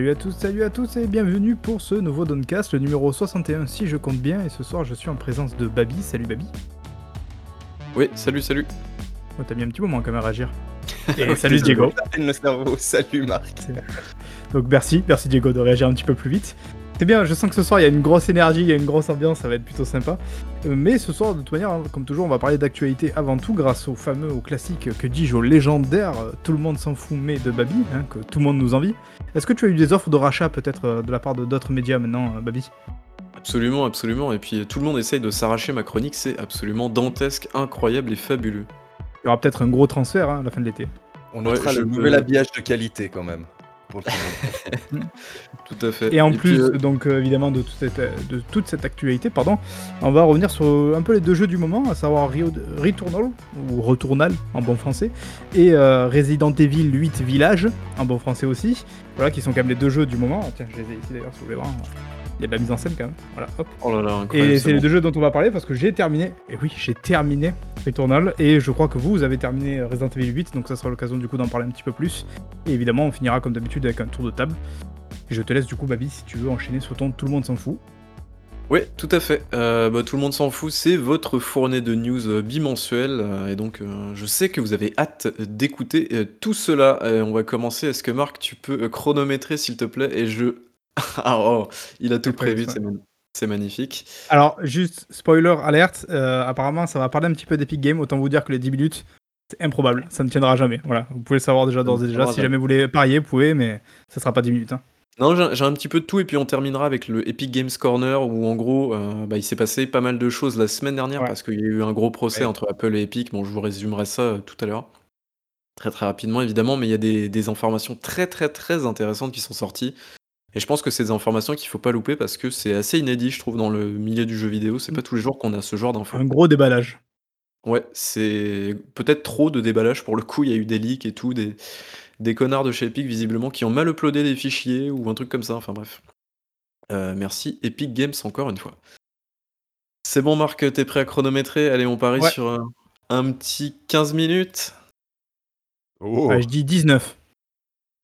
Salut à tous, salut à tous et bienvenue pour ce nouveau Doncast, le numéro 61 si je compte bien. Et ce soir, je suis en présence de Babi. Salut Babi. Oui, salut, salut. Oh, T'as mis un petit moment quand même à réagir. Et salut Diego. Le cerveau, salut Marc. Donc merci, merci Diego de réagir un petit peu plus vite. C'est bien, je sens que ce soir il y a une grosse énergie, il y a une grosse ambiance, ça va être plutôt sympa. Euh, mais ce soir, de toute manière, hein, comme toujours, on va parler d'actualité avant tout grâce au fameux, au classique, que dis-je, au légendaire, euh, tout le monde s'en fout mais de Babi, hein, que tout le monde nous envie. Est-ce que tu as eu des offres de rachat peut-être euh, de la part de d'autres médias maintenant, Babi? Absolument, absolument. Et puis tout le monde essaye de s'arracher ma chronique, c'est absolument dantesque, incroyable et fabuleux. Il y aura peut-être un gros transfert hein, à la fin de l'été. On Ouais, notera je le peux- nouvel habillage de qualité quand même. Pour le film. Tout à fait. Et en plus, euh, donc euh, évidemment, de toute, cette, de toute cette actualité, pardon, on va revenir sur euh, un peu les deux jeux du moment, à savoir Rio Returnal, ou Retournal en bon français, et euh, Resident Evil 8 Village, en bon français aussi. Voilà, qui sont quand même les deux jeux du moment. Tiens, je les ai ici d'ailleurs, si vous voulez voir. Il y a de la mise en scène quand même. Voilà, hop. oh là là. Et c'est les deux jeux dont on va parler parce que j'ai terminé, et oui, j'ai terminé Returnal, et je crois que vous, vous avez terminé Resident Evil 8, donc ça sera l'occasion du coup d'en parler un petit peu plus. Et évidemment, on finira comme d'habitude avec un tour de table. Et je te laisse du coup, Babi, si tu veux enchaîner sur ton Tout le monde s'en fout. Ouais, tout à fait. Euh, bah, tout le monde s'en fout, c'est votre fournée de news euh, bimensuelle. euh, et donc, euh, je sais que vous avez hâte d'écouter tout cela. On va commencer. Est-ce que Marc, tu peux chronométrer, s'il te plaît? Et je. ah, oh, il a tout prévu, c'est magnifique. Alors, juste spoiler alerte, euh, apparemment ça va parler un petit peu d'Epic Game, autant vous dire que les 10 minutes, c'est improbable, ça ne tiendra jamais. Voilà, vous pouvez le savoir déjà d'ores et déjà. Si jamais. vous voulez parier, vous pouvez, mais ça sera pas 10 minutes. hein. Non, j'ai un petit peu de tout et puis on terminera avec le Epic Games Corner où en gros, euh, bah, il s'est passé pas mal de choses la semaine dernière Ouais. parce qu'il y a eu un gros procès Ouais. entre Apple et Epic. Bon, je vous résumerai ça euh, tout à l'heure. Très très rapidement évidemment, mais il y a des, des informations très très très intéressantes qui sont sorties. Et je pense que c'est des informations qu'il faut pas louper parce que c'est assez inédit, je trouve, dans le milieu du jeu vidéo. C'est pas tous les jours qu'on a ce genre d'infos. Un gros déballage. Ouais, c'est peut-être trop de déballage pour le coup. Il y a eu des leaks et tout, des, des connards de chez Epic visiblement qui ont mal uploadé des fichiers ou un truc comme ça. Enfin bref. Euh, merci Epic Games encore une fois. C'est bon Marc, t'es prêt à chronométrer? Allez, on parie Ouais. sur un, un petit 15 minutes. Oh. Ouais, je dis 19.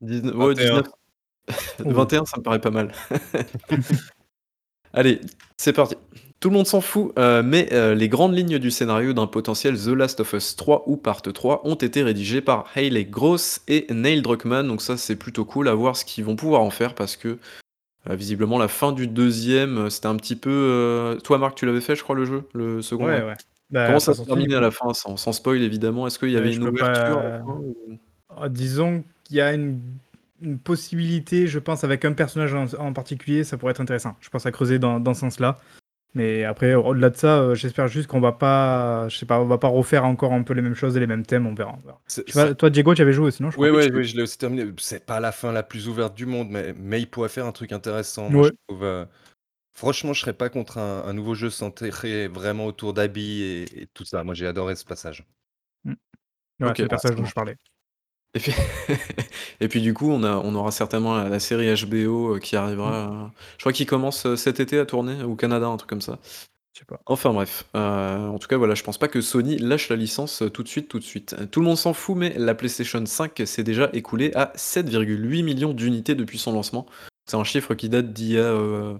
19, ouais, 21. 19. 21, ça me paraît pas mal. Allez, c'est parti. Tout le monde s'en fout, euh, mais euh, les grandes lignes du scénario d'un potentiel The Last of Us 3 ou Part 3 ont été rédigées par Hayley Gross et Neil Druckmann, donc ça c'est plutôt cool à voir ce qu'ils vont pouvoir en faire parce que euh, visiblement la fin du deuxième, c'était un petit peu... euh, Toi Marc, tu l'avais fait je crois le jeu, le second Ouais, ouais. Bah, Comment ça terminé du à la fin, sans, sans spoil évidemment? Est-ce qu'il y avait Ouais, une pas- ouverture ou- Disons qu'il y a une, une possibilité, je pense, avec un personnage en, en particulier, ça pourrait être intéressant. Je pense à creuser dans, dans ce sens-là. Mais après, au-delà de ça, euh, j'espère juste qu'on va pas, je sais pas, on va pas refaire encore un peu les mêmes choses et les mêmes thèmes, on verra. on verra. C'est- Je sais pas, toi, Diego, tu avais joué sinon je Oui, oui, oui, je l'ai aussi terminé. C'est pas la fin la plus ouverte du monde, mais, mais il pourrait faire un truc intéressant. Moi, Ouais. je trouve, euh, Franchement, je serais pas contre un, un nouveau jeu centré vraiment autour d'Abby et, et tout ça. Moi, j'ai adoré ce passage. Ouais, c'est le personnage ça dont je parlais. Et puis, et puis du coup, on, a, on aura certainement la, la série HBO euh, qui arrivera. euh, je crois qu'il commence euh, cet été à tourner au Canada, un truc comme ça. Je sais pas. Enfin bref, euh, en tout cas voilà, je pense pas que Sony lâche la licence euh, tout de suite, tout de suite. Euh, Tout le monde s'en fout, mais la PlayStation 5 s'est déjà écoulée à 7,8 millions d'unités depuis son lancement. C'est un chiffre qui date d'il y a euh,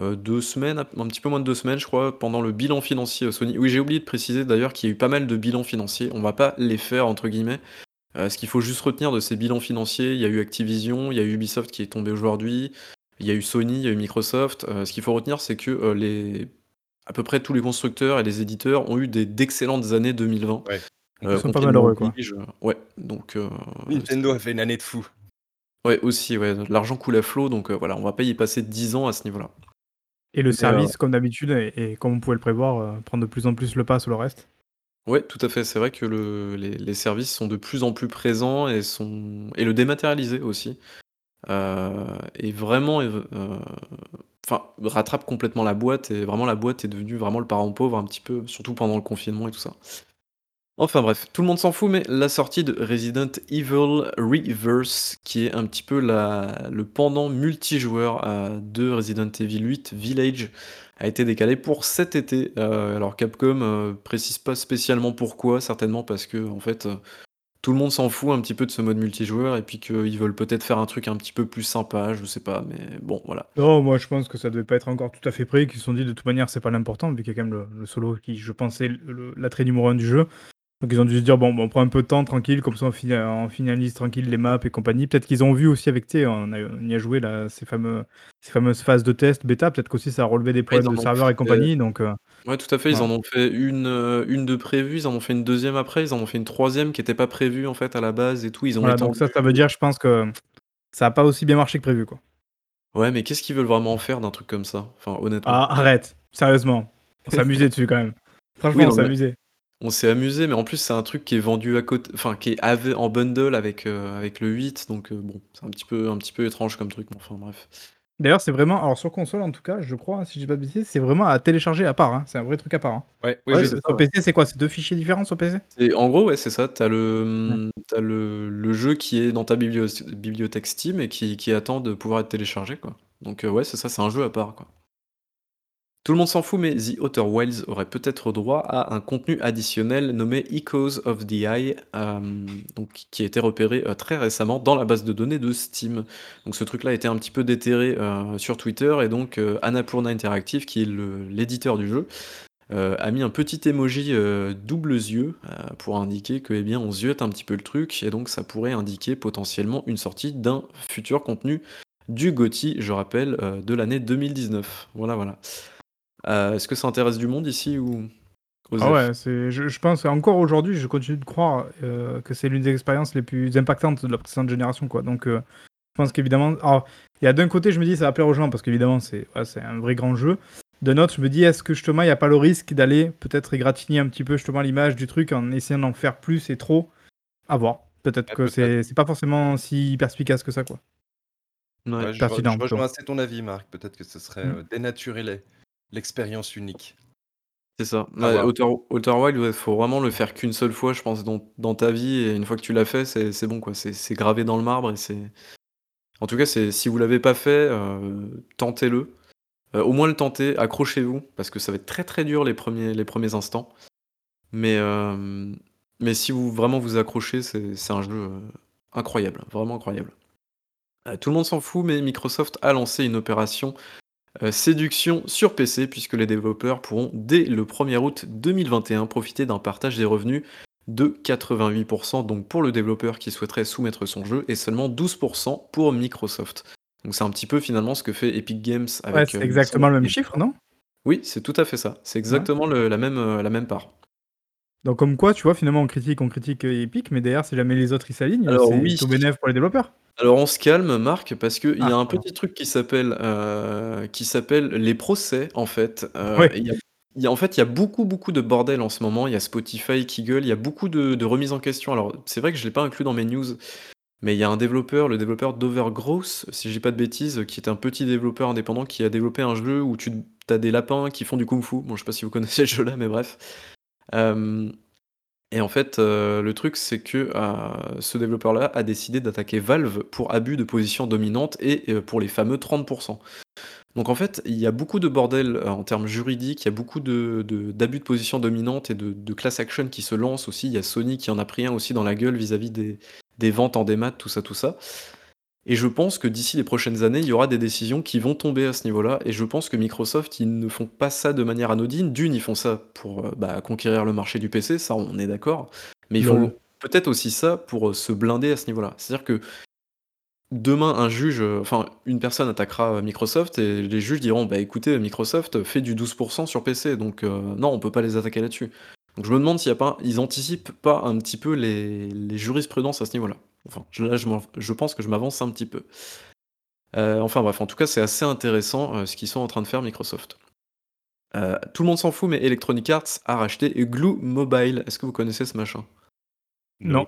euh, deux semaines, un petit peu moins de deux semaines, je crois, pendant le bilan financier euh, Sony. Oui, j'ai oublié de préciser d'ailleurs qu'il y a eu pas mal de bilans financiers. On va pas les faire entre guillemets. Euh, ce qu'il faut juste retenir de ces bilans financiers, il y a eu Activision, il y a eu Ubisoft qui est tombé aujourd'hui, il y a eu Sony, il y a eu Microsoft. Euh, ce qu'il faut retenir, c'est que euh, les à peu près tous les constructeurs et les éditeurs ont eu des d'excellentes années 2020. Ouais. Ils sont pas malheureux, quoi. Ouais, donc euh, Nintendo a fait une année de fou. ouais aussi, ouais, l'argent coule à flot, donc euh, voilà, on va pas y passer 10 ans à ce niveau-là. Et le service, comme d'habitude, et, et comme on pouvait le prévoir, euh, prendre de plus en plus le pas sur le reste. Ouais, tout à fait. C'est vrai que le, les, services sont de plus en plus présents et sont et le dématérialisé aussi. Euh, et vraiment, euh, rattrape complètement la boîte et vraiment la boîte est devenue vraiment le parent pauvre un petit peu, surtout pendant le confinement et tout ça. Enfin bref, tout le monde s'en fout, mais la sortie de Resident Evil Reverse, qui est un petit peu la, le pendant multijoueur euh, de Resident Evil 8 Village, a été décalé pour cet été. Euh, alors Capcom euh, précise pas spécialement pourquoi, certainement parce que en fait, euh, tout le monde s'en fout un petit peu de ce mode multijoueur et puis qu'ils veulent peut-être faire un truc un petit peu plus sympa, je sais pas, mais bon, voilà. Non, moi je pense que ça devait pas être encore tout à fait prêt, qu'ils se sont dit de toute manière c'est pas l'important, vu qu'il y a quand même le, le solo qui, je pensais, l'attrait numéro un du jeu. Donc ils ont dû se dire, bon, bon, on prend un peu de temps tranquille, comme ça on, fina- on finalise tranquille les maps et compagnie. Peut-être qu'ils ont vu aussi avec, tu on, a- on y a joué là, ces, fameux, ces fameuses phases de test bêta, peut-être qu'aussi ça a relevé des problèmes en de serveurs et compagnie. Donc, euh, Ouais, tout à fait, ils en ont fait une, euh, une de prévue, ils en ont fait une deuxième après, ils en ont fait une troisième qui était pas prévue en fait à la base et tout, ils ont voilà, donc ça, ça veut dire, je pense que ça a pas aussi bien marché que prévu, quoi. Ouais, mais qu'est-ce qu'ils veulent vraiment en faire d'un truc comme ça? Enfin, honnêtement. Ah, arrête, sérieusement. On amusé dessus quand même. Franchement, Oui, on amusé. On s'est amusé, mais en plus c'est un truc qui est vendu à côté, enfin qui est ave- en bundle avec, euh, avec le 8, donc euh, bon, c'est un petit peu, un petit peu étrange comme truc, mais enfin bref. D'ailleurs, c'est vraiment, alors sur console en tout cas, je crois, si je dis pas de bêtises, c'est vraiment à télécharger à part. hein. C'est un vrai truc à part. hein. Ouais, Ouais, oui, c'est ça, Sur ouais. PC, c'est quoi C'est deux fichiers différents sur PC Et en gros, ouais, c'est ça. T'as le, t'as le, le jeu qui est dans ta biblio- bibliothèque Steam et qui, qui attend de pouvoir être téléchargé, quoi. Donc, euh, ouais, c'est ça, c'est un jeu à part, quoi. Tout le monde s'en fout, mais The Outer Wilds aurait peut-être droit à un contenu additionnel nommé Echoes of the Eye, euh, qui a été repéré euh, très récemment dans la base de données de Steam. Donc ce truc-là a été un petit peu déterré euh, sur Twitter, et donc Annapurna Interactive, qui est l'éditeur du jeu, a mis un petit emoji doubles yeux pour indiquer que eh bien on ziote un petit peu le truc et donc ça pourrait indiquer potentiellement une sortie d'un futur contenu du GOTY, je rappelle, de l'année 2019. Voilà, voilà. Euh, Est-ce que ça intéresse du monde ici ou Ah ouais, c'est, je, je pense encore aujourd'hui, je continue de croire euh, que c'est l'une des expériences les plus impactantes de la précédente génération, quoi. Donc, euh, je pense qu'évidemment, alors, il y a d'un côté, je me dis, ça va plaire aux gens parce qu'évidemment, c'est, ouais, c'est un vrai grand jeu. D'un autre, je me dis, est-ce que justement, il n'y a pas le risque d'aller peut-être égratigner un petit peu justement l'image du truc en essayant d'en faire plus et trop? À voir. Peut-être Ouais, que peut-être. c'est, c'est pas forcément si perspicace que ça, quoi. Ouais. Ouais, je, pertinent, je plutôt. rejoins assez ton avis, Marc. Peut-être que ce serait Mm. euh, dénaturer les- l'expérience unique. C'est ça. À Ouais, voir. Outer, Outer Wild, il faut vraiment le faire qu'une seule fois, je pense, dans, dans ta vie. Et une fois que tu l'as fait, c'est c'est bon, quoi. C'est c'est gravé dans le marbre. Et c'est. En tout cas, c'est si vous l'avez pas fait, euh, tentez-le. Euh, au moins le tentez, accrochez-vous, parce que ça va être très très dur les premiers, les premiers instants. Mais, euh, mais si vous vraiment vous accrochez, c'est c'est un jeu euh, incroyable, vraiment incroyable. Euh, tout le monde s'en fout, mais Microsoft a lancé une opération séduction sur PC, puisque les développeurs pourront, dès le 1er août 2021, profiter d'un partage des revenus de 88%, donc pour le développeur qui souhaiterait soumettre son jeu, et seulement 12% pour Microsoft. Donc c'est un petit peu finalement ce que fait Epic Games avec... Ouais, c'est euh, exactement le même chiffre, non? Oui, c'est tout à fait ça. C'est exactement le- la, même, euh, la même part. Donc, comme quoi, tu vois, finalement, on critique, on critique euh, Epic, mais derrière, si jamais les autres ils s'alignent, Alors, c'est oui. tout bénéf pour les développeurs. Alors on se calme, Marc, parce qu'il y a Ah, un pardon. petit truc qui s'appelle euh, qui s'appelle les procès, en fait. Euh, Ouais. il y a- il y a- en fait, il y a beaucoup, beaucoup de bordel en ce moment. Il y a Spotify qui gueule, il y a beaucoup de, de remises en question. Alors, c'est vrai que je ne l'ai pas inclus dans mes news, mais il y a un développeur, le développeur d'Overgrowth, si je dis pas de bêtises, qui est un petit développeur indépendant qui a développé un jeu où tu as des lapins qui font du kung-fu. Bon, je sais pas si vous connaissez ce jeu-là, mais bref. Euh, et en fait, euh, le truc, c'est que euh, ce développeur-là a décidé d'attaquer Valve pour abus de position dominante et pour les fameux 30%. Donc en fait, il y a beaucoup de bordel en termes juridiques, il y a beaucoup de- d'abus de, position dominante et de, de class action qui se lancent aussi. Il y a Sony qui en a pris un aussi dans la gueule vis-à-vis des, des ventes en démat, tout ça, tout ça. Et je pense que d'ici les prochaines années, il y aura des décisions qui vont tomber à ce niveau-là. Et je pense que Microsoft, ils ne font pas ça de manière anodine. D'une, ils font ça pour euh, bah, conquérir le marché du PC, ça on est d'accord. Mais ils font peut-être aussi ça pour euh, se blinder à ce niveau-là. C'est-à-dire que demain, un juge, euh, enfin une personne attaquera Microsoft et les juges diront, bah écoutez, Microsoft fait du 12% sur PC, donc euh, non, on peut pas les attaquer là-dessus. Donc je me demande s'il y a pas, ils anticipent pas un petit peu les, les jurisprudences à ce niveau-là. Enfin, je- là, je, pense que je m'avance un petit peu. Euh, enfin bref, en tout cas, c'est assez intéressant euh, ce qu'ils sont en train de faire Microsoft. Euh, tout le monde s'en fout, mais Electronic Arts a racheté Glue Mobile. Est-ce que vous connaissez ce machin? Non.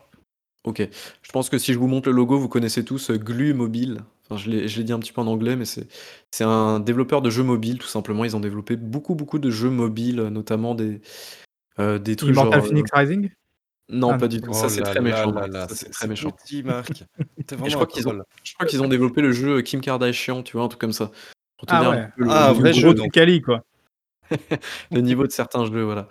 Ok. Je pense que si je vous montre le logo, vous connaissez tous Glue Mobile. Enfin, je l'ai dit un petit peu en anglais, mais c'est un développeur de jeux mobiles, tout simplement. Ils ont développé beaucoup, beaucoup de jeux mobiles, notamment des, euh, des trucs Immortal genre. Phoenix Rising? Non, Ah, pas du tout. Oh Ça, c'est là très méchant. c'est c'est très méchant. petit, Marc. Et je crois qu'ils ont, troll. je crois qu'ils ont développé le jeu Kim Kardashian, tu vois, un truc comme ça. Pour te Ah dire ouais. un peu le, Ah, le vrai jeu, truc quali, quoi. le niveau de certains jeux, voilà.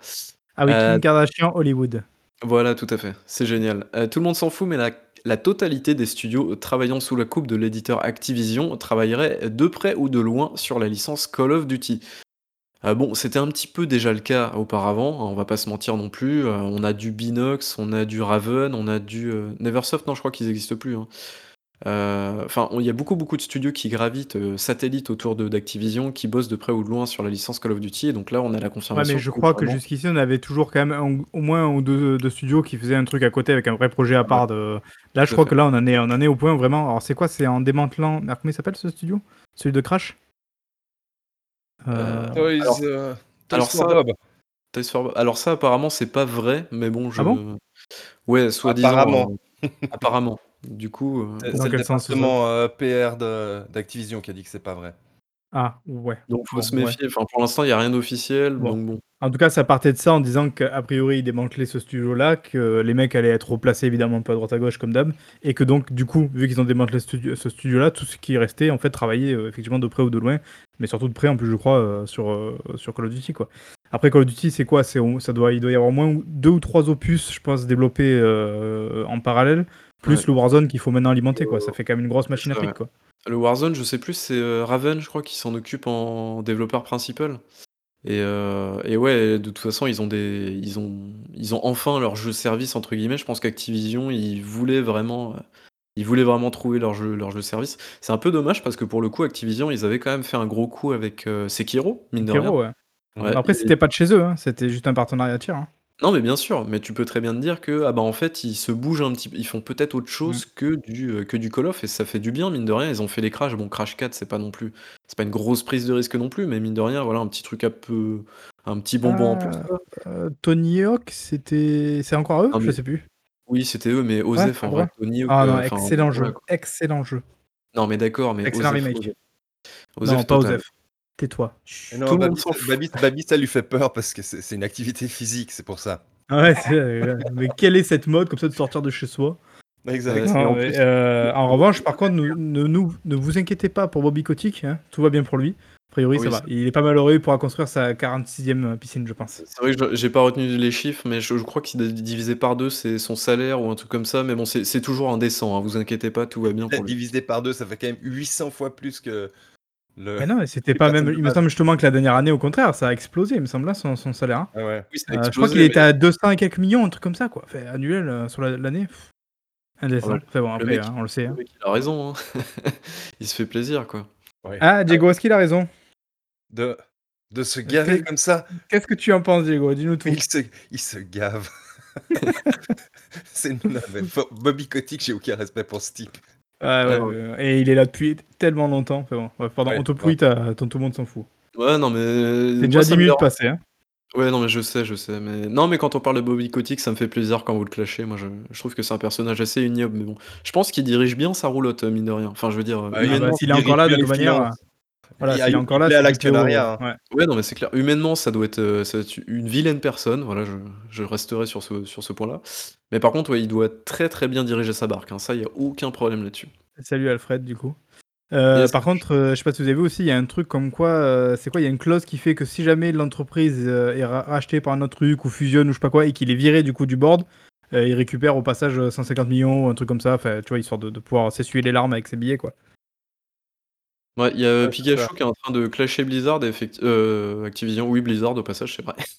Ah oui, Euh, Kim Kardashian, Hollywood. Voilà, tout à fait, c'est génial. Heu, tout le monde s'en fout, mais la la totalité des studios travaillant sous la coupe de l'éditeur Activision travaillerait de près ou de loin sur la licence Call of Duty. Heu, bon, c'était un petit peu déjà le cas auparavant, hein, on va pas se mentir non plus, heu, on a du Binox, on a du Raven, on a du, heu, Neversoft, non je crois qu'ils existent plus, hein. Enfin, il y a beaucoup, beaucoup de studios qui gravitent, satellites autour de d'Activision, qui bossent de près ou de loin sur la licence Call of Duty et donc là, on a la Ouais, confirmation mais je crois que jusqu'ici, on avait toujours quand même un au moins 1 ou 2 2 studios qui faisaient un truc à côté avec un vrai projet à Ouais. part de là, je Tout à crois fait. que là, on en est on en est au point où vraiment alors c'est quoi? C'est en démantelant merde, comment il s'appelle ce studio? Celui de Crash? Toys, alors heu, Toys alors for ça Bob. Toys for Bob, alors ça apparemment c'est pas vrai, mais bon Ah bon? je ouais, soi-disant, Apparemment. heu, apparemment. Du coup, C'est le département, PR de d'Activision qui a dit que c'est pas vrai. Ah ouais, Donc faut bon, se ouais. méfier, enfin pour l'instant, il y a rien d'officiel, Bon, donc bon. en tout cas, ça partait de ça en disant qu'a priori, ils démantelaient ce studio-là, que les mecs allaient être replacés évidemment pas à droite à gauche comme d'hab et que donc du coup, vu qu'ils ont démantelé ce studio ce studio-là, tout ce qui restait en fait travaillait, heu, effectivement de près ou de loin, mais surtout de près en plus je crois, heu, sur, heu, sur Call of Duty quoi. Après Call of Duty, c'est quoi? C'est ça doit il doit y avoir au moins 2 ou 3 opus, je pense développés, en parallèle, plus Ouais. le Warzone qu'il faut maintenant alimenter quoi. Ça fait quand même une grosse machine à fric quoi. Le Warzone, je sais plus, c'est, heu, Raven, je crois, qui s'en occupe en développeur principal et heu et ouais, de toute façon, ils ont des ils ont ils ont enfin leur jeu service entre guillemets. Je pense qu'Activision, ils voulaient vraiment, heu, ils voulaient vraiment trouver leur jeu leur jeu service. C'est un peu dommage parce que pour le coup, Activision, ils avaient quand même fait un gros coup avec, Sekiro, mine de rien. Ouais. Ouais. Après, et c'était pas de chez eux, hein, c'était juste un partenariat tiers, hein. Non, mais bien sûr, mais tu peux très bien te dire que, ah bah, en fait, ils se bougent un petit p ils font peut-être autre Mmh. chose que du, heu, que du Call of et ça fait du bien, mine de rien. Ils ont fait les Crash, bon Crash 4, c'est pas non plus c'est pas une grosse prise de risque non plus, mais mine de rien, voilà, un petit truc un peu un petit bonbon en plus, Ah, quoi. heu, Tony Hawk, c'était c'est encore eux? Non, Je mais sais plus. oui, c'était eux, mais Ouais, Osef c'est en vrai? vrai, Tony Hawk, Ah heu, non, enfin excellent voilà, jeu, quoi. excellent jeu. Non, mais d'accord, mais Excellent Osef remake. Osef Non, pas. Mais Chut. non, Tout le monde Babi ça fout. Babi Babi ça lui fait peur parce que c'est une activité physique, c'est pour ça. Ouais, c'est ouais, mais quelle est cette mode comme ça de sortir de chez soi? Ouais, Exact. et Non, en plus revanche, par contre, ne ne nous ne vous inquiétez pas pour Bobby Kotick, hein, tout va bien pour lui. A priori, ça Oui, va. ça Il est pas malheureux, il pourra construire sa 46e piscine, je pense. C'est vrai que je j'ai pas retenu les chiffres, mais je je crois qu'il a divisé par 2 c'est son salaire ou un truc comme ça, mais bon, c'est toujours indécent, hein, vous inquiétez pas, tout va bien pour lui. Divisé par 2, ça fait quand même 800 fois plus que le Mais non, mais c'était pas même il me semble justement que la dernière année, au contraire, ça a explosé, il me semble, là, son son salaire, hein. Ah ouais. Oui, ça a Heu, je crois qu'il était à 200 et quelques millions, un truc comme ça, quoi, annuel, sur la l'année. Ah Indécent. Enfin bon, le après, mec hein, on le sait, le hein. mec, il a raison, hein. Il se fait plaisir, quoi. Ouais. Ah, Diego, est-ce qu'il a raison? De de se gaver comme ça? qu'est-ce que tu en penses, Diego? Dis-nous tout. Il se il se gave. C'est Bobby Kotick, j'ai aucun respect pour ce type. Ah ouais, ouais. heu et il est là depuis tellement longtemps. Enfin bon, bref, pardon, Ouais, on te tout le monde s'en fout. Ouais, non, mais C'est moi, déjà ça 10 me minutes passées, hein. ouais, non, mais je sais, je sais, mais non, mais quand on parle de Bobby Kotick, ça me fait plaisir quand vous le clashez. Moi, je je trouve que c'est un personnage assez ignoble, mais bon. Je pense qu'il dirige bien sa roulotte, mine de rien. Enfin, je veux dire, heu, Ah, il Ah bah, s'il est encore là, de toute manière. Voilà, Il a est il encore là, à plutôt l'actionnariat, hein. ouais. ouais, non, mais c'est clair. Humainement, ça doit être, heu, ça doit être une vilaine personne, voilà, je je resterai sur ce sur ce point-là. Mais par contre, ouais, il doit très, très bien diriger sa barque, hein, ça, il y a aucun problème là-dessus. Salut Alfred, du coup. Yes. par contre, heu, je sais pas si vous avez vu aussi, il y a un truc comme quoi, heu, c'est quoi? Il y a une clause qui fait que si jamais l'entreprise, est ra rachetée par un autre truc ou fusionne ou je sais pas quoi et qu'il est viré du coup du board, il récupère au passage, heu, 150 000 000 ou un truc comme ça. Enfin, tu vois, histoire de de pouvoir s'essuyer les larmes avec ses billets, quoi. Ouais, il y a Ouais, c'est ça. Pikachu qui est en train de clasher Blizzard effect heu, Activision, oui, Blizzard au passage, c'est vrai.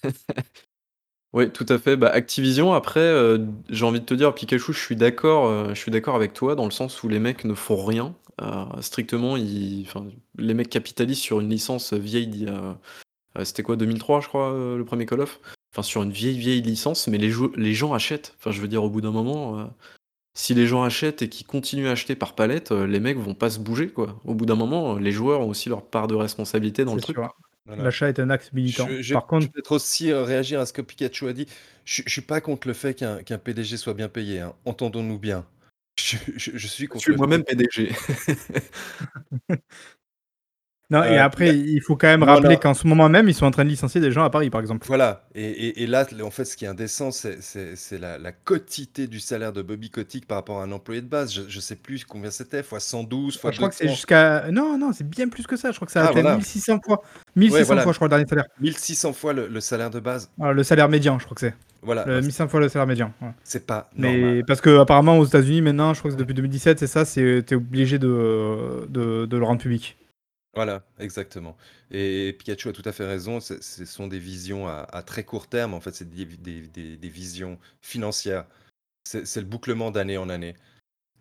Oui, tout à fait. Bah, Activision après, heu, j'ai envie de te dire, Pikachu, je suis d'accord, heu, je suis d'accord avec toi dans le sens où les mecs ne font rien. Heu, strictement, ils enfin, les mecs capitalisent sur une licence, vieille d'il y a heu, c'était quoi? 2003 je crois, heu, le 1er Call of? Enfin, sur une vieille, vieille licence, mais les jou les gens achètent. Enfin, je veux dire, au bout d'un moment, heu, si les gens achètent et qu'ils continuent à acheter par palette, heu, les mecs vont pas se bouger, quoi. Au bout d'un moment, heu, les joueurs ont aussi leur part de responsabilité dans le C'est truc, sûr. Voilà. L'achat est un acte militant. Je je Par je contre vais peut-être aussi, heu, réagir à ce que Pikachu a dit. Je je suis pas contre le fait qu'un PDG soit bien payé, hein, entendons-nous bien. Je je je suis Je contre suis le moi-même PDG. Non et a après, il faut quand même rappeler qu'en ce moment même, ils sont en train de licencier des gens à Paris, par exemple. Voilà et et et là, en fait, ce qui est indécent, c'est la la quotité du salaire de Bobby Kotick par rapport à un employé de base. Je je sais plus combien c'était, fois 112, Ah, fois je crois que c'est 200. jusqu'à non, non, c'est bien plus que ça. Je crois que ça Ah atteint voilà. 1600 fois. Ouais, 1600 voilà. fois, je crois, le dernier salaire. 1600 fois le le salaire de base. Ah, le salaire médian, je crois que c'est. Voilà, Le bah, 1500 fois le salaire médian. ouais. c'est pas Mais normal. parce que apparemment aux États-Unis maintenant, je crois que c'est depuis 2017, c'est ça, c'est t'es obligé de, de, de le rendre public. Voilà, exactement. Et Pikachu a tout à fait raison. Ce sont des visions à, à très court terme. En fait, c'est des, des- des- des visions financières. C'est c'est le bouclement d'année en année.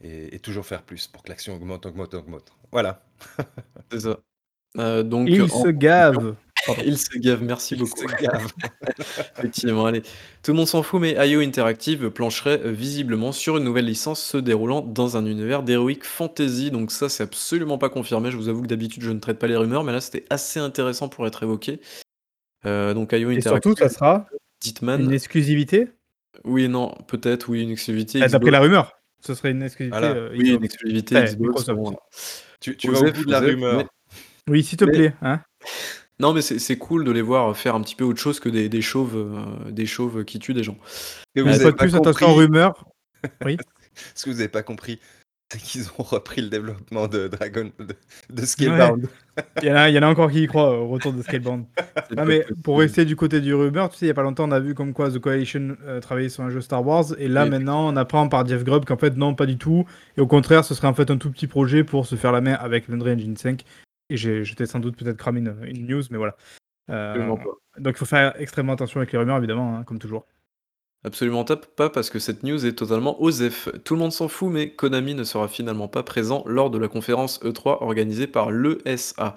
Et, et toujours faire plus pour que l'action augmente, augmente, augmente. Voilà. C'est ça. Euh, donc, Il en se gave. Il se gave, merci Il beaucoup. se gave. Effectivement, allez. Tout le monde s'en fout, mais IO Interactive plancherait euh, visiblement sur une nouvelle licence se déroulant dans un univers d'Heroic Fantasy. Donc ça, c'est absolument pas confirmé. Je vous avoue que d'habitude, je ne traite pas les rumeurs, mais là, c'était assez intéressant pour être évoqué. Euh, donc IO Et Interactive, surtout, ça sera Ditman. une exclusivité? Oui et non, peut-être, oui, une exclusivité. Ah, D'après la rumeur, ce serait une exclusivité. Voilà. euh, Oui, une exclusivité Ouais, Xbox. Bon, Tu, tu vas au bout de la rumeur. mais- Oui, s'il te Mais- plaît. Hein Non, mais c'est c'est cool de les voir faire un petit peu autre chose que des, des chauves, euh, des chauves qui tuent des gens. Et Une vous fois avez de pas plus, attention aux compris, rumeurs. ce que vous n'avez pas compris, c'est qu'ils ont repris le développement de Dragon de, de Scalebound? Il y, en a, il y en a encore qui y croient au retour de Scalebound. Non, mais pour rester du côté du rumeur, tu sais, il y a pas longtemps, on a vu comme quoi The Coalition euh, travaillait sur un jeu Star Wars, et là Oui. maintenant, on apprend par Jeff Grubb qu'en fait, non, pas du tout, et au contraire, ce serait en fait un tout petit projet pour se faire la main avec l'Unreal Engine 5. Et j'ai- j'étais sans doute peut-être cramé une, une news, mais voilà. Euh, donc il faut faire extrêmement attention avec les rumeurs, évidemment, hein, comme toujours. Absolument top, pas parce que cette news est totalement osef. Tout le monde s'en fout, mais Konami ne sera finalement pas présent lors de la conférence E3 organisée par l'ESA.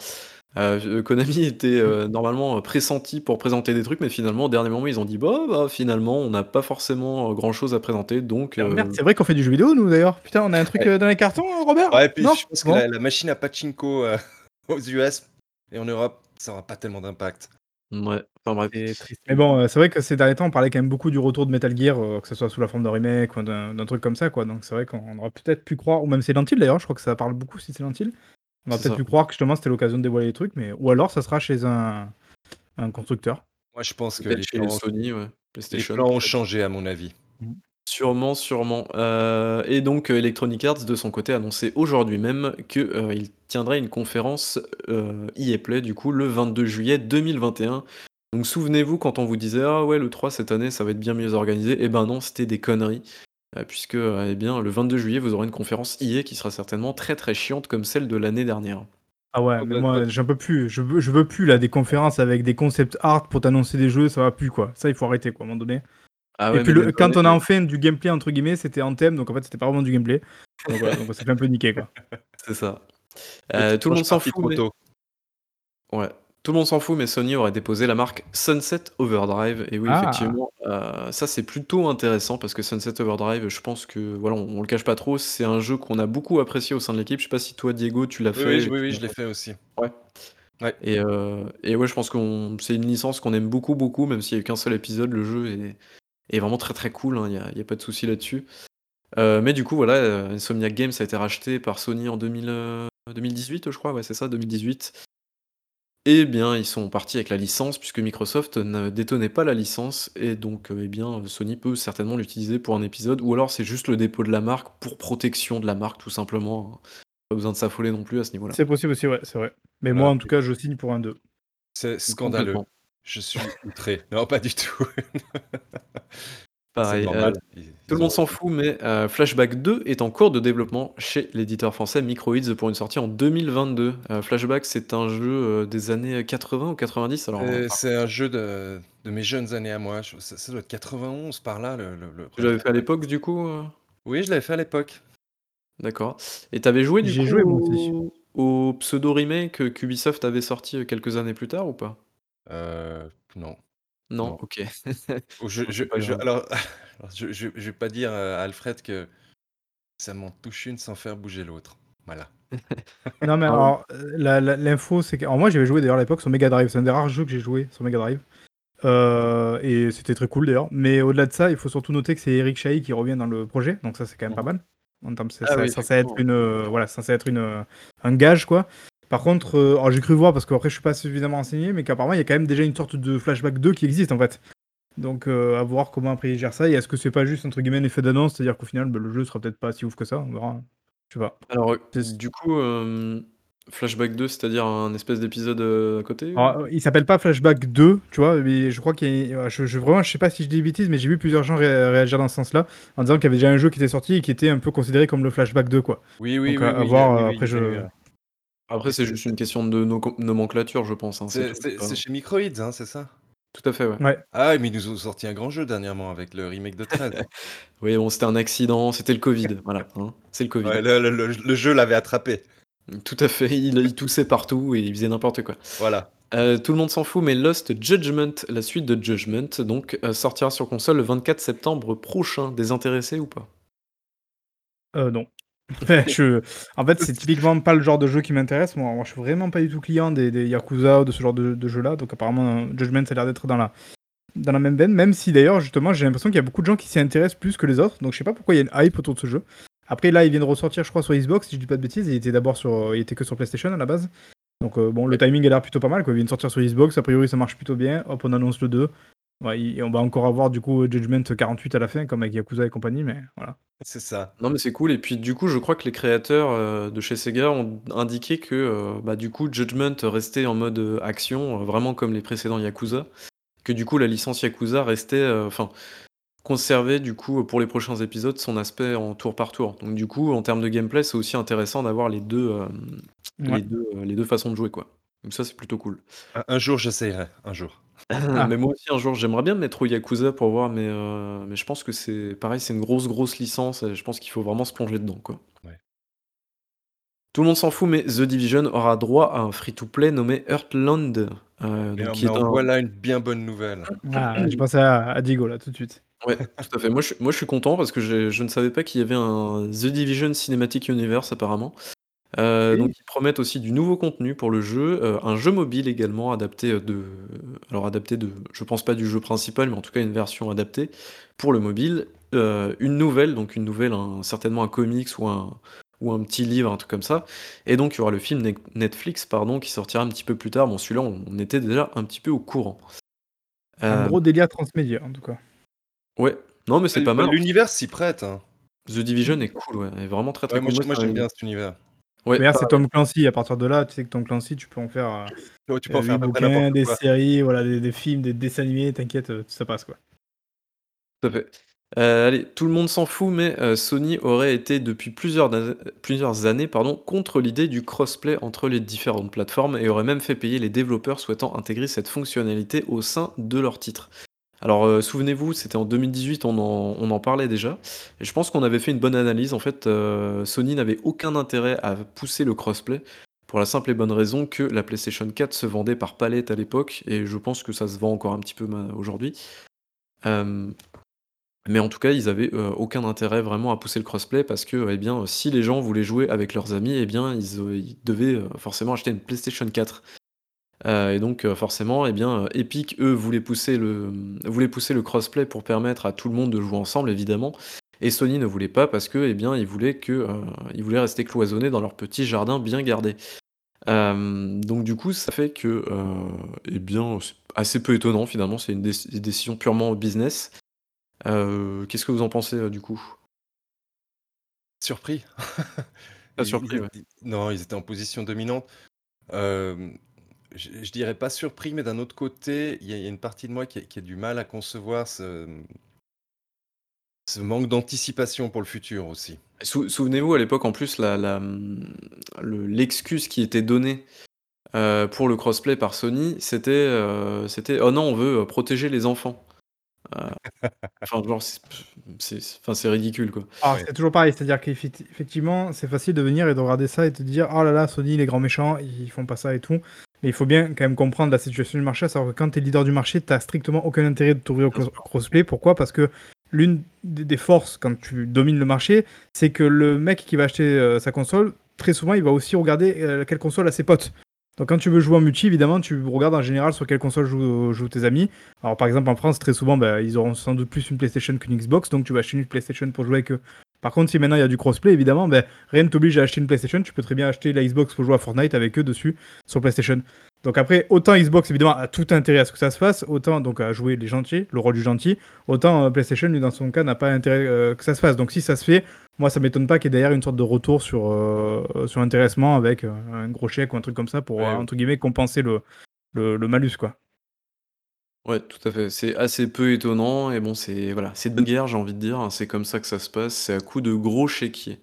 Euh, Konami était euh, normalement pressenti pour présenter des trucs, mais finalement, au dernier moment, ils ont dit bah, bah finalement, on n'a pas forcément grand chose à présenter, donc. Ah, euh, Merde, c'est vrai qu'on fait du jeu vidéo, nous d'ailleurs. Putain, on a un truc Ouais. euh, dans les cartons, Robert? Ouais, et puis Non je pense que la, la machine à pachinko euh, aux US et en Europe, ça n'aura pas tellement d'impact. Ouais, enfin bref. C'est triste. Mais bon, euh, c'est vrai que ces derniers temps, on parlait quand même beaucoup du retour de Metal Gear, euh, que ce soit sous la forme d'un remake ou d'un truc comme ça, quoi. Donc c'est vrai qu'on aurait peut-être pu croire, ou même Silent Hill d'ailleurs, je crois que ça parle beaucoup si Silent Hill. On aurait C'est peut-être pu croire que justement c'était l'occasion de dévoiler les trucs, mais ou alors ça sera chez un, un constructeur. Moi, je pense que les chez plans, Sony, ouais. les plans ont changé, à mon avis. Sûrement, sûrement. Euh, et donc, euh, Electronic Arts, de son côté, a annoncé aujourd'hui même qu'il tiendrait une conférence euh, EA Play, du coup, le 22 juillet 2021. Donc, souvenez-vous, quand on vous disait Ah ouais, le 3 cette année, ça va être bien mieux organisé, eh ben non, c'était des conneries. Euh, puisque, euh, eh bien, le 22 juillet, vous aurez une conférence EA qui sera certainement très très chiante comme celle de l'année dernière. Ah ouais, Oh, mais bah, moi bah. j'en peux plus. Je veux, je veux plus là des conférences avec des concepts art pour t'annoncer des jeux, ça va plus quoi. Ça il faut arrêter quoi à un moment donné. Ah Et ouais, puis le- quand on a enfin du gameplay entre guillemets, c'était en thème, donc en fait c'était pas vraiment du gameplay. Donc voilà, donc on s'est fait un peu niquer quoi. C'est ça. Euh, tout le monde s'en fout. mais-. Ouais. Tout le monde s'en fout, mais Sony aurait déposé la marque Sunset Overdrive. Et oui, Ah. effectivement, euh, ça c'est plutôt intéressant parce que Sunset Overdrive, je pense que, voilà, on, on le cache pas trop, c'est un jeu qu'on a beaucoup apprécié au sein de l'équipe. Je sais pas si toi, Diego, tu l'as Oui, fait. oui, oui, je l'ai fait aussi. et, euh, et ouais, je pense que c'est une licence qu'on aime beaucoup, beaucoup, même s'il n'y a eu qu'un seul épisode, le jeu est, est vraiment très très cool, il n'y a, y a pas de souci là-dessus. Euh, mais du coup, voilà, euh, Insomniac Games a été racheté par Sony en 2000, euh, 2018, je crois, ouais, c'est ça, 2018. Eh bien, ils sont partis avec la licence, puisque Microsoft ne détenait pas la licence, et donc, euh, eh bien, Sony peut certainement l'utiliser pour un épisode, ou alors c'est juste le dépôt de la marque pour protection de la marque, tout simplement. Pas besoin de s'affoler non plus à ce niveau-là. C'est possible aussi, ouais, c'est vrai. Mais Voilà. moi en tout cas je signe pour un 2. C'est scandaleux. Je suis outré. Non, pas du tout. Pareil, euh, Tout le monde s'en fout, mais euh, Flashback 2 est en cours de développement chez l'éditeur français Microids pour une sortie en 2022. Euh, Flashback, c'est un jeu euh, des années 80 ou 90 alors, Euh, euh, C'est un jeu de, de mes jeunes années à moi. Je- ça, ça doit être 91 par là. Le, le- le Tu l'avais fait à l'époque, du coup euh? Oui, je l'avais fait à l'époque. D'accord. Et t'avais joué, du J'ai coup, joué, moi aussi. au, au pseudo-remake qu'Ubisoft avait sorti quelques années plus tard ou pas? Euh, non. Non, Non. ok. Je, Non, je- c'est pas je- grave. alors, alors, je, je, je vais pas dire à Alfred que ça m'en touche une sans faire bouger l'autre. Voilà. Non mais Ah alors la- la- l'info c'est que alors moi j'avais joué d'ailleurs à l'époque sur Mega Drive, c'est un des rares jeux que j'ai joué sur Mega Drive. Euh, et c'était très cool d'ailleurs. Mais au-delà de ça, il faut surtout noter que c'est Eric Chahi qui revient dans le projet, donc ça c'est quand même pas mal. En termes, c'est Ah oui, censé être effectivement. une, voilà, censé être une, un gage quoi. Par contre, euh, alors j'ai cru voir parce qu'après je suis pas suffisamment renseigné, mais qu'apparemment il y a quand même déjà une sorte de flashback 2 qui existe en fait. Donc euh, à voir comment après ils gèrent ça. Et est-ce que c'est pas juste entre guillemets un effet d'annonce, c'est-à-dire qu'au final bah, le jeu sera peut-être pas si ouf que ça, on verra. Je sais pas. Alors, du coup, euh, Flashback 2, c'est-à-dire un espèce d'épisode à côté ou- Alors, il s'appelle pas Flashback 2, tu vois, mais je crois qu'il y a- je, je, vraiment, je sais pas si je dis des bêtises, mais j'ai vu plusieurs gens ré- réagir dans ce sens-là, en disant qu'il y avait déjà un jeu qui était sorti et qui était un peu considéré comme le Flashback 2, quoi. Oui, oui, Donc, oui. à- à oui, voir, oui, après, je- Après, c'est juste une question de no- nomenclature, je pense. hein, C'est tout, chez Microids, hein, c'est ça? Tout à fait, ouais. Ouais. Ah, mais ils nous ont sorti un grand jeu dernièrement avec le remake de 13. Oui, bon, c'était un accident, c'était le Covid, voilà. hein, c'est le Covid. Ouais, le, le- le- le jeu l'avait attrapé. Tout à fait, il, il toussait partout et il faisait n'importe quoi. Voilà. Euh, tout le monde s'en fout, mais Lost Judgment, la suite de Judgment, donc euh, sortira sur console le 24 septembre prochain. Désintéressé ou pas? Euh, non. je... En fait, c'est typiquement pas le genre de jeu qui m'intéresse. Moi, moi, je suis vraiment pas du tout client des, des Yakuza ou de ce genre de, de jeu-là. Donc, apparemment, euh, Judgment, ça a l'air d'être dans la, dans la même veine. Même si, d'ailleurs, justement, j'ai l'impression qu'il y a beaucoup de gens qui s'y intéressent plus que les autres. Donc, je sais pas pourquoi il y a une hype autour de ce jeu. Après, là, il vient de ressortir, je crois, sur Xbox, si je dis pas de bêtises. Il était d'abord sur. Il était que sur PlayStation à la base. Donc, euh, bon, le timing a l'air plutôt pas mal. Quoi. Il vient de sortir sur Xbox. A priori, ça marche plutôt bien. Hop, on annonce le 2. Ouais, il- on va encore avoir, du coup, Judgment 48 à la fin, comme avec Yakuza et compagnie. Mais voilà. C'est ça. Non mais c'est cool et puis du coup je crois que les créateurs euh, de chez Sega ont indiqué que euh, bah, du coup Judgment restait en mode euh, action euh, vraiment comme les précédents Yakuza que du coup la licence Yakuza restait euh, enfin conservait du coup pour les prochains épisodes son aspect en tour par tour donc du coup en termes de gameplay c'est aussi intéressant d'avoir les deux euh, Ouais. les deux euh, les deux façons de jouer quoi donc ça c'est plutôt cool Un, un jour, j'essayerai. Un jour. mais moi aussi un jour j'aimerais bien me mettre au Yakuza pour voir mais euh, mais je pense que c'est pareil c'est une grosse grosse licence et je pense qu'il faut vraiment se plonger dedans quoi Ouais. tout le monde s'en fout mais The Division aura droit à un free-to-play nommé Heartland euh, Mais, donc, qui mais est en un- voilà une bien bonne nouvelle. Ah, je pensais à, à Diego, là, tout de suite. Ouais, tout à fait. Moi, je, moi, je suis content parce que j'ai- je ne savais pas qu'il y avait un The Division Cinematic Universe apparemment. Euh, Oui. Donc, ils promettent aussi du nouveau contenu pour le jeu, euh, un jeu mobile également adapté de, alors adapté de, je pense pas du jeu principal, mais en tout cas une version adaptée pour le mobile, Euh, une nouvelle, donc une nouvelle, un- certainement un comics ou un ou un petit livre, un truc comme ça. Et donc, il y aura le film Ne- Netflix, pardon, qui sortira un petit peu plus tard. Bon, celui-là, on, on était déjà un petit peu au courant. Un Euh, gros délire transmédia, en tout cas. ouais. Non, mais c'est pas mal. L'univers s'y prête. Hein. The Division est cool, ouais, est vraiment très très Ouais, moi, cool. moi, ça- j'aime bien cet univers. Ouais, Mais là, pas- c'est Tom Clancy. À partir de là, tu sais que Tom Clancy, tu peux en faire euh, Ouais, tu peux en euh, faire des bouquins, des quoi. séries, voilà, des, des films, des dessins animés, t'inquiète, euh, ça passe quoi. Tout à fait. Euh, allez, tout le monde s'en fout, mais euh, Sony aurait été depuis plusieurs, plusieurs années pardon, contre l'idée du crossplay entre les différentes plateformes et aurait même fait payer les développeurs souhaitant intégrer cette fonctionnalité au sein de leur titre. Alors euh, souvenez-vous, c'était en 2018, on en, parlait déjà, et je pense qu'on avait fait une bonne analyse. En fait, euh, Sony n'avait aucun intérêt à pousser le crossplay pour la simple et bonne raison que la PlayStation 4 se vendait par palette à l'époque, et je pense que ça se vend encore un petit peu aujourd'hui. Euh, mais en tout cas, ils avaient euh, aucun intérêt vraiment à pousser le crossplay parce que, eh si les gens voulaient jouer avec leurs amis, eh ils, devaient forcément acheter une PlayStation 4. Euh, et donc, euh, forcément, eh bien, euh, Epic, eux, voulaient pousser, le, voulaient pousser le crossplay pour permettre à tout le monde de jouer ensemble, évidemment. Et Sony ne voulait pas parce que, eh bien, ils voulaient que, ils voulaient rester cloisonnés dans leur petit jardin bien gardé. Donc du coup, ça fait que, eh bien, c'est assez peu étonnant finalement. C'est une, dé- une décision purement business. Qu'est-ce que vous en pensez du coup? Surpris. Pas Ils- surpris, ils- ouais. ils- Non, ils étaient en position dominante. Euh, je, je dirais pas surpris, mais d'un autre côté, il y, a il y a une partie de moi qui a, qui a du mal à concevoir ce, ce manque d'anticipation pour le futur aussi. Sou- Souvenez-vous à l'époque en plus la- la, le- l'excuse qui était donnée euh, pour le crossplay par Sony, c'était euh, c'était oh non on veut euh, protéger les enfants. Euh, Enfin genre c'est c'est- enfin, c'est ridicule quoi. Alors Ouais. c'est toujours pareil, c'est-à-dire qu'effectivement, c'est facile de venir et de regarder ça et de dire oh là là, Sony, les grands méchants, ils font pas ça et tout. Mais il faut bien quand même comprendre la situation du marché, à savoir que quand tu es leader du marché, tu strictement aucun intérêt de t'ouvrir au cro- crossplay. Pourquoi? Parce que l'une des forces quand tu domines le marché, c'est que le mec qui va acheter euh, sa console, très souvent, il va aussi regarder euh, quelle console a ses potes. Donc quand tu veux jouer en multi, évidemment, tu regardes en général sur quelle console jouent, jouent tes amis. Alors par exemple en France, très souvent, bah, ils auront sans doute plus une PlayStation qu'une Xbox, donc tu vas acheter une PlayStation pour jouer avec eux. Par contre, si maintenant il y a du crossplay, évidemment, ben, rien ne t'oblige à acheter une PlayStation, tu peux très bien acheter la Xbox pour jouer à Fortnite avec eux dessus sur PlayStation. Donc après, autant Xbox évidemment a tout intérêt à ce que ça se fasse, autant donc à jouer les gentils, le rôle du gentil, autant euh, PlayStation lui dans son cas n'a pas intérêt euh, que ça se fasse. Donc si ça se fait, moi, ça m'étonne pas qu'il y ait derrière une sorte de retour sur, euh, sur intéressement avec euh, un gros chèque ou un truc comme ça pour, Ouais, entre guillemets, compenser le, le, le malus, quoi. Ouais, tout à fait. C'est assez peu étonnant et bon, c'est voilà, c'est de bonne guerre, j'ai envie de dire. hein, C'est comme ça que ça se passe. C'est à coup de gros chéquiers.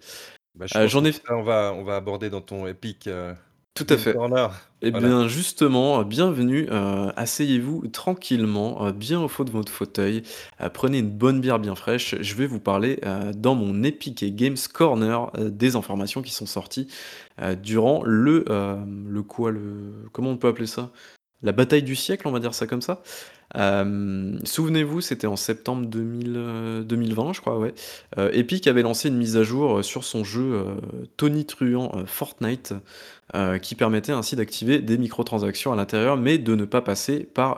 Bah, je Euh, pense j'en que ai. ça, on va, on va aborder dans ton Epic euh, Tout à Game fait. Corner. Eh Voilà. bien, justement, euh, bienvenue. euh, asseyez-vous tranquillement, euh, bien au fond de votre fauteuil. euh, prenez une bonne bière bien fraîche. Je vais vous parler euh, dans mon Epic Games Corner euh, des informations qui sont sorties euh, durant le, euh, le quoi, le comment on peut appeler ça? La bataille du siècle, on va dire ça comme ça? Euh, souvenez-vous, c'était en septembre 2000, euh, 2020, je crois. Euh, Epic avait lancé une mise à jour sur son jeu tonitruant euh, Fortnite, qui permettait ainsi d'activer des microtransactions à l'intérieur, mais de ne pas passer par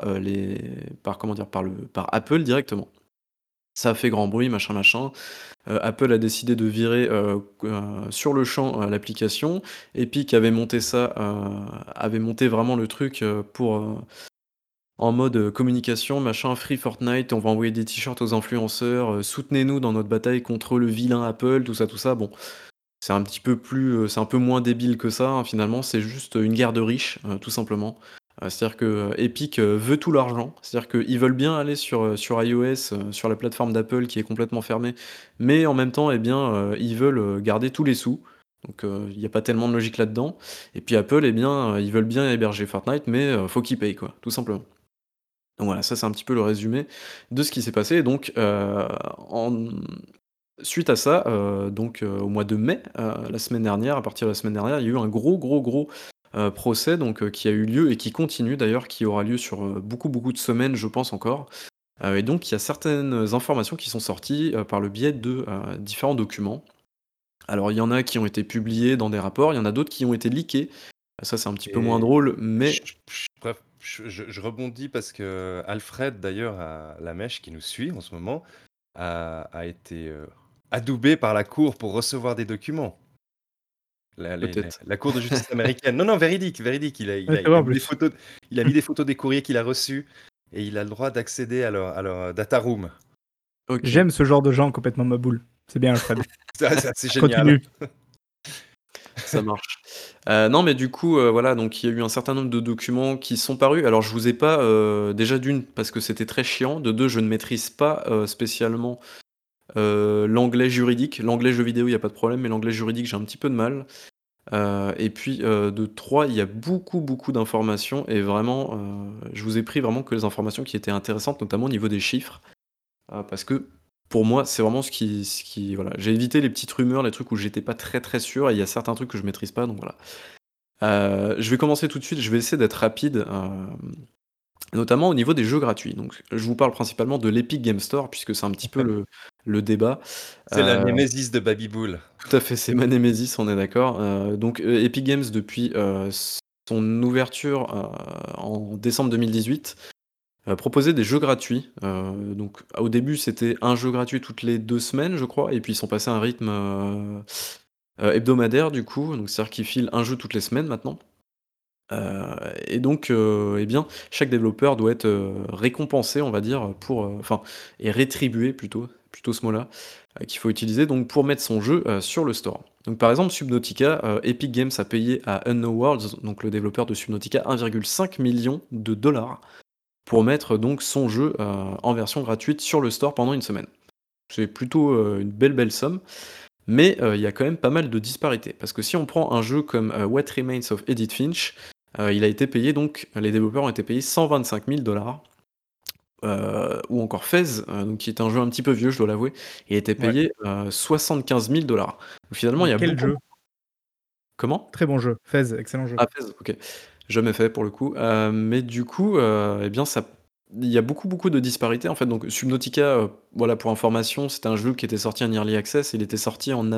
Apple directement. Ça a fait grand bruit, machin, machin. Apple a décidé de virer sur le champ l'application. Epic avait monté ça, avait monté vraiment le truc pour en mode euh, communication, machin, free Fortnite, on va envoyer des t-shirts aux influenceurs, euh, soutenez-nous dans notre bataille contre le vilain Apple, tout ça, tout ça. Bon, c'est un petit peu plus, euh, c'est un peu moins débile que ça, hein, finalement, c'est juste une guerre de riches, tout simplement. C'est-à-dire que Epic veut tout l'argent, c'est-à-dire qu'ils veulent bien aller sur, iOS, sur la plateforme d'Apple qui est complètement fermée, mais en même temps, eh bien, ils veulent garder tous les sous. Donc il n'y a pas tellement de logique là-dedans. Et puis Apple, eh bien, ils veulent bien héberger Fortnite, mais faut qu'ils payent, quoi, tout simplement. Donc voilà, ça c'est un petit peu le résumé de ce qui s'est passé. Et donc, euh, en... suite à ça, euh, donc euh, au mois de mai, la semaine dernière, à partir de la semaine dernière, il y a eu un gros, gros, gros procès donc, qui a eu lieu et qui continue d'ailleurs, qui aura lieu sur beaucoup, beaucoup de semaines, je pense encore. Et donc, il y a certaines informations qui sont sorties par le biais de différents documents. Alors, il y en a qui ont été publiés dans des rapports, il y en a d'autres qui ont été leakés. Ça, c'est un petit peu moins drôle, mais je, je- rebondis parce que Alfred, d'ailleurs, à la mèche qui nous suit en ce moment, a, a été euh, adoubé par la cour pour recevoir des documents. La, les- peut-être. la- la cour de justice américaine. Non, non, véridique, véridique. Il a, il Ouais, a- c'est il vrai, a en mis des plus. photos, il a mis des photos des courriers qu'il a reçus et il a le droit d'accéder à leur, à leur data room. Ok. J'aime ce genre de gens complètement ma boule. C'est bien, Alfred. Ça, C'est génial. Continue. Ça marche. Euh, non, mais du coup, euh, voilà, donc il y a eu un certain nombre de documents qui sont parus. Alors, je vous ai pas, euh, déjà d'une, parce que c'était très chiant. De deux, je ne maîtrise pas spécialement l'anglais juridique. L'anglais jeu vidéo, il n'y a pas de problème, mais l'anglais juridique, j'ai un petit peu de mal. Et puis, de trois, il y a beaucoup, beaucoup d'informations. Et vraiment, je vous ai pris vraiment que les informations qui étaient intéressantes, notamment au niveau des chiffres. Parce que pour moi, c'est vraiment ce qui, ce qui voilà. J'ai évité les petites rumeurs, les trucs où j'étais pas très très sûr, et il y a certains trucs que je maîtrise pas, donc voilà. Euh, je vais commencer tout de suite. Je vais essayer d'être rapide, euh, notamment au niveau des jeux gratuits. Donc, je vous parle principalement de l'Epic Game Store puisque c'est un petit peu le, le débat. C'est la Euh, némésis de Babybull. tout à fait, c'est ma némésis, on est d'accord. Donc Epic Games, depuis son ouverture en décembre 2018, euh, proposait des jeux gratuits. Euh, donc au début, c'était un jeu gratuit toutes les deux semaines, je crois, et puis ils sont passés à un rythme euh, hebdomadaire, du coup. Donc c'est-à-dire qu'ils filent un jeu toutes les semaines maintenant. Et donc, eh bien, chaque développeur doit être récompensé, on va dire, pour, enfin, et rétribué plutôt, plutôt ce mot-là, qu'il faut utiliser donc pour mettre son jeu sur le store. Donc, par exemple, Subnautica, Epic Games a payé à Unknown Worlds, donc le développeur de Subnautica, 1,5 million de dollars pour mettre donc son jeu euh, en version gratuite sur le store pendant une semaine. C'est plutôt euh, une belle belle somme. Mais euh, il y a quand même pas mal de disparités. Parce que si on prend un jeu comme What Remains of Edith Finch, il a été payé donc, les développeurs ont été payés 125 000 dollars. Euh, ou encore Fez, euh, donc, qui est un jeu un petit peu vieux, je dois l'avouer, il a été payé euh, 75 000 dollars. Finalement, il y a Quel beaucoup... jeu? Comment? Très bon jeu. Fez, excellent jeu. Ah, Fez, ok. Jamais fait pour le coup. Euh, mais du coup, euh, eh bien, ça, il y a beaucoup, beaucoup de disparités en fait. Donc, Subnautica, euh, voilà, pour information, c'était un jeu qui était sorti en early access. Il était sorti en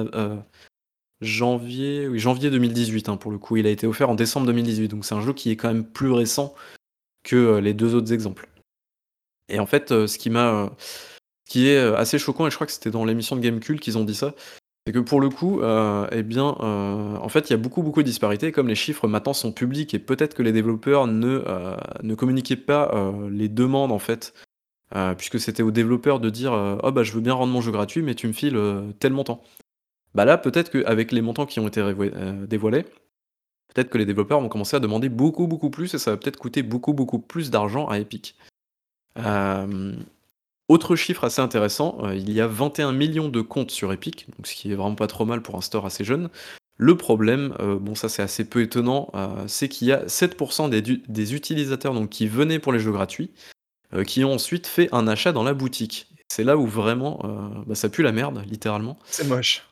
janvier, janvier 2018 hein, pour le coup. Il a été offert en décembre 2018. Donc, c'est un jeu qui est quand même plus récent que les deux autres exemples. Et en fait, ce qui m'a, qui est assez choquant, et je crois que c'était dans l'émission de Gamecult qu'ils ont dit ça, c'est que pour le coup, euh, eh bien, euh, en fait, il y a beaucoup, beaucoup de disparités. Comme les chiffres maintenant sont publics et peut-être que les développeurs ne, euh, ne communiquaient pas les demandes, en fait, puisque c'était aux développeurs de dire Oh, bah, je veux bien rendre mon jeu gratuit, mais tu me files tel montant. Bah là, peut-être qu'avec les montants qui ont été dévoilés, peut-être que les développeurs vont commencer à demander beaucoup, beaucoup plus et ça va peut-être coûter beaucoup, beaucoup plus d'argent à Epic. Euh, autre chiffre assez intéressant, euh, il y a 21 millions de comptes sur Epic, donc ce qui est vraiment pas trop mal pour un store assez jeune. Le problème, bon ça c'est assez peu étonnant, c'est qu'il y a 7% des, des, utilisateurs donc, qui venaient pour les jeux gratuits, qui ont ensuite fait un achat dans la boutique. C'est là où vraiment bah, ça pue la merde, littéralement. C'est moche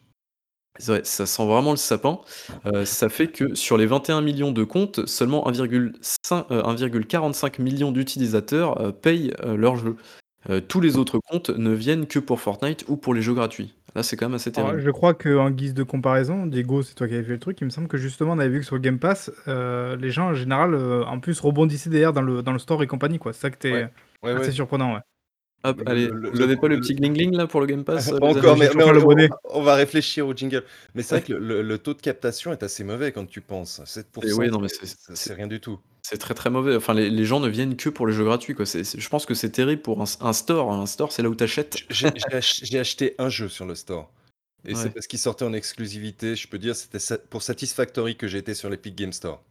ça sent vraiment le sapin. Euh, ça fait que sur les 21 millions de comptes, seulement 1,45 euh, millions d'utilisateurs euh, payent leur jeu. Tous les autres comptes ne viennent que pour Fortnite ou pour les jeux gratuits. Là, c'est quand même assez terrible. je crois qu'en guise de comparaison, Diego, c'est toi qui avais fait le truc, il me semble que justement, on avait vu que sur le Game Pass, les gens en général, en plus, rebondissaient derrière dans le, dans le store et compagnie, quoi. C'est ça que t'es assez surprenant, ouais. Hop, allez, vous avez pas le petit gling là pour le Game Pass Pas encore, mais, on, va réfléchir au jingle. Mais c'est vrai que le, taux de captation est assez mauvais quand tu penses. 7%, oui, non, mais c'est rien du tout. C'est très très mauvais. Enfin, les, gens ne viennent que pour les jeux gratuits. Quoi. je pense que c'est terrible pour un, store. Un store, c'est là où tu achètes. J'ai acheté un jeu sur le store. Et c'est parce qu'il sortait en exclusivité. Je peux dire, c'était pour Satisfactory que j'ai été sur l'Epic Game Store.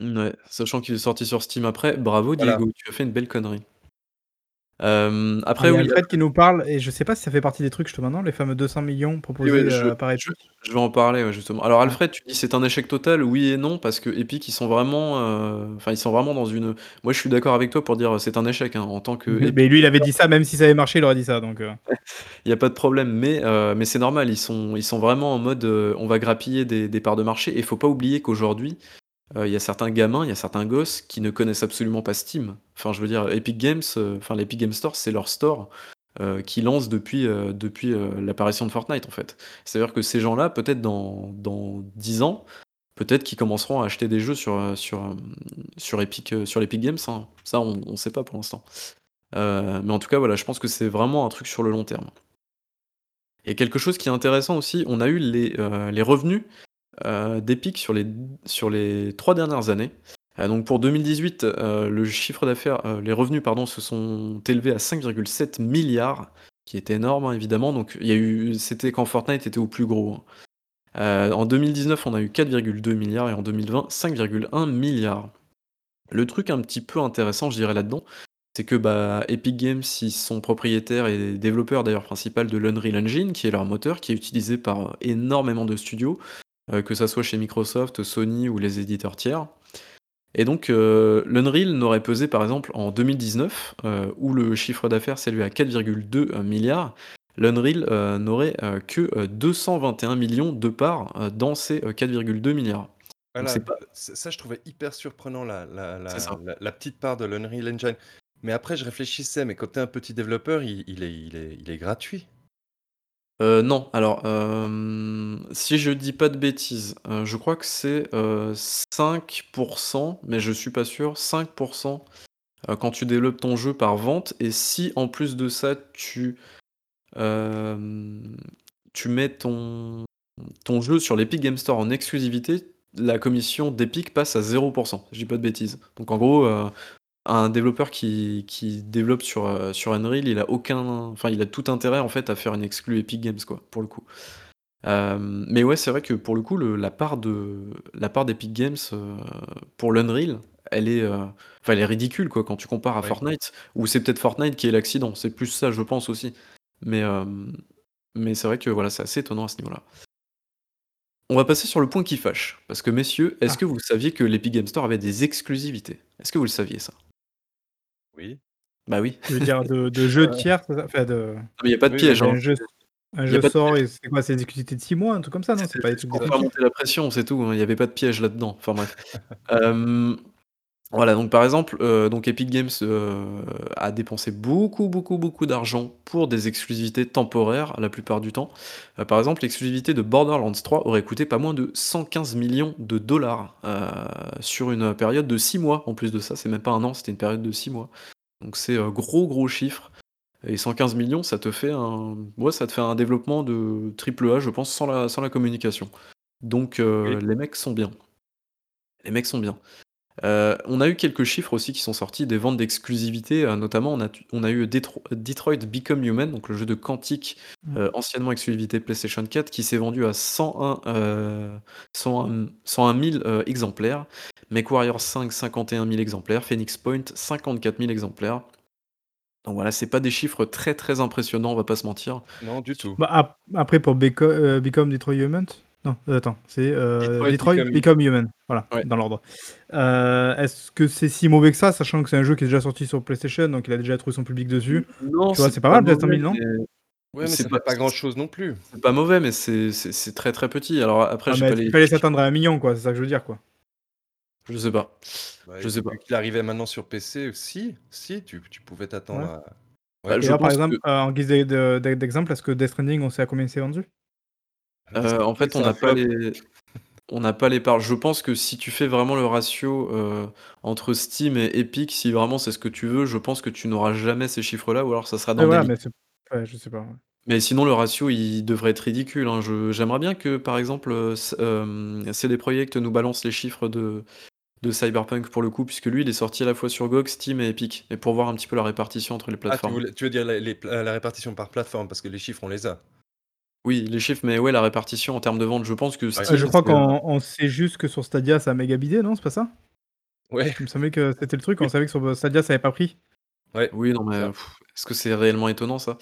Ouais, sachant qu'il est sorti sur Steam après. Bravo, Diego, tu as fait une belle connerie. Euh, après, il y a oui, qui nous parle, et je sais pas si ça fait partie des trucs justement, non les fameux 200 millions proposés euh, par Epic. Je, vais en parler justement. Alors Alfred, tu dis c'est un échec total, oui et non, parce que Epic ils sont vraiment, euh, ils sont vraiment dans une. Moi je suis d'accord avec toi pour dire c'est un échec hein, en tant que. Mais, lui il avait dit ça, même si ça avait marché, il aurait dit ça, donc. il n'y a pas de problème, mais mais c'est normal, ils sont ils sont vraiment en mode on va grappiller des, des parts de marché, et faut pas oublier qu'aujourd'hui euh, il y a certains gamins, il y a certains gosses qui ne connaissent absolument pas Steam. Enfin, je veux dire, Epic Games, euh, enfin l'Epic Game Store, c'est leur store euh, qui lance depuis, depuis l'apparition de Fortnite en fait. C'est-à-dire que ces gens-là, peut-être dans, dans 10 ans, peut-être qu'ils commenceront à acheter des jeux sur, sur, sur, Epic, sur l'Epic Games. Hein. Ça, on ne sait pas pour l'instant. mais en tout cas, voilà, je pense que c'est vraiment un truc sur le long terme. Et quelque chose qui est intéressant aussi, on a eu les, les revenus euh, d'Epic sur les, sur trois dernières années. Euh, donc pour 2018, euh, le chiffre d'affaires, les revenus pardon, se sont élevés à 5,7 milliards, qui est énorme hein, évidemment. Donc c'était quand Fortnite était au plus gros. Hein. en 2019, on a eu 4,2 milliards et en 2020, 5,1 milliards. Le truc un petit peu intéressant, je dirais là-dedans, c'est que bah, Epic Games, ils sont propriétaires et développeurs d'ailleurs principal de l'Unreal Engine, qui est leur moteur, qui est utilisé par énormément de studios. Euh, que ça soit chez Microsoft, Sony ou les éditeurs tiers. Et donc, euh, l'Unreal n'aurait pesé par exemple en 2019, euh, où le chiffre d'affaires s'élevait à 4,2 milliards, l'Unreal n'aurait que 221 millions de parts dans ces 4,2 milliards. Ça, je trouvais hyper surprenant la, la, petite part de l'Unreal Engine. Mais après, je réfléchissais, mais quand tu es un petit développeur, il, est, il, est, il est gratuit. Euh, non, alors, euh, si je dis pas de bêtises, euh, je crois que c'est, 5% mais je suis pas sûr, 5% quand tu développes ton jeu par vente et si en plus de ça tu, tu mets ton ton jeu sur l'Epic Game Store en exclusivité, la commission d'Epic passe à 0% Je dis pas de bêtises. Donc en gros, un développeur qui, développe sur, euh, sur Unreal, il a aucun, enfin, il a tout intérêt en fait à faire une exclu Epic Games quoi, pour le coup. Euh, mais ouais, c'est vrai que pour le coup, la part de la part d'Epic Games euh, pour l'Unreal, elle est, enfin, elle est ridicule quoi quand tu compares à Fortnite. Ou c'est peut-être Fortnite qui est l'accident. C'est plus ça, je pense aussi. Mais mais c'est vrai que voilà, c'est assez étonnant à ce niveau-là. On va passer sur le point qui fâche, parce que messieurs, est-ce ah. que vous saviez que l'Epic Games Store avait des exclusivités? Est-ce que vous le saviez ça? Oui. Bah oui. Tu veux dire de, de jeux tiers, enfin de... il n'y a pas de piège. Hein. Un jeu, un jeu sort et c'est quoi C'est exclusivités de 6 mois, un truc comme ça, non? C'est pas des trucs Pour faire monter la pression, c'est tout. Hein. Il n'y avait pas de piège là-dedans. Enfin bref. euh, voilà, donc par exemple, euh, donc Epic Games euh, a dépensé beaucoup, beaucoup, beaucoup d'argent pour des exclusivités temporaires la plupart du temps. Euh, par exemple, l'exclusivité de Borderlands 3 aurait coûté pas moins de 115 millions de dollars sur une période de 6 mois. En plus de ça, c'est même pas un an, c'était une période de 6 mois. Donc c'est un gros, gros chiffre. Et 115 millions, ça te fait un, ouais, ça te fait un développement de triple A, je pense, sans la, sans la communication. Donc les mecs sont bien. Les mecs sont bien. Heu, on a eu quelques chiffres aussi qui sont sortis des ventes d'exclusivité, heu, notamment on a on a eu Detro Detroit Become Human, donc le jeu de Quantic, Mmh. heu, anciennement exclusivité PlayStation 4, qui s'est vendu à 101, heu, 101 101 000, heu, exemplaires. MechWarrior 5, 51 000 exemplaires. Phoenix Point, 54 000 exemplaires. Donc voilà, c'est pas des chiffres très, très impressionnants, on va pas se mentir. Non, du tout. Bah, ap après pour Beco Become Detroit Human? Non, heu, attends, c'est, heu, Detroit Detroit Become Become Human, voilà, Ouais. dans l'ordre. Heu, est-ce que c'est si mauvais que ça, sachant que c'est un jeu qui est déjà sorti sur PlayStation, donc il a déjà trouvé son public dessus? Non, Tu vois, c'est pas mal, peut-être 100 000, non? Ouais, mais C'est pas fait pas grand-chose non plus. c'est pas mauvais, mais c'est très, très petit. Alors après, Ah j'ai pas les il fallait s'attendre à 1 000 000 quoi, c'est ça que je veux dire, quoi. Je sais pas. Bah, Je sais pas. vu qu'il arrivait maintenant sur PC, si, si, tu tu pouvais t'attendre Ouais. à Bah, ouais. Et je là, par pense exemple, que heu, en guise d'e de d'e d'exemple, est-ce que Death Stranding, on sait à combien il s'est vendu? Heu, en fait, on n'a pas les on n'a pas les parts. Je pense que si tu fais vraiment le ratio, heu, entre Steam et Epic, si vraiment c'est ce que tu veux, je pense que tu n'auras jamais ces chiffres-là ou alors ça sera Ouais, dans mais c'est ouais, je sais pas, ouais. mais sinon le ratio, il devrait être ridicule, hein. Je j'aimerais bien que, par exemple, c hem, CD Projekt nous balance les chiffres de de Cyberpunk pour le coup, puisque lui, il est sorti à la fois sur GOG, Steam et Epic et pour voir un petit peu la répartition entre les Ah, tu plateformes. voulais tu veux dire les les pla la répartition par plateforme parce que les chiffres, on les a. Oui, les chiffres, mais ouais, la répartition en termes de vente, je pense que Ouais. Heu, je Steam, crois c'est, heu qu'on on sait juste que sur Stadia, ça a méga bidé, non, c'est pas ça? Ouais. Il me semblait que c'était le truc, on Oui. savait que sur, heu, Stadia, ça avait pas pris. Ouais, Oui, non, c'est mais ça. est-ce que c'est réellement étonnant ça?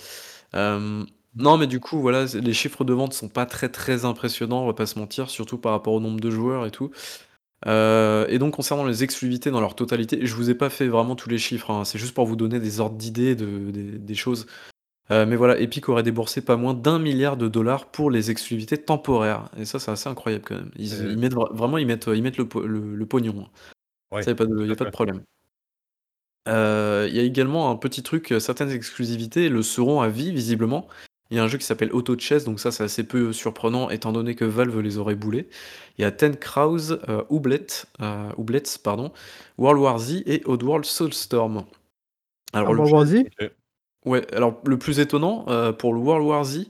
Hem, non, mais du coup, voilà, c'est les chiffres de vente sont pas très, très impressionnants, on va pas se mentir, surtout par rapport au nombre de joueurs et tout. Heu et donc concernant les exclusivités dans leur totalité, je vous ai pas fait vraiment tous les chiffres, hein, c'est juste pour vous donner des ordres d'idées de des des choses. Heu, mais voilà, Epic aurait déboursé pas moins d'1 000 000 $ pour les exclusivités temporaires et ça, c'est assez incroyable quand même. Ils Heu ils mettent vra vraiment, ils mettent, ils mettent le po le le pognon, hein. Ouais, Ça, il y a pas de il y a pas de fait. problème. Heu, il y a également un petit truc, heu, certaines exclusivités le seront à vie visiblement. Il y a un jeu qui s'appelle Auto Chess, donc ça, c'est assez peu surprenant étant donné que Valve les aurait boulés. Il y a Ten Crows, heu, Ooblets, heu, Ooblets pardon, World War Z et Oddworld Soulstorm. Ah, Alors le World War Z? Ouais, alors le plus étonnant, heu, pour le World War Z,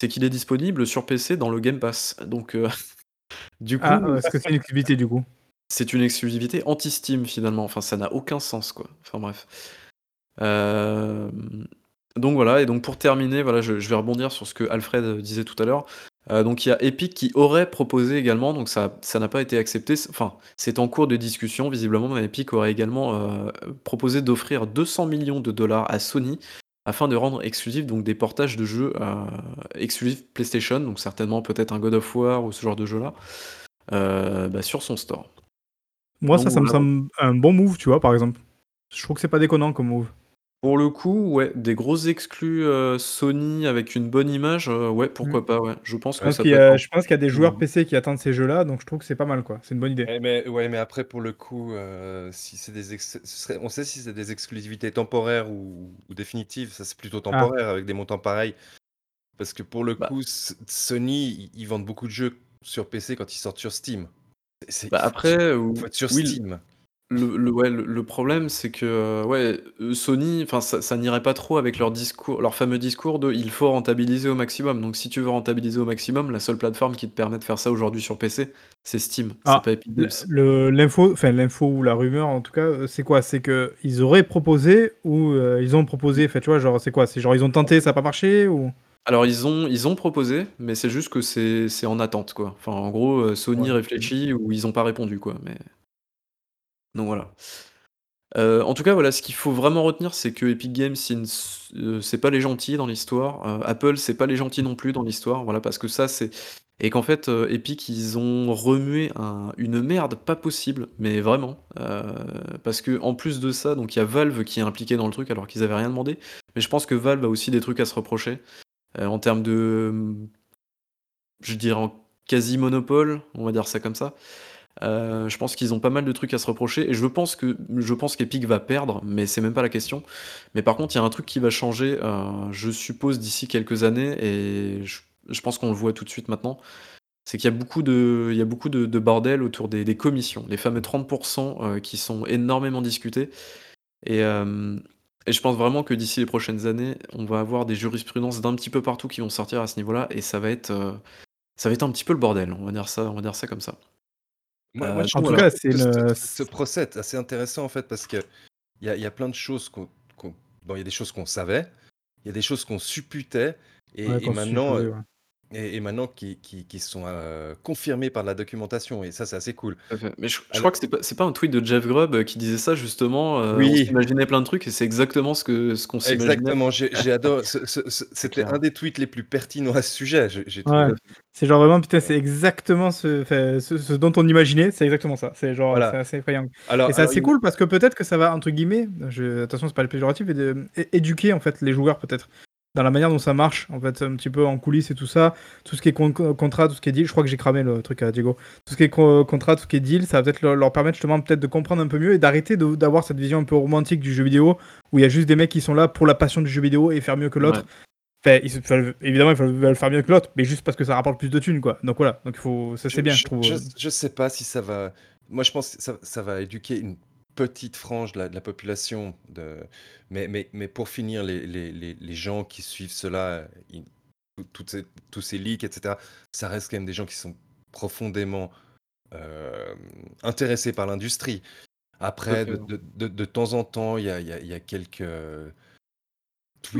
c'est qu'il est disponible sur PC dans le Game Pass. Donc heu, du Ah, coup heu, est-ce que c'est une exclusivité, du coup? c'est une exclusivité anti-Steam finalement, enfin ça n'a aucun sens quoi. Enfin bref. Hem, donc voilà et donc pour terminer, voilà, je je vais rebondir sur ce que Alfred, heu, disait tout à l'heure. Heu, donc il y a Epic qui aurait proposé également, donc ça ça n'a pas été accepté, enfin, c'est en cours de discussion visiblement, mais Epic aurait également, proposé d'offrir 200 000 000 $ à Sony afin de rendre exclusifs donc des portages de jeux, heu, exclusifs PlayStation, donc certainement peut-être un God of War ou ce genre de jeu-là, heu, bah, sur son store. Moi, Donc ça, ça me semble un bon move, tu vois, par exemple. Je trouve que c'est pas déconnant comme move. Pour le coup, ouais, des grosses exclus, heu, Sony avec une bonne image, heu, ouais, Mmh. pourquoi pas, ouais. Je pense Je que pense ça qu'il y peut être a je pense qu'il y a des joueurs PC qui attendent ces jeux-là, donc je trouve que c'est pas mal, quoi. C'est une bonne idée. Ouais, mais ouais, mais après pour le coup, heu, si c'est des ex ce serait on sait si c'est des exclusivités temporaires ou ou définitives, ça c'est plutôt Ah. temporaire avec des montants pareils. Parce que pour le Bah coup, S Sony, ils ils vendent beaucoup de jeux sur PC quand ils sortent sur Steam. C'est c'est Bah, il faut être après, il faut ou être sur oui, Steam. Le le ouais, le le problème, c'est que, heu, ouais, heu, Sony, enfin, ça ça n'irait pas trop avec leur discours leur fameux discours de: «Il faut rentabiliser au maximum». Donc si tu veux rentabiliser au maximum, la seule plateforme qui te permet de faire ça aujourd'hui sur PC, c'est Steam, c'est Ah, pas Epic le Games. le l'info, enfin l'info ou la rumeur en tout cas, heu, c'est quoi? C'est qu'ils auraient proposé ou, heu, ils ont proposé? Enfin, tu vois, genre, c'est quoi? C'est genre ils ont tenté, ça a pas marché ou? Alors ils ont ils ont proposé, mais c'est juste que c'est c'est en attente, quoi. Enfin, en gros, heu, Ouais, Sony mmh. réfléchit ou ils ont pas répondu, quoi, mais donc voilà. Heu, en tout cas, voilà, ce qu'il faut vraiment retenir, c'est que Epic Games, c'est c'est pas les gentils dans l'histoire, heu, Apple, c'est pas les gentils non plus dans l'histoire, voilà, parce que ça, c'est et qu'en fait, Epic, ils ont remué un une merde pas possible, mais vraiment, parce qu'en plus de ça, donc il y a Valve qui est impliqué dans le truc alors qu'ils avaient rien demandé, mais je pense que Valve a aussi des trucs à se reprocher, en termes de, je dirais en quasi monopole, on va dire ça comme ça. Heu, je pense qu'ils ont pas mal de trucs à se reprocher et je pense que je pense qu'Epic va perdre, mais c'est même pas la question. Mais par contre, il y a un truc qui va changer, heu, je suppose d'ici quelques années et je pense qu'on le voit tout de suite maintenant. C'est qu'il y a beaucoup de il y a beaucoup de de bordel autour des commissions, les fameux 30 heu, qui sont énormément discutés et et je pense vraiment que d'ici les prochaines années, on va avoir des jurisprudences d'un petit peu partout qui vont sortir à ce niveau-là et ça va être, ça va être un petit peu le bordel, on va dire ça on va dire ça comme ça. Moi, Euh, moi, je En tout cas, c'est ce, une. ce- ce procès est assez intéressant en fait parce que il y a, il y a plein de choses qu'on, bon, il y a des choses qu'on savait, il y a des choses qu'on supputait et, Ouais, et maintenant, ouais. Et, et maintenant qui, qui, qui sont euh, confirmées par la documentation et ça c'est assez cool. Tout à fait. Mais je, je Alors- crois que c'est pas, c'est pas un tweet de Jeff Grubb euh, qui disait ça justement. euh, Oui. On s'imaginait plein de trucs et c'est exactement ce que ce qu'on s'imaginait. Exactement, j'ai j'ai adoré. ce- ce- ce- C'était clair. un des tweets les plus pertinents à ce sujet. J'ai j'ai Ouais. trouvé. C'est genre vraiment, putain, c'est exactement ce, enfin, ce, ce dont on imaginait, c'est exactement ça. C'est genre, Voilà. c'est assez effrayant. Alors, Et c'est alors, assez il- cool parce que peut-être que ça va, entre guillemets, je, attention, c'est pas le péjoratif, mais de, é- éduquer en fait les joueurs peut-être dans la manière dont ça marche, en fait, un petit peu en coulisses et tout ça, tout ce qui est con- contrat, tout ce qui est deal. Je crois que j'ai cramé le truc à Diego. Tout ce qui est co- contrat, tout ce qui est deal, ça va peut-être leur, leur permettre justement peut-être de comprendre un peu mieux et d'arrêter d'avoir cette vision un peu romantique du jeu vidéo où il y a juste des mecs qui sont là pour la passion du jeu vidéo et faire mieux que l'autre. Enfin, ils enfin, évidemment, ils veulent faire mieux que l'autre, mais juste parce que ça rapporte plus de thunes, quoi. Donc voilà, donc il faut, ça c'est bien, je trouve. Je, je sais pas si ça va. Moi, je pense que ça, ça va éduquer une petite frange de la, de la population. De... Mais, mais, mais pour finir, les, les, les, les gens qui suivent cela, ils- tout- toutes ces- tous ces leaks, etc., ça reste quand même des gens qui sont profondément euh, intéressés par l'industrie. Après, de, de, de, temps en temps, il y a, y a- il y a quelques.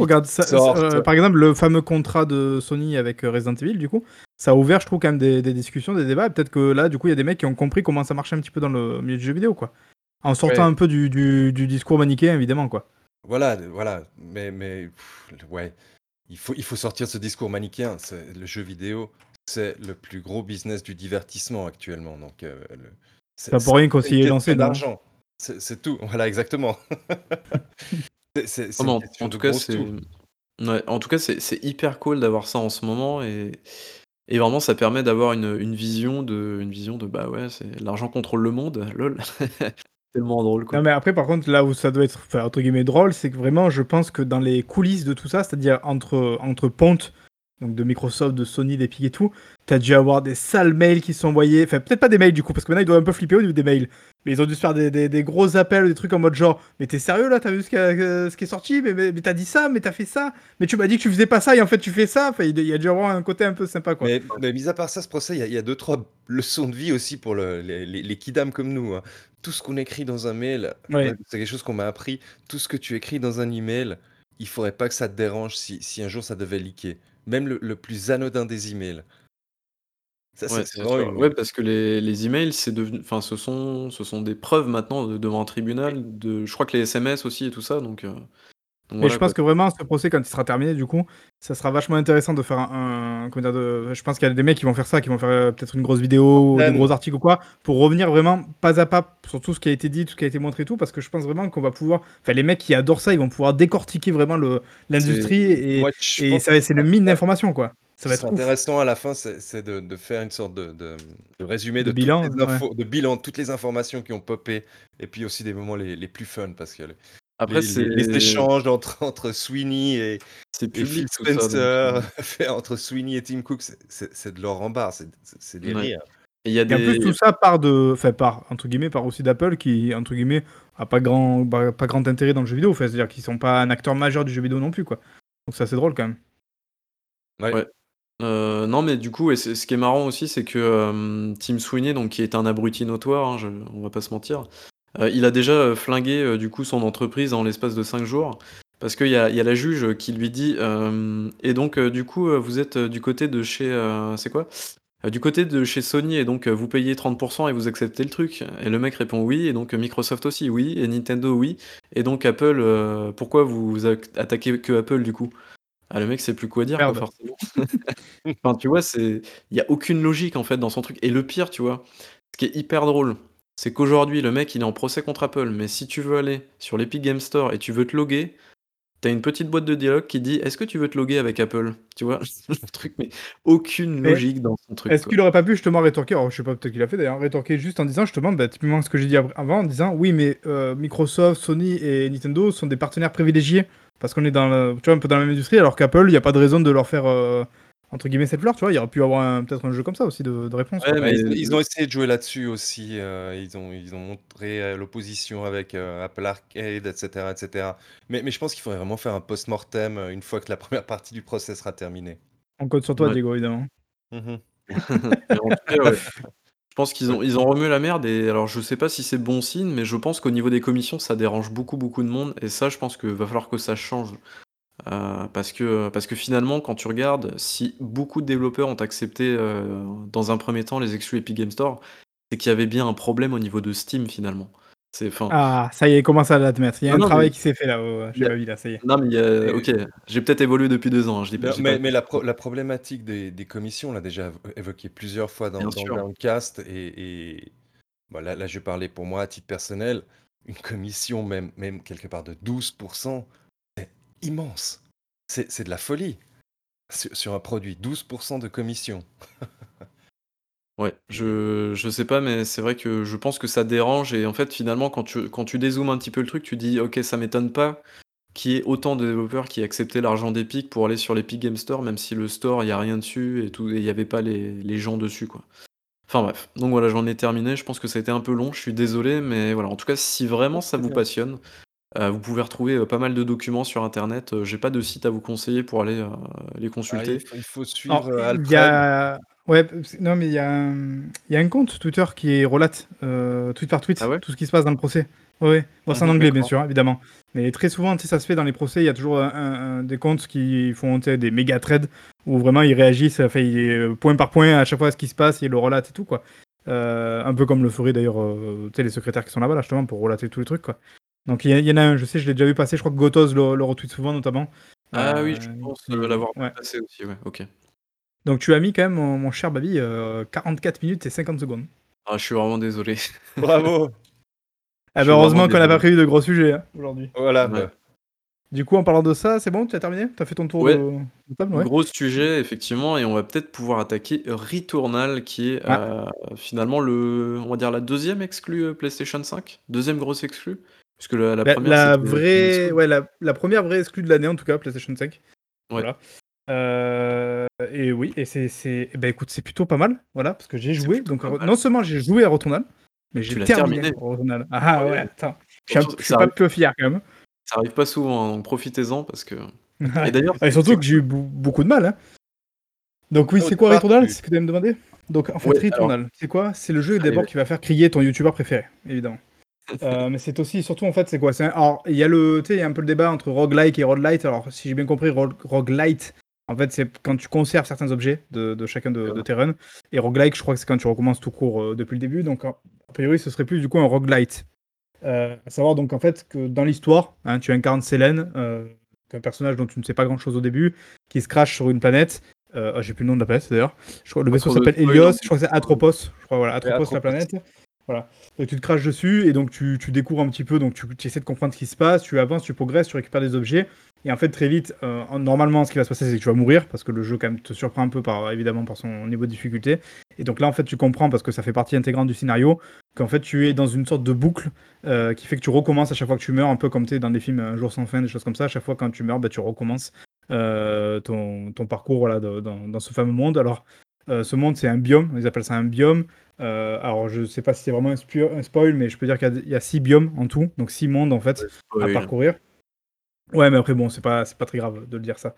Regarde, ça, euh, par exemple, le fameux contrat de Sony avec euh, Resident Evil, du coup, ça a ouvert, je trouve, quand même des, des discussions, des débats. Peut-être que là, du coup, il y a des mecs qui ont compris comment ça marchait un petit peu dans le milieu du jeu vidéo, quoi. En sortant Ouais. un peu du, du, du discours manichéen, évidemment, quoi. Voilà, voilà. Mais, mais pff, ouais, il faut, il faut sortir de ce discours manichéen. C'est- Le jeu vidéo, c'est le plus gros business du divertissement actuellement. Donc, euh, le- C'est pas pour rien qu'on s'y est lancé, d'argent. C'est tout. Voilà, exactement. En, tout cas, c'est sous. ouais, en tout cas, c'est c'est hyper cool d'avoir ça en ce moment et, et vraiment, ça permet d'avoir une, une vision de, une vision de bah ouais, c'est l'argent contrôle le monde, lol. Tellement drôle quoi. Non, mais après, par contre, là où ça doit être, enfin, entre guillemets, drôle, c'est que vraiment, je pense que dans les coulisses de tout ça, c'est-à-dire entre, entre pontes, donc de Microsoft, de Sony, d'Epic et tout, t'as dû avoir des sales mails qui sont envoyés, enfin, peut-être pas des mails du coup, parce que maintenant ils doivent un peu flipper au niveau des mails, mais ils ont dû se faire des, des- des gros appels, des trucs en mode genre, mais t'es sérieux là, t'as vu ce qui, a- ce qui est sorti, mais, mais, mais t'as dit ça, mais t'as fait ça, mais tu m'as dit que tu faisais pas ça, et en fait tu fais ça, enfin, il y a dû avoir un côté un peu sympa, quoi. Mais, mais mis à part ça, ce procès, il y, a- il y a deux, trois leçons de vie aussi pour le- les, les, les kidams comme nous. hein. Tout ce qu'on écrit dans un mail, Ouais. c'est quelque chose qu'on m'a appris. Tout ce que tu écris dans un email, il faudrait pas que ça te dérange si, si un jour ça devait leaker. Même le, le plus anodin des emails. Ça, c'est- Ouais, c'est bien vraiment sûr. une- Ouais, parce que les, les emails, c'est devenu, enfin, ce sont, ce sont des preuves maintenant de- devant un tribunal. De, je crois que les SMS aussi et tout ça, donc. euh, donc Mais voilà, je pense quoi. que vraiment, ce procès, quand il sera terminé, du coup, ça sera vachement intéressant de faire un. un- comment dire, de- je pense qu'il y a des mecs qui vont faire ça, qui vont faire euh, peut-être une grosse vidéo, ou des Même. gros articles ou quoi, pour revenir vraiment pas à pas sur tout ce qui a été dit, tout ce qui a été montré et tout, parce que je pense vraiment qu'on va pouvoir. Enfin, les mecs qui adorent ça, ils vont pouvoir décortiquer vraiment l'industrie et, je et c'est le mine d'information, quoi. Ça va être ouf. intéressant à la fin, c'est de, de faire une sorte de, de- de résumé De bilan, infos, de bilan, de toutes les informations qui ont popé, et puis aussi des moments les, les plus fun, parce que Après, les- c'est les échanges entre, entre Sweeney et, Phil ça. Spencer, euh, entre Sweeney et Tim Cook, c'est- de l'or en barre, c'est des Ouais. rires. Et il y a Et en plus, tout ça part de. Enfin, part, entre guillemets, part aussi d'Apple qui, entre guillemets, a pas grand, pas, pas grand intérêt dans le jeu vidéo. Enfin, C'est-à-dire qu'ils sont pas un acteur majeur du jeu vidéo non plus, quoi. Donc, ça, c'est drôle quand même. Ouais. Ouais. Euh, non, mais du coup, et ce qui est marrant aussi, c'est que euh, Tim Sweeney, donc, qui est un abruti notoire, hein, je- on va pas se mentir, euh, il a déjà euh, flingué euh, du coup son entreprise en l'espace de 5 jours. Parce qu'il y y a la juge qui lui dit Et donc, du coup, vous êtes du côté de chez. c'est quoi? Du côté de chez Sony, et donc vous payez 30% et vous acceptez le truc. Et le mec répond oui, et donc Microsoft aussi, oui, et Nintendo, oui. Et donc Apple, pourquoi vous attaquez que Apple du coup? Ah, le mec sait plus quoi dire, quoi, forcément. enfin, tu vois, c'est, il y a aucune logique en fait dans son truc. Et le pire, tu vois, ce qui est hyper drôle, c'est qu'aujourd'hui, le mec, il est en procès contre Apple. Mais si tu veux aller sur l'Epic Game Store et tu veux te loguer, t'as une petite boîte de dialogue qui dit Est-ce que tu veux te loguer avec Apple? Tu vois, le truc, mais aucune logique dans son truc. Est-ce qu'il aurait pas pu justement rétorquer? Alors, je sais pas, peut-être qu'il a fait d'ailleurs, rétorquer juste en disant justement, bah, typiquement ce que j'ai dit av- avant, en disant oui, mais euh, Microsoft, Sony et Nintendo sont des partenaires privilégiés parce qu'on est dans le- tu vois, un peu dans la même industrie, alors qu'Apple, il n'y a pas de raison de leur faire euh, entre guillemets cette fleur, tu vois. Il y aurait pu avoir peut-être un jeu comme ça aussi de, de réponse. Ouais, quoi. Ouais, mais- ils, ils ont essayé de jouer là-dessus aussi. euh, ils, ont, ils ont montré euh, l'opposition avec euh, Apple Arcade, etc. etc. Mais, mais je pense qu'il faudrait vraiment faire un post-mortem euh, une fois que la première partie du procès sera terminée. On compte sur toi, Ouais. Diego, évidemment. Mhm. Mais en tout cas, ouais. Je pense qu'ils ont ils ont remué la merde et alors je sais pas si c'est bon signe, mais je pense qu'au niveau des commissions, ça dérange beaucoup, beaucoup de monde et ça, je pense qu'il va falloir que ça change. Euh, parce que parce que finalement, quand tu regardes, si beaucoup de développeurs ont accepté, euh, dans un premier temps les exclus Epic Games Store, c'est qu'il y avait bien un problème au niveau de Steam finalement. C'est Ah, ça y est, commence à l'admettre. Il y a Non, un non, travail mais qui s'est fait là, y j'ai a pas vu là, ça y est. non, mais a OK, j'ai peut-être évolué depuis 2 ans, hein, je dis pas Non, j'ai pas mais, la, pro- la problématique des, des commissions, on l'a déjà évo- évoqué plusieurs fois dans, dans le. Downcast, et, et bon, là, là, je parlais pour moi à titre personnel, une commission même, même quelque part de 12%, c'est immense. C'est de la folie sur, sur un produit, 12% de commission. Ouais, je je sais pas, mais c'est vrai que je pense que ça dérange et en fait, finalement, quand tu quand tu dézoomes un petit peu le truc, tu dis: «OK, ça m'étonne pas qu'il y ait autant de développeurs qui aient accepté l'argent d'Epic pour aller sur l'Epic Game Store, même si le store, il y a rien dessus et tout et il y avait pas les les gens dessus, quoi». Enfin bref, donc voilà, j'en ai terminé. Je pense que ça a été un peu long, je suis désolé, mais voilà, en tout cas, si vraiment ça vous passionne, heu, vous pouvez retrouver, heu, pas mal de documents sur internet, heu, j'ai pas de site à vous conseiller pour aller, heu, les Ah, consulter. il, faut, il faut Alors, suivre euh, il y Alfred. a. Ouais, non, mais il y, a il y a un compte Twitter qui relate, euh, tweet par tweet, Ah ouais? tout ce qui se passe dans le procès. Ouais, ouais. Bon, c'est en anglais, bien d'accord. sûr, évidemment. Mais très souvent, tu sais, ça se fait dans les procès, il y a toujours un- un- un- des comptes qui font tu sais, des méga threads où vraiment ils réagissent, enfin, ils- euh, point par point, à chaque fois ce qui se passe, ils le relatent et tout, quoi. Euh, un peu comme le ferait d'ailleurs euh, tu sais, les secrétaires qui sont là-bas, là, justement, pour relater tous les trucs, quoi. Donc il y, en a un, je sais, je l'ai déjà vu passer, je crois que Gotos le, le retweet souvent, notamment. Ah oui, je Euh, pense, heu, l'avoir ouais. passer aussi, ouais, OK. Donc tu as mis quand même, mon, mon cher Babi, euh, 44 minutes et 50 secondes. Ah, je suis vraiment désolé. Bravo. Ah bah heureusement qu'on n'a pas prévu de gros sujets hein, aujourd'hui. Voilà. Ouais. bah, Du coup, en parlant de ça, c'est bon, tu as terminé? Tu as fait ton tour Ouais. de, de table ouais? Gros sujet, effectivement, et on va peut-être pouvoir attaquer Returnal, qui est Ah. euh, finalement le, on va dire la deuxième exclue euh, PlayStation 5, deuxième grosse exclue, puisque la, la La, première la vraie, ouais, la, la première vraie exclue de l'année en tout cas, PlayStation 5. Ouais. Voilà. Euh, et oui, et c'est, c'est, eh ben écoute, c'est plutôt pas mal, voilà, parce que j'ai joué. Donc mal. non seulement j'ai joué à Returnal, mais j'ai terminé, terminé. Returnal. Ah Ouais. ouais, attends, je suis, je suis pas peu fier quand même. Ça arrive pas souvent, hein, donc profitez-en parce que. Et d'ailleurs, Et surtout que j'ai eu beaucoup de mal. Hein. Donc oui, c'est quoi Returnal. C'est ce que tu me demander? Donc en fait, Ouais, Returnal, c'est quoi? C'est le jeu d'abord qui va faire crier ton youtubeur préféré, évidemment. Euh, mais c'est aussi, surtout en fait, c'est quoi? Un- Alors, il y a le, tu sais, un peu le débat entre roguelike et roguelite. Alors, si j'ai bien compris, ro- roguelite, en fait, c'est quand tu conserves certains objets de, de chacun de, de tes runs. Et roguelike, je crois que c'est quand tu recommences tout court euh, depuis le début. Donc, a priori, ce serait plus du coup un roguelite. Euh, à savoir donc en fait que dans l'histoire, hein, tu incarnes Selene, euh, un personnage dont tu ne sais pas grand chose au début, qui se crache sur une planète. Euh, ah, J'ai plus le nom de la planète d'ailleurs. Le vaisseau s'appelle Helios. Je crois que c'est Atropos. Je crois voilà Atropos, Atropos. la planète. Voilà. Tu te craches dessus et donc tu, découvres un petit peu. Donc tu, essaies de comprendre ce qui se passe. Tu avances, tu progresses, tu récupères des objets. Et en fait très vite, euh, en- normalement ce qui va se passer c'est que tu vas mourir parce que le jeu quand même te surprend un peu par évidemment par son niveau de difficulté. Et donc là en fait tu comprends parce que ça fait partie intégrante du scénario qu'en fait tu es dans une sorte de boucle euh, qui fait que tu recommences à chaque fois que tu meurs, un peu comme dans des films Un jour sans fin, des choses comme ça. À chaque fois quand tu meurs, bah, tu recommences euh, ton, ton parcours voilà, dans, dans ce fameux monde. Alors, euh, ce monde, c'est un biome, ils appellent ça un biome. Euh, alors, je sais pas si c'est vraiment un, spoil, mais je peux dire qu'il y a- il y, a six biomes en tout, donc six mondes en fait à parcourir. Ouais, mais après, bon, c'est pas, pas très grave de le dire ça.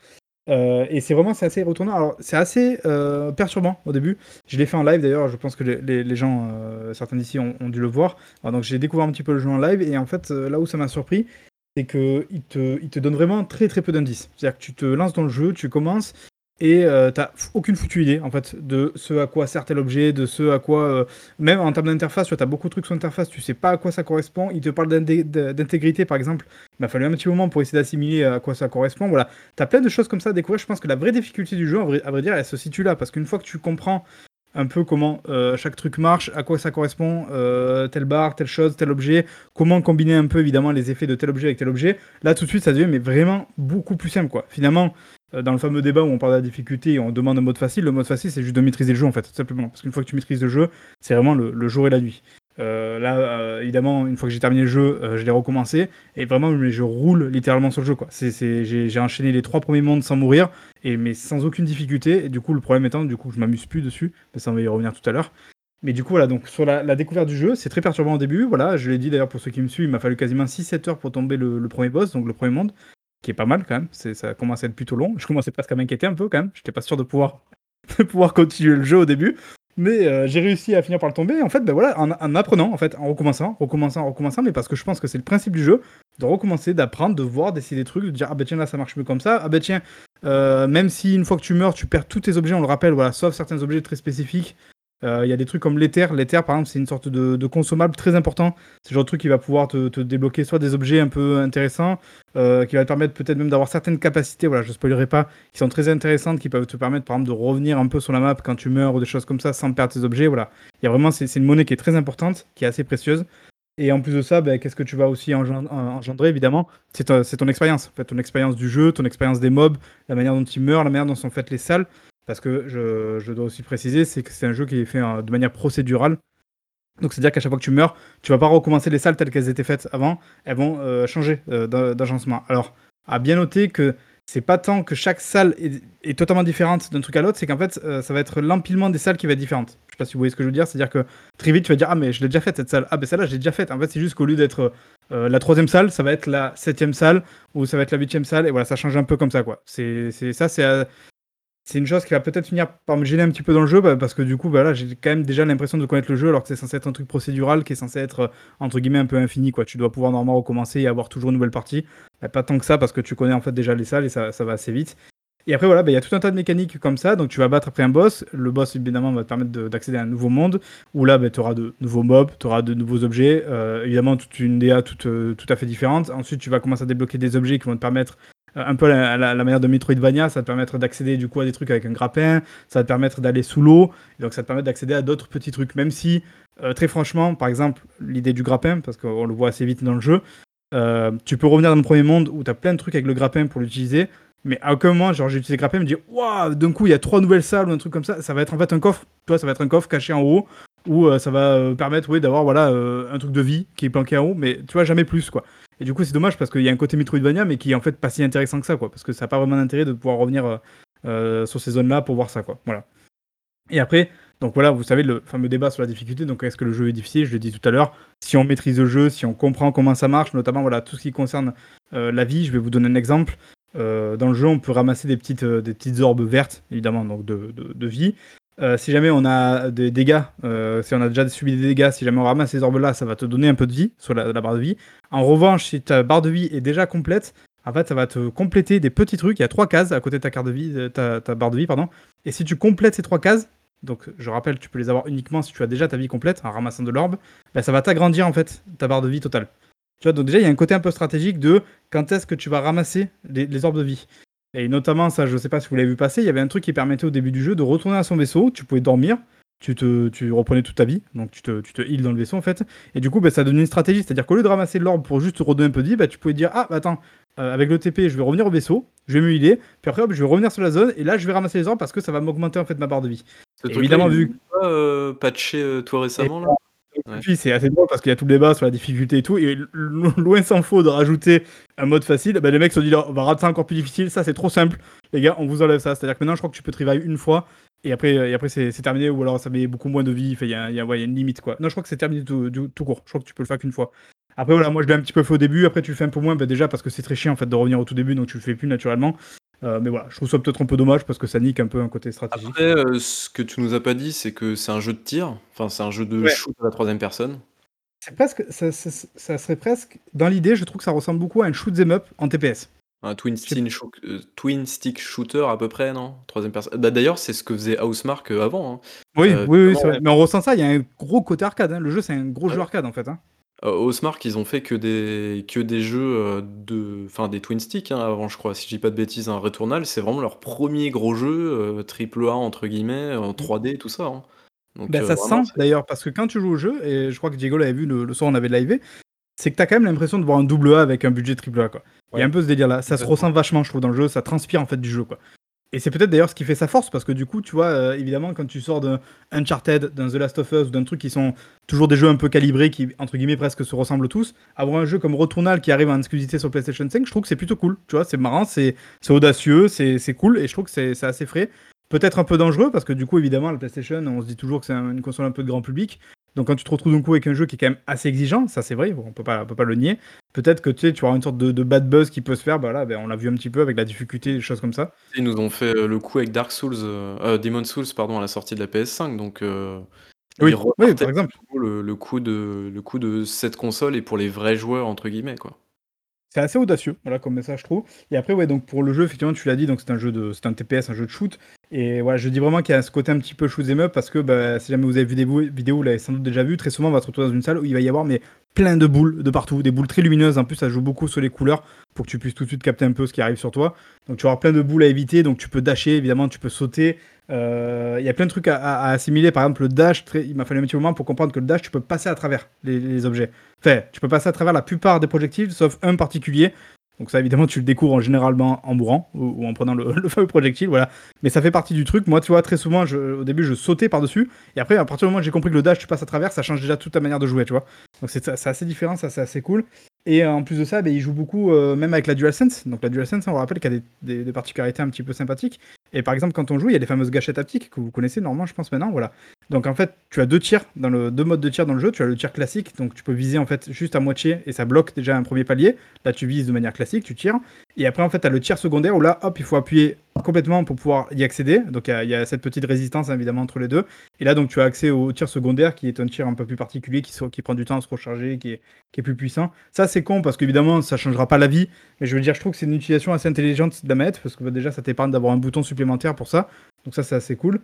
Euh, et c'est vraiment c'est assez retournant. Alors, c'est assez euh, perturbant au début. Je l'ai fait en live d'ailleurs. Je pense que les, les- les gens, euh, certains d'ici, ont, ont dû le voir. Alors, donc, j'ai découvert un petit peu le jeu en live. Et en fait, là où ça m'a surpris, c'est que il te, il te donne vraiment très très peu d'indices. C'est-à-dire que tu te lances dans le jeu, tu commences et euh, t'as aucune foutue idée en fait de ce à quoi sert tel objet, de ce à quoi euh, même en termes d'interface, tu as beaucoup de trucs sur l'interface, tu sais pas à quoi ça correspond. Il te parle d'intégrité par exemple. Il m'a fallu un petit moment pour essayer d'assimiler à quoi ça correspond. Voilà, t'as plein de choses comme ça à découvrir. Je pense que la vraie difficulté du jeu, à vrai, à vrai dire, elle se situe là parce qu'une fois que tu comprends un peu comment euh, chaque truc marche, à quoi ça correspond, euh, telle barre, telle chose, tel objet, comment combiner un peu évidemment les effets de tel objet avec tel objet. Là tout de suite ça devient mais vraiment beaucoup plus simple quoi. Finalement, euh, dans le fameux débat où on parle de la difficulté et on demande un mode facile, le mode facile c'est juste de maîtriser le jeu en fait, tout simplement. Parce qu'une fois que tu maîtrises le jeu, c'est vraiment le, jour et la nuit. Euh, là, euh, évidemment, une fois que j'ai terminé le jeu, euh, je l'ai recommencé et vraiment, je roule littéralement sur le jeu. Quoi. C'est, j'ai, enchaîné les trois premiers mondes sans mourir et mais sans aucune difficulté. Du coup, le problème étant, du coup, je m'amuse plus dessus. Mais ça, on va y revenir tout à l'heure. Mais du coup, voilà, donc sur la, découverte du jeu, c'est très perturbant au début. Voilà, je l'ai dit d'ailleurs pour ceux qui me suivent, il m'a fallu quasiment 6-7 heures pour tomber le premier boss, donc le premier monde, qui est pas mal quand même. Ça commence à être plutôt long. Je commençais presque à m'inquiéter un peu quand même. J'étais pas sûr de pouvoir, pouvoir continuer le jeu au début. Mais euh, j'ai réussi à finir par le tomber. En fait, ben voilà, en, en apprenant, en fait, en recommençant, recommençant, recommençant, mais parce que je pense que c'est le principe du jeu, de recommencer, d'apprendre, de voir, d'essayer des trucs, de dire ah ben tiens là ça marche mieux comme ça, ah ben tiens, euh, même si une fois que tu meurs, tu perds tous tes objets, on le rappelle, voilà, sauf certains objets très spécifiques. Euh, Il y a des trucs comme l'éther. L'éther, par exemple, c'est une sorte de, de consommable très important. C'est le genre de truc qui va pouvoir te, débloquer soit des objets un peu intéressants, euh, qui va te permettre peut-être même d'avoir certaines capacités, voilà, je spoilerai pas, qui sont très intéressantes, qui peuvent te permettre, par exemple, de revenir un peu sur la map quand tu meurs ou des choses comme ça sans perdre tes objets. Voilà. Il y a vraiment, c'est une monnaie qui est très importante, qui est assez précieuse. Et en plus de ça, ben, qu'est-ce que tu vas aussi engen- engendrer, évidemment? C'est ton, c'est ton expérience. Ton expérience du jeu, ton expérience des mobs, la manière dont ils meurent, la manière dont sont faites les salles. Parce que je, dois aussi préciser, c'est que c'est un jeu qui est fait de manière procédurale. Donc c'est-à-dire qu'à chaque fois que tu meurs, tu vas pas recommencer les salles telles qu'elles étaient faites avant, elles vont euh, changer euh, d'ag- d'agencement. Alors, à bien noter que c'est pas tant que chaque salle est, totalement différente d'un truc à l'autre, c'est qu'en fait, euh, ça va être l'empilement des salles qui va être différente. Je sais pas si vous voyez ce que je veux dire, c'est-à-dire que très vite, tu vas dire Ah, mais je l'ai déjà faite cette salle. Ah, ben celle-là, je l'ai déjà faite. En fait, c'est juste qu'au lieu d'être la troisième salle, ça va être la septième salle, ou ça va être la huitième salle, et voilà, ça change un peu comme ça, quoi. C'est- ça, c'est. C'est une chose qui va peut-être finir par me gêner un petit peu dans le jeu bah, parce que du coup bah, là j'ai quand même déjà l'impression de connaître le jeu alors que c'est censé être un truc procédural qui est censé être euh, entre guillemets un peu infini tu dois pouvoir normalement recommencer et avoir toujours une nouvelle partie. Bah, pas tant que ça parce que tu connais en fait déjà les salles et ça, va assez vite. Et après voilà il y a tout un tas de mécaniques comme ça. Donc tu vas battre après un boss. Le boss évidemment va te permettre de- d'accéder à un nouveau monde où là tu auras de nouveaux mobs tu auras de nouveaux objets euh, évidemment toute une DA toute, euh, tout à fait différente. Ensuite tu vas commencer à débloquer des objets qui vont te permettre un peu la, la- manière de Metroidvania, ça va te permettre d'accéder du coup à des trucs avec un grappin, ça va te permettre d'aller sous l'eau, donc ça te permet d'accéder à d'autres petits trucs, même si, euh, très franchement, par exemple, l'idée du grappin, parce qu'on le voit assez vite dans le jeu, euh, tu peux revenir dans le premier monde où tu as plein de trucs avec le grappin pour l'utiliser, mais à aucun moment, genre j'ai utilisé le grappin, me dit waouh, d'un coup il y a trois nouvelles salles ou un truc comme ça, ça va être en fait un coffre, tu vois, ça va être un coffre caché en haut, où euh, ça va euh, permettre oui, d'avoir voilà, euh, un truc de vie qui est planqué en haut, mais tu vois, jamais plus quoi. Et du coup, c'est dommage parce qu'il y a un côté Metroidvania, mais qui est en fait pas si intéressant que ça, quoi. Parce que ça n'a pas vraiment d'intérêt de pouvoir revenir euh, euh, sur ces zones-là pour voir ça, quoi. Voilà. Et après, donc voilà, vous savez, le fameux débat sur la difficulté. Donc, est-ce que le jeu est difficile? Je l'ai dit tout à l'heure. Si on maîtrise le jeu, si on comprend comment ça marche, notamment voilà, tout ce qui concerne euh, la vie, je vais vous donner un exemple. Dans le jeu, on peut ramasser des petites, des petites orbes vertes, évidemment, donc de, de vie. Euh, si jamais on a des dégâts, euh, si on a déjà subi des dégâts, si jamais on ramasse ces orbes-là, ça va te donner un peu de vie sur la, barre de vie. En revanche, si ta barre de vie est déjà complète, en fait, ça va te compléter des petits trucs. Il y a trois cases à côté de ta carte de vie, de ta, barre de vie, pardon. Et si tu complètes ces trois cases, donc je rappelle, tu peux les avoir uniquement si tu as déjà ta vie complète en ramassant de l'orbe, bah, ça va t'agrandir en fait ta barre de vie totale. Tu vois, donc déjà il y a un côté un peu stratégique de quand est-ce que tu vas ramasser les orbes de vie. Et notamment, ça, je sais pas si vous l'avez vu passer, il y avait un truc qui permettait au début du jeu de retourner à son vaisseau, tu pouvais dormir, tu, te, tu reprenais toute ta vie, donc tu te, tu te heal dans le vaisseau en fait. Et du coup, bah, ça donnait une stratégie, c'est-à-dire qu'au lieu de ramasser de l'orbe pour juste te redonner un peu de vie, bah, tu pouvais dire Ah, bah, attends, euh, avec le TP, je vais revenir au vaisseau, je vais me healer, puis après, hop, je vais revenir sur la zone, et là, je vais ramasser les orbes parce que ça va m'augmenter en fait ma barre de vie. Évidemment, vu pas euh, patché euh, toi récemment là? Puis c'est assez drôle parce qu'il y a tout le débat sur la difficulté et tout, et lo- loin s'en faut de rajouter un mode facile, bah, les mecs se disent on va rendre ça encore plus difficile, ça c'est trop simple, les gars, on vous enlève ça. C'est-à-dire que maintenant je crois que tu peux te une fois, et après, et après c'est terminé, ou alors ça met beaucoup moins de vie, il y, a, une limite quoi. Non, je crois que c'est terminé tout court, je crois que tu peux le faire qu'une fois. Après voilà, moi je l'ai un petit peu fait au début, après tu le fais un peu moins, bah, déjà parce que c'est très chiant en fait de revenir au tout début, donc tu le fais plus naturellement. Euh, mais voilà, je trouve ça peut-être un peu dommage parce que ça nique un peu un côté stratégique. Après, euh, ce que tu nous as pas dit, c'est que c'est un jeu de tir, enfin c'est un jeu de Ouais. shoot à la troisième personne. C'est presque, ça, ça- ça serait presque, dans l'idée, je trouve que ça ressemble beaucoup à un shoot 'em up en TPS. Un twin stick, shoo- euh, twin stick shooter à peu près, non? Troisième personne. Bah, D'ailleurs, c'est ce que faisait Housemark avant. hein. Oui, Euh, oui, oui, vrai. Mais on ressent ça, il y a un gros côté arcade. hein. Le jeu, c'est un gros Ouais. jeu arcade en fait. hein. Euh, Housemark, ils ont fait que des, que des jeux euh, de. Enfin, des twin stick hein, avant, je crois. Si je dis pas de bêtises, un Returnal, c'est vraiment leur premier gros jeu, euh, triple A entre guillemets, en 3D, tout ça. hein. Donc, Bah, euh, ça se vraiment, sent d'ailleurs, parce que quand tu joues au jeu, et je crois que Diego l'avait vu le, le soir, on avait live, c'est que t'as quand même l'impression de voir un double A avec un budget triple A. Quoi. Il y Ouais. a un peu ce délire là. Ça se Complètement. ressent vachement, je trouve, dans le jeu. Ça transpire en fait du jeu. quoi. Et c'est peut-être d'ailleurs ce qui fait sa force, parce que du coup, tu vois, euh, évidemment, quand tu sors d'un Uncharted, d'un The Last of Us, ou d'un truc qui sont toujours des jeux un peu calibrés, qui, entre guillemets, presque se ressemblent tous, avoir un jeu comme Returnal qui arrive en exclusivité sur PlayStation 5, je trouve que c'est plutôt cool. Tu vois, c'est marrant, c'est audacieux, c'est cool, et je trouve que c'est assez frais. Peut-être un peu dangereux, parce que du coup, évidemment, la PlayStation, on se dit toujours que c'est un- une console un peu de grand public. Donc quand tu te retrouves d'un coup avec un jeu qui est quand même assez exigeant, ça c'est vrai, on peut pas, on peut pas le nier. Peut-être que tu sais, tu auras une sorte de, de bad buzz qui peut se faire. Bah là, ben, on l'a vu un petit peu avec la difficulté, des choses comme ça. Ils nous ont fait euh, le coup avec Dark Souls, euh, euh, Demon Souls, pardon, à la sortie de la PS5. Donc, euh, Oui, par exemple. le, le coup de, le coup de cette console et pour les vrais joueurs, entre guillemets, quoi. C'est assez audacieux, voilà, comme message, je trouve. Et après, ouais, donc pour le jeu, effectivement, tu l'as dit, c'est un jeu de, TPS, un jeu de shoot. Et voilà, je dis vraiment qu'il y a ce côté un petit peu shoot 'em up parce que bah, si jamais vous avez vu des vidéos, vous l'avez sans doute déjà vu, très souvent on va se retrouver dans une salle où il va y avoir mais plein de boules de partout, des boules très lumineuses. En plus, ça joue beaucoup sur les couleurs pour que tu puisses tout de suite capter un peu ce qui arrive sur toi. Donc tu vas avoir plein de boules à éviter, donc tu peux dasher, évidemment, tu peux sauter. Euh, Il y a plein de trucs à, assimiler. Par exemple, le dash, il m'a fallu un petit moment pour comprendre que le dash, tu peux passer à travers les, objets. Enfin, tu peux passer à travers la plupart des projectiles, sauf un particulier. Donc ça, évidemment, tu le découvres en généralement en mourant ou, en prenant le, fameux projectile, voilà. Mais ça fait partie du truc. Moi, tu vois, très souvent, au début, je sautais par-dessus. Et après, à partir du moment où j'ai compris que le dash, tu passes à travers, ça change déjà toute ta manière de jouer, tu vois. Donc c'est assez différent, ça, c'est assez cool. Et euh, en plus de ça, ben, il joue beaucoup, euh, même avec la DualSense. Donc la DualSense, on rappelle qu'elle a des, des- des particularités un petit peu sympathiques. Et par exemple, quand on joue, il y a les fameuses gâchettes haptiques que vous connaissez normalement, je pense maintenant, voilà. Donc en fait, tu as deux tirs dans le deux modes de tir dans le jeu. Tu as le tir classique, donc tu peux viser en fait juste à moitié et ça bloque déjà un premier palier. Là, tu vises de manière classique, tu tires. Et après, en fait, tu as le tir secondaire où là, hop, il faut appuyer complètement pour pouvoir y accéder. Donc il y a- cette petite résistance hein, évidemment entre les deux. Et là, donc tu as accès au tir secondaire qui est un tir un peu plus particulier, qui, prend du temps à se recharger, qui est, plus puissant. Ça, c'est con parce qu'évidemment, ça changera pas la vie. Mais je veux dire, je trouve que c'est une utilisation assez intelligente de parce que bah, déjà, ça t'épargne d'avoir un bouton supplémentaire pour ça. Donc ça, c'est assez cool.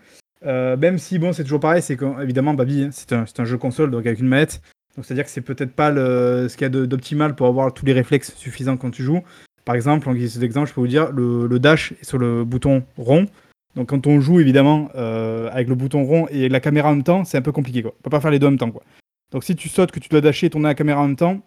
Euh, même si, bon, c'est toujours pareil, c'est qu'évidemment, Babi, hein, c'est un, un jeu console, donc avec une manette. Donc c'est-à-dire que c'est peut-être pas le, ce qu'il y a d'optimal pour avoir tous les réflexes suffisants quand tu joues. Par exemple, en guise d'exemple, je peux vous dire, le, le dash est sur le bouton rond. Donc quand on joue, évidemment, euh, avec le bouton rond et la caméra en même temps, c'est un peu compliqué. Quoi. On peut pas faire les deux en même temps. Donc si tu sautes, que tu dois dasher et tourner la caméra en même temps,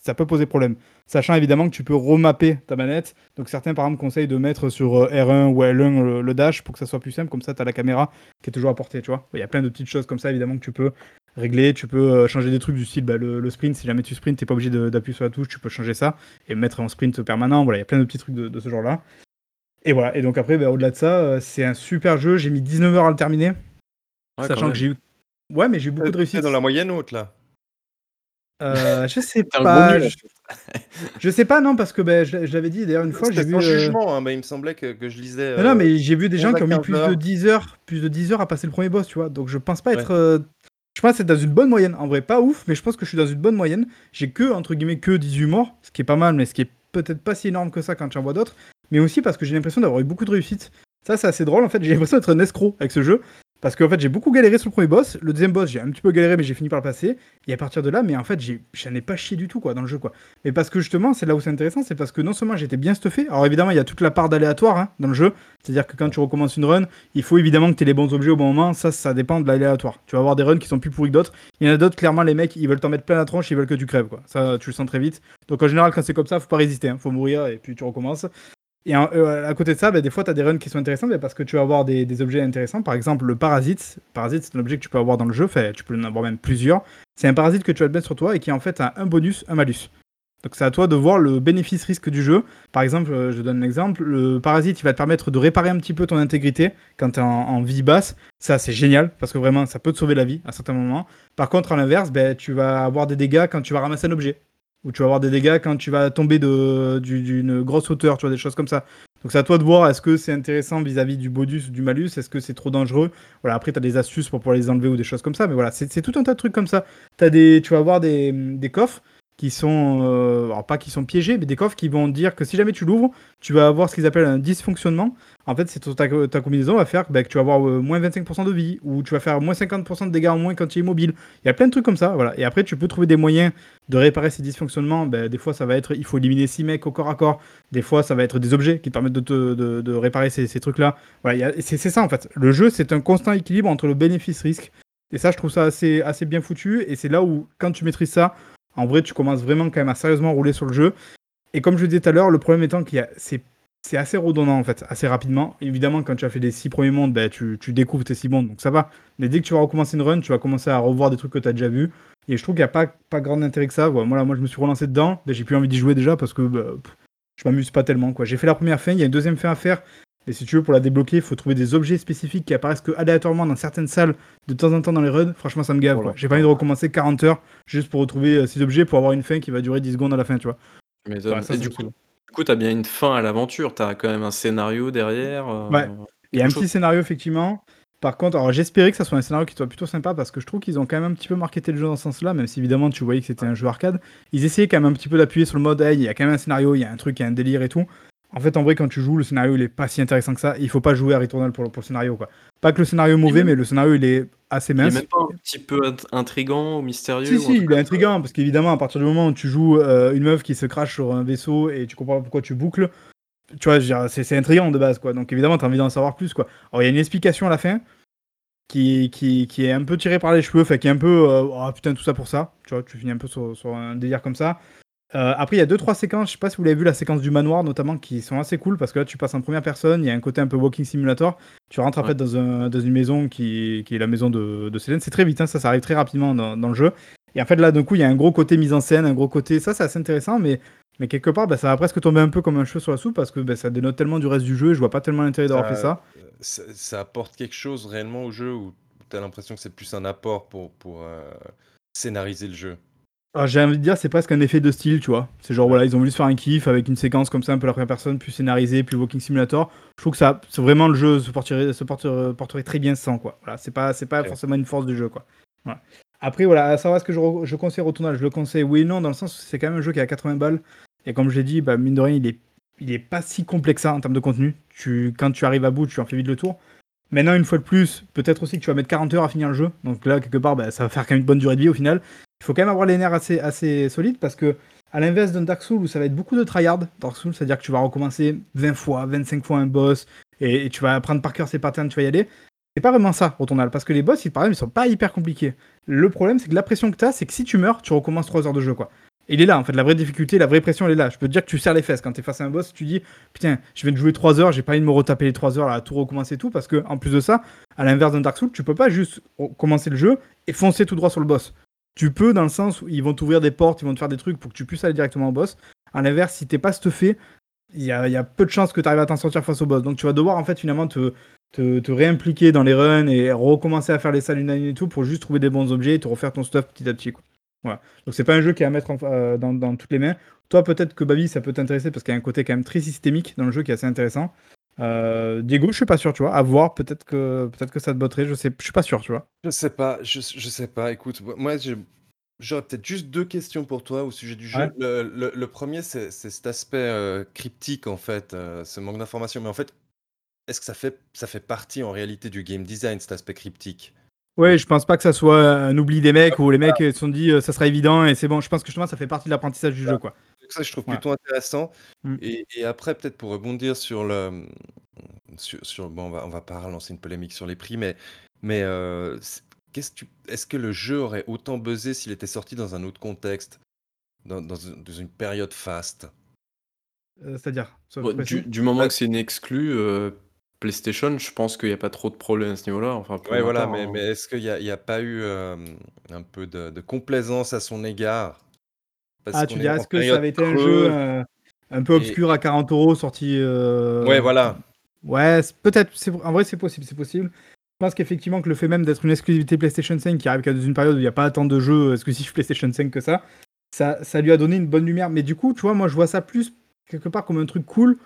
ça peut poser problème. Sachant évidemment que tu peux remapper ta manette. Donc certains par exemple conseillent de mettre sur euh, R1 ou L1 le, le dash pour que ça soit plus simple. Comme ça, tu as la caméra qui est toujours à portée. Tu vois. Il y a plein de petites choses comme ça évidemment que tu peux régler. Tu peux euh, changer des trucs du style bah, le, le sprint. Si jamais tu sprints, tu pas obligé d'appuyer sur la touche. Tu peux changer ça et mettre en sprint permanent. Voilà, il y a plein de petits trucs de, de ce genre-là. Et voilà. Et donc après, bah, au-delà de ça, euh, c'est un super jeu. J'ai mis 19 heures à le terminer. Ouais, sachant que j'ai eu. Ouais, mais j'ai eu beaucoup de réussite. dans la moyenne haute là? Euh, je sais pas. je... je sais pas, non, parce que ben, je, je l'avais dit d'ailleurs une fois, j'ai vu. sans euh, jugement, hein, mais il me semblait que, que je lisais. Non, non, euh, mais j'ai vu des gens 11 à qui ont mis 15 plus de heures. 10 heures, plus de 10 heures à passer le premier boss, tu vois. Donc je pense pas Ouais. être. euh, Je pense être dans une bonne moyenne. En vrai, pas ouf, mais je pense que je suis dans une bonne moyenne. J'ai que, entre guillemets, que 18 morts, ce qui est pas mal, mais ce qui est peut-être pas si énorme que ça quand j'en vois d'autres. Mais aussi parce que j'ai l'impression d'avoir eu beaucoup de réussite. Ça, c'est assez drôle en fait. J'ai l'impression d'être un escroc avec ce jeu. Parce qu'en fait, j'ai beaucoup galéré sur le premier boss. Le deuxième boss, j'ai un petit peu galéré, mais j'ai fini par le passer. Et à partir de là, mais en fait, j'en ai pas chié du tout quoi dans le jeu quoi. Mais parce que justement, c'est là où c'est intéressant, c'est parce que non seulement j'étais bien stuffé. Alors évidemment, il y a toute la part d'aléatoire hein, dans le jeu. C'est-à-dire que quand tu recommences une run, il faut évidemment que tu aies les bons objets au bon moment. Ça, ça dépend de l'aléatoire. Tu vas avoir des runs qui sont plus pourris que d'autres. Il y en a d'autres, clairement, les mecs, ils veulent t'en mettre plein la tronche, ils veulent que tu crèves quoi. Ça, tu le sens très vite. Donc en général, quand c'est comme ça, faut pas résister. Hein. Faut mourir et puis tu recommences. Et euh, à côté de ça, bah, des fois, tu as des runs qui sont intéressants mais parce que tu vas avoir des, objets intéressants. Par exemple, le parasite. Parasite, c'est un objet que tu peux avoir dans le jeu. Tu peux en avoir même plusieurs. C'est un parasite que tu vas te mettre sur toi et qui en fait a un bonus, un malus. Donc c'est à toi de voir le bénéfice-risque du jeu. Par exemple, euh, je donne un exemple. Le parasite, il va te permettre de réparer un petit peu ton intégrité quand tu es en, vie basse. Ça, c'est génial parce que vraiment, ça peut te sauver la vie à certains moments. Par contre, à l'inverse, ben, tu vas avoir des dégâts quand tu vas ramasser un objet. Ou tu vas avoir des dégâts quand tu vas tomber d'une grosse hauteur, tu vois, des choses comme ça. Donc c'est à toi de voir est-ce que c'est intéressant vis-à-vis du bonus ou du malus, est-ce que c'est trop dangereux? Voilà, après tu as des astuces pour pouvoir les enlever ou des choses comme ça, mais voilà, c'est c'est tout un tas de trucs comme ça. As des, tu vas avoir des, des coffres qui sont, euh, alors pas qui sont piégés, mais des coffres qui vont dire que si jamais tu l'ouvres, tu vas avoir ce qu'ils appellent un dysfonctionnement. En fait, c'est ta, ta combinaison va faire bah, que tu vas avoir euh, moins 25% de vie, ou tu vas faire moins 50% de dégâts en moins quand tu es immobile. Il y a plein de trucs comme ça, voilà. Et après, tu peux trouver des moyens de réparer ces dysfonctionnements. Bah, des fois, ça va être, il faut éliminer 6 mecs au corps à corps. Des fois, ça va être des objets qui te permettent de, te- de, réparer ces, ces trucs-là. Voilà, c'est ça en fait. Le jeu, c'est un constant équilibre entre le bénéfice-risque. Et ça, je trouve ça assez, assez bien foutu. Et c'est là où, quand tu maîtrises ça, en vrai, tu commences vraiment quand même à sérieusement rouler sur le jeu. Et comme je le disais tout à l'heure, le problème étant qu'il y a, c'est, assez redondant en fait, assez rapidement. Évidemment, quand tu as fait les six premiers mondes, ben, tu, découvres tes six mondes, donc ça va. Mais dès que tu vas recommencer une run, tu vas commencer à revoir des trucs que tu as déjà vus. Et je trouve qu'il n'y a pas, pas grand intérêt que ça. Voilà, moi, je me suis relancé dedans. Ben, j'ai plus envie d'y jouer déjà parce que ben, je m'amuse pas tellement. J'ai fait la première fin, il y a une deuxième fin à faire. Et si tu veux, pour la débloquer, il faut trouver des objets spécifiques qui apparaissent que aléatoirement dans certaines salles de temps en temps dans les runs. Franchement, ça me gave. Voilà. J'ai pas envie de recommencer 40 heures juste pour retrouver euh, ces objets pour avoir une fin qui va durer 10 secondes à la fin, tu vois. Mais, Ouais, ça, et ça du coup, du coup, t'as bien une fin à l'aventure. T'as quand même un scénario derrière. euh, Ouais. Il y a un petit scénario, effectivement. Par contre, alors j'espérais que ça soit un scénario qui soit plutôt sympa parce que je trouve qu'ils ont quand même un petit peu marketé le jeu dans ce sens-là, même si évidemment tu voyais que c'était un jeu arcade. Ils essayaient quand même un petit peu d'appuyer sur le mode, hey, il y a quand même un scénario, il y a un truc, il y a un délire et tout. En fait, en vrai, quand tu joues, le scénario il est pas si intéressant que ça. Il faut pas jouer à Returnal pour, le- pour le scénario, quoi. Pas que le scénario est mauvais, même- mais le scénario il est assez Il est mince. même pas un petit peu int- intrigant ou mystérieux Si, ou si, il est ça intriguant parce qu'évidemment, à partir du moment où tu joues euh, une meuf qui se crache sur un vaisseau et tu comprends pas pourquoi tu boucles, tu vois, c'est intriguant de base, quoi. Donc évidemment, t'as envie d'en savoir plus, quoi. Alors, il y a une explication à la fin qui, qui, qui est un peu tirée par les cheveux, fait qui est un peu, euh, oh putain, tout ça pour ça. Tu vois, tu finis un peu sur, sur un délire comme ça. Euh, après, il y a deux trois séquences, je sais pas si vous l'avez vu, la séquence du manoir notamment, qui sont assez cool parce que là, tu passes en première personne, il y a un côté un peu walking simulator. Tu rentres en Ouais. fait dans, un, dans une maison qui, qui est la maison de, de Célène. C'est très vite, hein, ça, ça arrive très rapidement dans, dans le jeu. Et en fait, là, d'un coup, il y a un gros côté mise en scène, un gros côté. Ça, c'est assez intéressant, mais, mais quelque part, bah, ça va presque tomber un peu comme un cheveu sur la soupe parce que bah, ça dénote tellement du reste du jeu. et Je vois pas tellement l'intérêt d'avoir fait ça. Ça, ça apporte quelque chose réellement au jeu ou tu as l'impression que c'est plus un apport pour, pour euh, scénariser le jeu J'ai envie de dire, c'est presque un effet de style, tu vois. C'est genre, voilà, ils ont voulu se faire un kiff avec une séquence comme ça, un peu la première personne, plus scénarisée, plus Walking Simulator. Je trouve que ça, c'est vraiment le jeu se porterait, se porterait, porterait très bien sans, quoi. Voilà, c'est pas, c'est pas Ok. forcément une force du jeu, quoi. Voilà. Après, voilà, à savoir ce que je, je conseille Returnal, je le conseille oui et non, dans le sens où c'est quand même un jeu qui est à 80 balles. Et comme je l'ai dit, bah, mine de rien, il est, il est pas si complexe ça en termes de contenu. Tu, quand tu arrives à bout, tu en fais vite le tour. Maintenant, une fois de plus, peut-être aussi que tu vas mettre 40 heures à finir le jeu. Donc là, quelque part, bah, ça va faire quand même une bonne durée de vie au final. Il faut quand même avoir les nerfs assez, solides parce que, à l'inverse d'un Dark Souls où ça va être beaucoup de tryhard, Dark Souls, c'est-à-dire que tu vas recommencer 20 fois, 25 fois un boss et, tu vas apprendre par cœur ses patterns, tu vas y aller. C'est pas vraiment ça, Returnal, parce que les boss, ils, par exemple, ils sont pas hyper compliqués. Le problème, c'est que la pression que tu as, c'est que si tu meurs, tu recommences 3 heures de jeu, quoi. Et il est là, en fait, la vraie difficulté, la vraie pression, elle est là. Je peux te dire que tu serres les fesses quand t'es face à un boss, tu dis, putain, je viens de jouer 3 heures, j'ai pas envie de me retaper les 3 heures, là, à tout recommencer et tout, parce que, en plus de ça, à l'inverse d'un Dark Souls, tu peux pas juste commencer le jeu et foncer tout droit sur le boss. Tu peux, dans le sens où ils vont t'ouvrir des portes, ils vont te faire des trucs pour que tu puisses aller directement au boss. À l'inverse, si t'es pas stuffé, il y a, peu de chances que tu arrives à t'en sortir face au boss. Donc tu vas devoir en fait finalement te, réimpliquer dans les runs et recommencer à faire les salles une et tout pour juste trouver des bons objets et te refaire ton stuff petit à petit. Voilà. Donc c'est pas un jeu qui est à mettre euh, dans, dans toutes les mains. Toi peut-être que Babi ça peut t'intéresser parce qu'il y a un côté quand même très systémique dans le jeu qui est assez intéressant. Euh, Diego, je suis pas sûr, tu vois. À voir, peut-être que peut-être que ça te botterait, je sais, je suis pas sûr, tu vois. Je sais pas, je, je sais pas. Écoute, moi, j'aurais peut-être juste deux questions pour toi au sujet du jeu. Ouais. Le, le- le premier, c'est cet aspect euh, cryptique, en fait, euh, ce manque d'information. Mais en fait, est-ce que ça fait, ça fait partie en réalité du game design, cet aspect cryptique? Ouais, je pense pas que ça soit un oubli des mecs où les mecs se sont dit ça sera évident et c'est bon. Je pense que justement ça fait partie de l'apprentissage du jeu, quoi. Donc ça, je trouve Ouais. plutôt intéressant. Mm. Et, et après, peut-être pour rebondir sur le... Sur, sur- bon, on va, on va pas relancer une polémique sur les prix, mais, mais euh, c'est- qu'est-ce que tu- est-ce que le jeu aurait autant buzzé s'il était sorti dans un autre contexte, dans, dans une- dans une période faste? Euh, C'est-à-dire. sois Bon, précis. du, du moment Ouais. que c'est une exclue euh, PlayStation, je pense qu'il n'y a pas trop de problème à ce niveau-là. Enfin, pour Ouais, ma voilà, part, mais, hein. mais est-ce qu'il n'y a, il y a pas eu euh, un peu de, de complaisance à son égard? Parce Ah, tu en est-ce que ça avait été un jeu euh, un peu et- obscur à 40 euros sorti. euh, Ouais, voilà. Ouais, peut-être. En vrai, c'est possible, c'est possible. Je pense qu'effectivement que le fait même d'être une exclusivité PlayStation 5 qui arrive qu'à dans une période où il n'y a pas tant de jeux exclusifs PlayStation 5 que ça, ça, ça lui a donné une bonne lumière. Mais du coup, tu vois, moi je vois ça plus quelque part comme un truc cool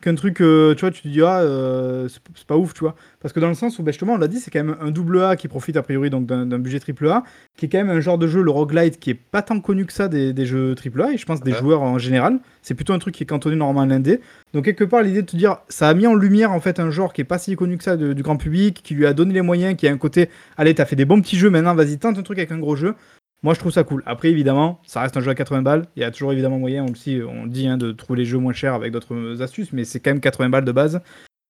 qu'un truc, euh, tu vois, tu te dis, ah, euh, c'est pas ouf, tu vois. Parce que dans le sens où, ben, justement, on l'a dit, c'est quand même un double A qui profite a priori donc d'un d'un budget triple A, qui est quand même un genre de jeu, le roguelite, qui est pas tant connu que ça des, des jeux triple A, et je pense des Ouais. joueurs en général. C'est plutôt un truc qui est cantonné normalement à l'indé. Donc quelque part, l'idée de te dire, ça a mis en lumière en fait un genre qui est pas si connu que ça de- du grand public, qui lui a donné les moyens, qui a un côté, allez, t'as fait des bons petits jeux, maintenant vas-y, tente un truc avec un gros jeu. Moi, je trouve ça cool. Après, évidemment, ça reste un jeu à 80 balles. Il y a toujours évidemment moyen, on on dit, hein, de trouver les jeux moins chers avec d'autres astuces, mais c'est quand même 80 balles de base.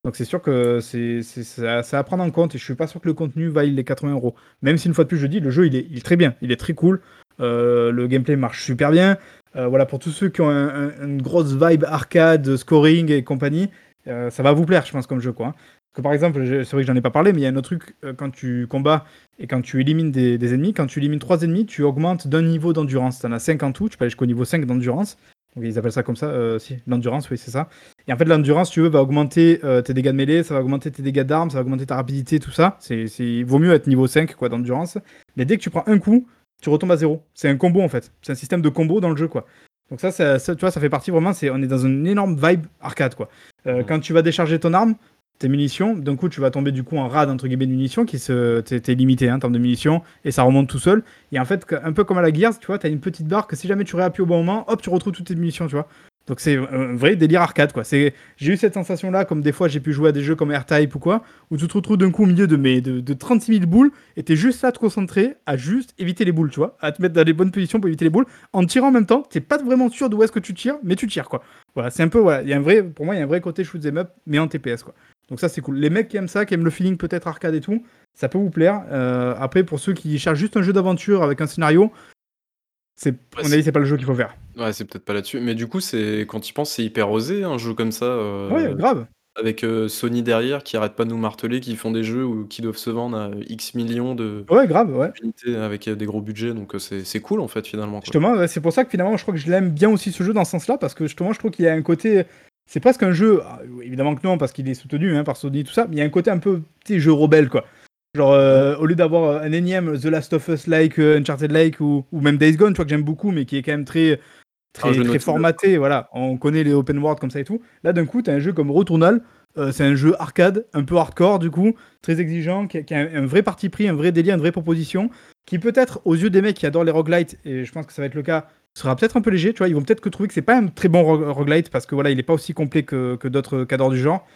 Donc c'est sûr que c'est à, à prendre en compte et je suis pas sûr que le contenu vaille les 80 euros. Même si une fois de plus je dis, le jeu il est, très bien, il est très cool, Euh, le gameplay marche super bien. Euh, voilà pour tous ceux qui ont un- un- une grosse vibe arcade, scoring et compagnie, euh, ça va vous plaire je pense comme jeu quoi. Parce que par exemple, c'est vrai que j'en ai pas parlé, mais il y a un autre truc euh, quand tu combats et quand tu élimines des, des ennemis, quand tu élimines trois ennemis, tu augmentes d'un niveau d'endurance. Tu en as 5 en tout, tu peux aller jusqu'au niveau 5 d'endurance. Donc, ils appellent ça comme ça, euh, si, l'endurance, oui, c'est ça. Et en fait, l'endurance, tu veux, va augmenter euh, tes dégâts de mêlée, ça va augmenter tes dégâts d'armes, ça va augmenter ta rapidité, tout ça. C'est, c'est... Il vaut mieux être niveau 5 quoi, d'endurance. Mais dès que tu prends un coup, tu retombes à zéro. C'est un combo en fait. C'est un système de combo dans le jeu quoi. Donc ça, ça, ça, tu vois, ça fait partie vraiment, c'est, on est dans une énorme vibe arcade quoi. Euh. Quand tu vas décharger ton arme, tes munitions, d'un coup tu vas tomber du coup en rade entre guillemets de munitions qui se, t'es, limité hein, en termes de munitions et ça remonte tout seul. Et en fait, un peu comme à la Gears, tu vois, t'as une petite barre que si jamais tu réappuies au bon moment, hop, tu retrouves toutes tes munitions, tu vois. Donc c'est un vrai délire arcade quoi. J'ai eu cette sensation là, comme des fois j'ai pu jouer à des jeux comme R-Type ou quoi, où tu te retrouves d'un coup au milieu de, mes, de, de 36 000 boules et t'es juste là à te concentrer à juste éviter les boules, tu vois, à te mettre dans les bonnes positions pour éviter les boules. En tirant en même temps, t'es pas vraiment sûr d'où est-ce que tu tires, mais tu tires quoi. Voilà, c'est un peu, voilà, il y a un vrai, pour moi, il y a un vrai côté shoot 'em up, mais en TPS quoi. Donc ça c'est cool. Les mecs qui aiment ça, qui aiment le feeling peut-être arcade et tout, ça peut vous plaire. Euh, après, pour ceux qui cherchent juste un jeu d'aventure avec un scénario, c'est, à mon avis, c'est pas le jeu qu'il faut faire. Ouais, c'est peut-être pas là-dessus. Mais du coup, c'est quand tu penses, c'est hyper osé un jeu comme ça, euh, Ouais, grave. avec euh, Sony derrière qui arrête pas de nous marteler, qui font des jeux où, qui doivent se vendre à X millions de Ouais, grave, ouais. unités avec des gros budgets. Donc c'est c'est cool en fait finalement. quoi. Justement, ouais, c'est pour ça que finalement, je crois que je l'aime bien aussi ce jeu dans ce sens-là, parce que justement, je trouve qu'il y a un côté. C'est presque un jeu, ah, évidemment que non, parce qu'il est soutenu hein, par Sony et tout ça, mais il y a un côté un peu, tu sais, jeu rebelle, quoi. Genre, euh, au lieu d'avoir un énième The Last of Us like, euh, Uncharted like, ou, ou même Days Gone, tu vois, que j'aime beaucoup, mais qui est quand même très, très, jeu très formaté, voilà. On connaît les open world comme ça et tout. Là, d'un coup, t'as un jeu comme Returnal, euh, c'est un jeu arcade, un peu hardcore, du coup, très exigeant, qui a, qui a un, un vrai parti pris, un vrai délire, une vraie proposition, qui peut-être, aux yeux des mecs qui adorent les roguelites, et je pense que ça va être le cas, sera peut-être un peu léger, tu vois, ils vont peut-être que trouver que c'est pas un très bon ro- roguelite, parce que voilà, il est pas aussi complet que, d'autres cadors du genre,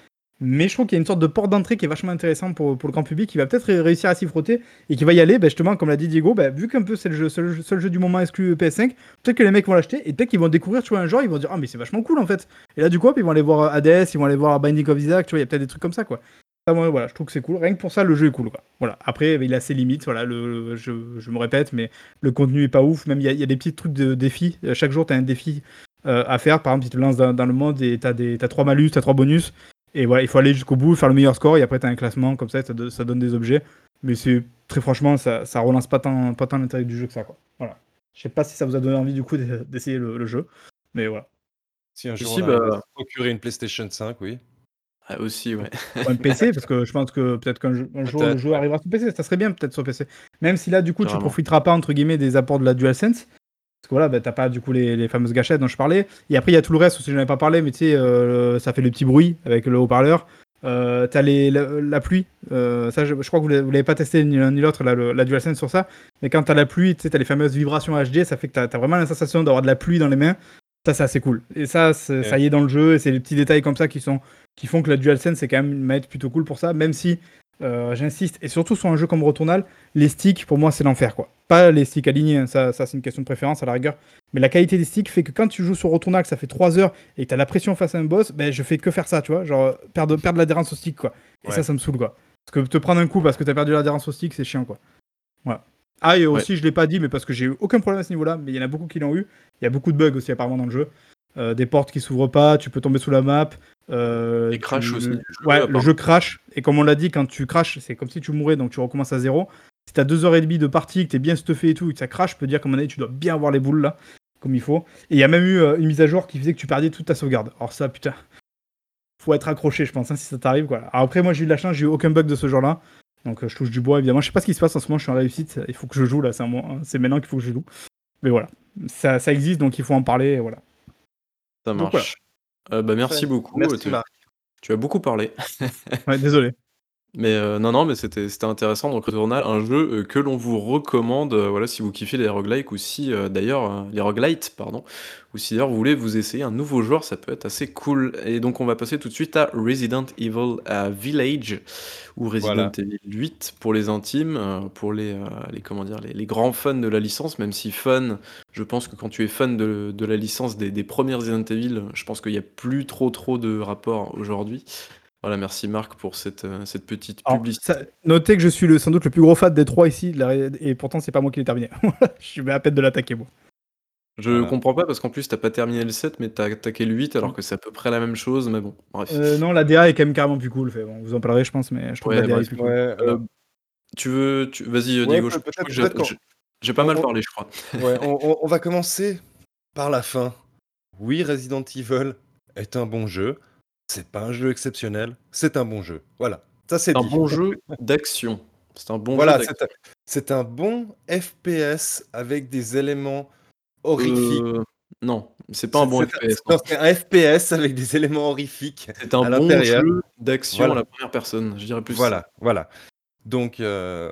mais je trouve qu'il y a une sorte de porte d'entrée qui est vachement intéressante pour, le grand public, qui va peut-être ré- réussir à s'y frotter, et qui va y aller, ben, justement, comme l'a dit Diego, ben, vu qu'un peu c'est le jeu, seul, seul jeu du moment exclu PS5, peut-être que les mecs vont l'acheter, et peut-être qu'ils vont découvrir, tu vois, un genre, ils vont dire, ah, mais c'est vachement cool, en fait. Et là, du coup, ils vont aller voir Hades, ils vont aller voir Binding of Isaac, tu vois, il y a peut-être des trucs comme ça, quoi. Ça, moi, voilà, je trouve que c'est cool. Rien que pour ça, le jeu est cool, quoi. Voilà. Après, il a ses limites, voilà, le, je, je me répète, mais le contenu est pas ouf. Même, il y a, il y a des petits trucs de défis. Euh, Chaque jour, tu as un défi euh, à faire. Par exemple, tu te lances dans, dans le monde et tu as, trois malus, tu as trois bonus. Et voilà, il faut aller jusqu'au bout, faire le meilleur score, et après, tu as un classement, comme ça, ça, do- ça donne des objets. Mais c'est très franchement, ça, ça relance pas tant, pas tant l'intérêt du jeu que ça, quoi. Voilà. Je sais pas si ça vous a donné envie, du coup, d'e- d'essayer le, le jeu. Mais voilà. Si un jour on arrive bah- procurer une PlayStation 5, oui. Ah, aussi, ouais. Ou un PC, parce que je pense que peut-être qu'un jeu- un jour le Peut-être, jeu ouais. arrivera sur PC, ça serait bien peut-être sur PC. Même si là, du coup, tu Carrément. profiteras pas, entre guillemets, des apports de la DualSense. Parce que voilà, bah, t'as pas du coup les, les fameuses gâchettes dont je parlais. Et après, il y a tout le reste aussi, j'en ai pas parlé, mais tu sais, euh, ça fait le petit bruit avec le haut-parleur. Euh, t'as les, la, la pluie, euh, ça je, je crois que vous l'avez vous l'avez pas testé ni l'un ni l'autre, le- la DualSense sur ça. Mais quand t'as la pluie, tu sais, t'as les fameuses vibrations HD, ça fait que t'as as vraiment la sensation d'avoir de la pluie dans les mains. Ça, c'est assez cool. Et ça, c'est- ça y est dans le jeu, et c'est les petits détails comme ça qui, sont, qui font que la DualSense, c'est quand même une manette plutôt cool pour ça, même si, euh, j'insiste, et surtout sur un jeu comme Returnal, les sticks, pour moi, c'est l'enfer, quoi. Pas les sticks alignés, hein, ça, ça c'est une question de préférence à la rigueur, mais la qualité des sticks fait que quand tu joues sur Returnal, que ça fait 3 heures, et que t'as la pression face à un boss, ben, je fais que faire ça, tu vois, genre perdre, perdre l'adhérence au stick, quoi. Et Ouais. ça, ça me saoule, quoi. Parce que te prendre un coup parce que t'as perdu l'adhérence au stick, c'est chiant, quoi. Voilà. Ah, et aussi, je l'ai pas dit, mais parce que j'ai eu aucun problème à ce niveau-là, mais il y en a beaucoup qui l'ont eu. Il y a beaucoup de bugs aussi, apparemment, dans le jeu. Euh, des portes qui s'ouvrent pas, tu peux tomber sous la map. Euh, Et crash tu- aussi. le- Ouais, le jeu crash. Et comme on l'a dit, quand tu crashes, c'est comme si tu mourais, donc tu recommences à zéro. Si t'as deux heures et demie de partie, que t'es bien stuffé et tout, et que ça crash, je peux dire qu'à mon avis, tu dois bien avoir les boules là, comme il faut. Et il y a même eu euh, une mise à jour qui faisait que tu perdais toute ta sauvegarde. Alors ça, putain, faut être accroché, je pense, hein, si ça t'arrive, quoi. Alors après, moi, j'ai eu de la chance, j'ai eu aucun bug de ce genre-là. Donc euh, je touche du bois, évidemment. Je sais pas ce qui se passe en ce moment, je suis en réussite. Il faut que je joue là, c'est maintenant qu'il faut que je joue. Mais voilà, ça, ça existe, donc il faut en parler, et voilà. Ça Donc, marche. Euh, bah, merci beaucoup. Merci tu, Marc. tu as beaucoup parlé. Ouais, désolé. Mais euh, non, non, mais c'était c'était intéressant. Donc, Returnal, un jeu euh, que l'on vous recommande, euh, voilà, si vous kiffez les roguelikes ou si euh, d'ailleurs les roguelites, pardon, ou si d'ailleurs vous voulez vous essayer un nouveau joueur, ça peut être assez cool. Et donc, on va passer tout de suite à Resident Evil Village ou Resident Voilà. Evil 8 pour les intimes, euh, pour les, euh, les comment dire, les, les grands fans de la licence. Même si fun, je pense que quand tu es fan de, de la licence des, des premières Resident Evil, je pense qu'il n'y a plus trop trop de rapport aujourd'hui. Voilà, merci Marc pour cette, euh, cette petite Alors, publicité. ça- notez que je suis le, sans doute le plus gros fan des trois ici, et pourtant c'est pas moi qui l'ai terminé. je suis à peine de l'attaquer, moi. Je Voilà. comprends pas parce qu'en plus t'as pas terminé le 7 mais t'as attaqué le 8 alors que c'est à peu près la même chose mais bon bref. Euh, non, la DA est quand même carrément plus cool. Fait. Bon, vous en parlerez, je pense, mais je trouve Ouais, la DA bref. est plus cool. Ouais, Euh, tu veux tu... vas-y Ouais, Diego, j'ai- pas mal parlé je crois. ouais, on, on- on va commencer par la fin. oui, Resident Evil est un bon jeu. C'est pas un jeu exceptionnel, c'est un bon jeu. Voilà, ça c'est Un dit. bon jeu d'action. C'est un bon Voilà, jeu c'est un, c'est un bon FPS avec des éléments horrifiques. Euh, non, c'est pas un C'est bon c'est FPS. non, non. c'est un FPS avec des éléments horrifiques C'est un à bon l'intérieur. jeu d'action Voilà. à la première personne. Je dirais plus ça. Voilà, voilà. Donc euh,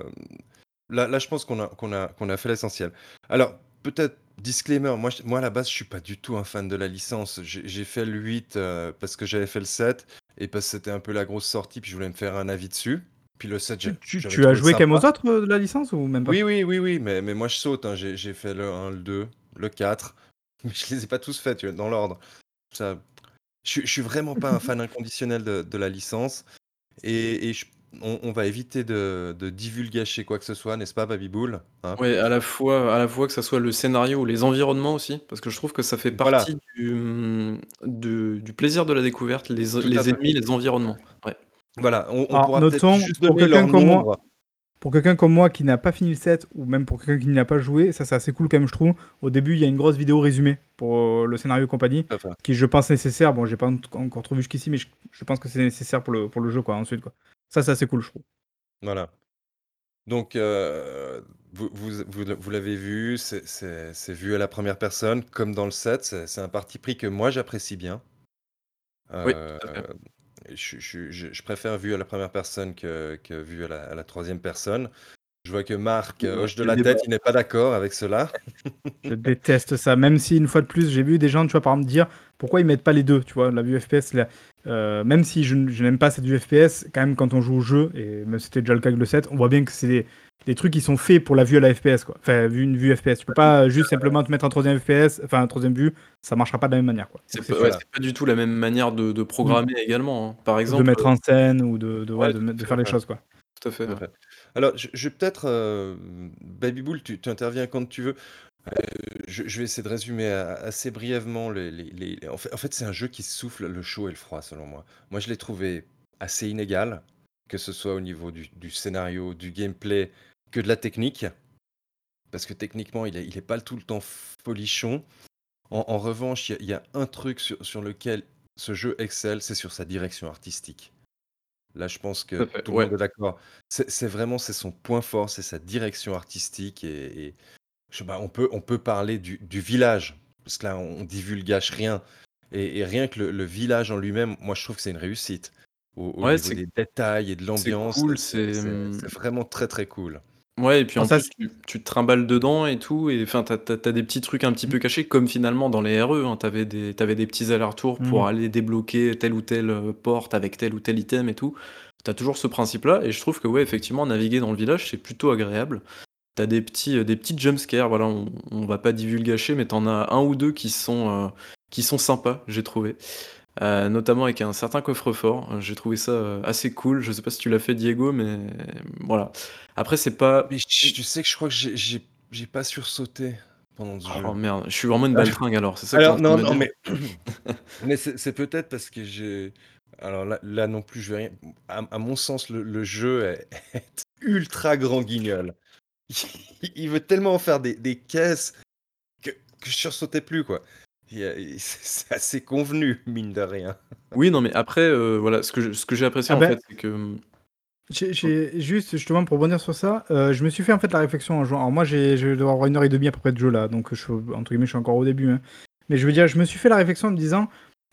là, là, je pense qu'on a, qu'on a, qu'on a fait l'essentiel. Alors, peut-être disclaimer, moi, je- moi à la base, je suis pas du tout un fan de la licence. J'ai j'ai fait le 8 euh, parce que j'avais fait le 7 et parce que c'était un peu la grosse sortie, puis je voulais me faire un avis dessus. Puis le 7, j'ai- Tu, tu- j'avais tu as trouvé joué quand même aux sympa. autres euh, de la licence ou même pas? Oui, oui, oui, oui, mais, mais moi je saute. hein. J'ai j'ai fait le 1, le 2, le 4. Mais je les ai pas tous faits, tu vois, dans l'ordre. Ça, je, je suis vraiment pas un fan inconditionnel de, de la licence. Et, et je- on, on va éviter de, de divulgacher quoi que ce soit, n'est-ce pas, Babyboul hein? Ouais, à la fois, à la fois que ça soit le scénario ou les environnements aussi, parce que je trouve que ça fait Voilà. partie du, hum, de- du plaisir de la découverte, les, Tout à les fait. ennemis, les environnements. Ouais. Voilà, on, on Alors, pourra peut-être notons, juste pour donner quelqu'un leur comme moi- nombre. Pour quelqu'un comme moi qui n'a pas fini le set, ou même pour quelqu'un qui n'y a pas joué, ça c'est assez cool quand même, je trouve. Au début, il y a une grosse vidéo résumée pour euh, le scénario et compagnie, Tout à fait. qui je pense nécessaire. Bon, j'ai pas en- encore trop vu jusqu'ici, mais je, je pense que c'est nécessaire pour le, pour le jeu, quoi, ensuite, quoi. Ça, c'est assez cool, je trouve. Voilà. Donc, euh, vous, vous, vous, vous l'avez vu, c'est- c'est c'est vu à la première personne, comme dans le set. C'est c'est un parti pris que moi j'apprécie bien. Oui, Euh, tout à fait. je, je- je- je préfère vu à la première personne que, que vu à la, à la troisième personne. Je vois que Marc euh, hoche de la tête, il n'est pas d'accord avec cela. Je déteste ça, même si une fois de plus, j'ai vu des gens, tu vois, par exemple, dire pourquoi ils mettent pas les deux, tu vois, la vue FPS, la- euh, même si je, n'aime pas cette vue FPS, quand même, quand on joue au jeu, et même c'était déjà le cas avec le 7, on voit bien que c'est des, des trucs qui sont faits pour la vue à la FPS, quoi. Enfin, une vue FPS. Tu peux pas juste simplement te mettre un troisième FPS, enfin, un troisième vue, ça marchera pas de la même manière, quoi. C'est pas, ouais, du tout la même manière de, de programmer également. hein. Par de exemple, mettre en scène ou de, de, ouais, Ouais, de, de faire les choses, quoi. tout à fait. Alors, je, vais peut-être, euh, Babyboul, tu, tu interviens quand tu veux. Euh, je, vais essayer de résumer assez brièvement les, En fait, c'est un jeu qui souffle le chaud et le froid, selon moi. Moi, je l'ai trouvé assez inégal, que ce soit au niveau du, scénario, du gameplay, que de la technique. Parce que techniquement, il n'est est pas tout le temps folichon. En, revanche, il y, a- un truc sur lequel ce jeu excelle, c'est sur sa direction artistique. Là, je pense que Tout à fait, tout le ouais. monde est d'accord. C'est c'est vraiment c'est son point fort, c'est sa direction artistique et, et je sais pas, on peut on peut parler du, du village parce que là on, divulgage rien et, et rien que le, le village en lui-même, moi je trouve que c'est une réussite au, au Ouais, niveau c'est- des détails et de l'ambiance. cool, c'est c'est, c'est- c'est vraiment très très cool. Ouais, et puis en ça, plus, tu, tu te trimbales dedans et tout, et enfin, t'as, t'as- t'as des petits trucs un petit peu cachés, comme finalement dans les RE, hein, t'avais des, t'avais des petits allers-retours pour Mhm. aller débloquer telle ou telle euh, porte avec tel ou tel item et tout. T'as toujours ce principe-là, et je trouve que, ouais, effectivement, naviguer dans le village, c'est plutôt agréable. T'as des petits, euh, des petits jumpscares, voilà, on, on va pas divulgacher, mais t'en as un ou deux qui sont, euh, qui sont sympas, j'ai trouvé. Euh, notamment avec un certain coffre-fort. J'ai trouvé ça euh, assez cool. Je sais pas si tu l'as fait, Diego, mais voilà. Après, c'est pas. Mais je- tu sais que je crois que j'ai- j'ai j'ai pas sursauté pendant ce jeu. Oh merde, je suis vraiment une Ah, baltringue alors, c'est ça que Alors, t'es en non, train de non, me dire mais, mais c'est c'est peut-être parce que j'ai. Alors là, là non plus, je vais rien. À, à mon sens, le, le jeu est, est ultra grand guignol. Il veut tellement en faire des, des caisses que, que je sursautais plus, quoi. Il y a- il- C'est assez convenu, mine de rien. Oui, non, mais après, euh, voilà, ce que je- ce que j'ai apprécié Ah en ben- fait, c'est que. J'ai- J'ai juste justement pour rebondir sur ça, euh, je me suis fait en fait la réflexion en jouant. Alors moi j'ai je vais devoir avoir une heure et demie à peu près de jeu là, donc je entre guillemets je suis encore au début. hein. Mais je veux dire, je me suis fait la réflexion en me disant,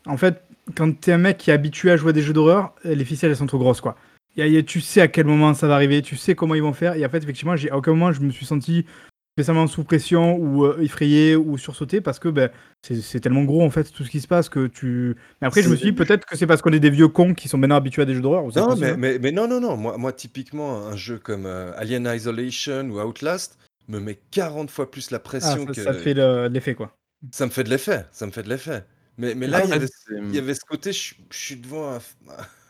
en fait, quand t'es un mec qui est habitué à jouer à des jeux d'horreur, euh, les ficelles elles sont trop grosses quoi. Y a- y a- tu sais à quel moment ça va arriver, tu sais comment ils vont faire. Et en fait effectivement, j'ai à aucun moment je me suis senti spécialement sous pression ou euh, effrayé ou sursauté parce que ben, c'est tellement gros en fait tout ce qui se passe que tu. Mais après je me suis dit peut-être que c'est parce qu'on est des vieux cons qui sont maintenant habitués à des jeux d'horreur. Non, mais, hein. mais, mais non, non, non. Moi, moi, typiquement, un jeu comme euh, Alien Isolation ou Outlast me met 40 fois plus la Ah, pression ça, que. ça fait le- l'effet quoi. Ça me fait de l'effet. Ça me fait de l'effet. Mais, mais là, il y Après, avait c'est- Il y avait ce côté, je, je suis devant un,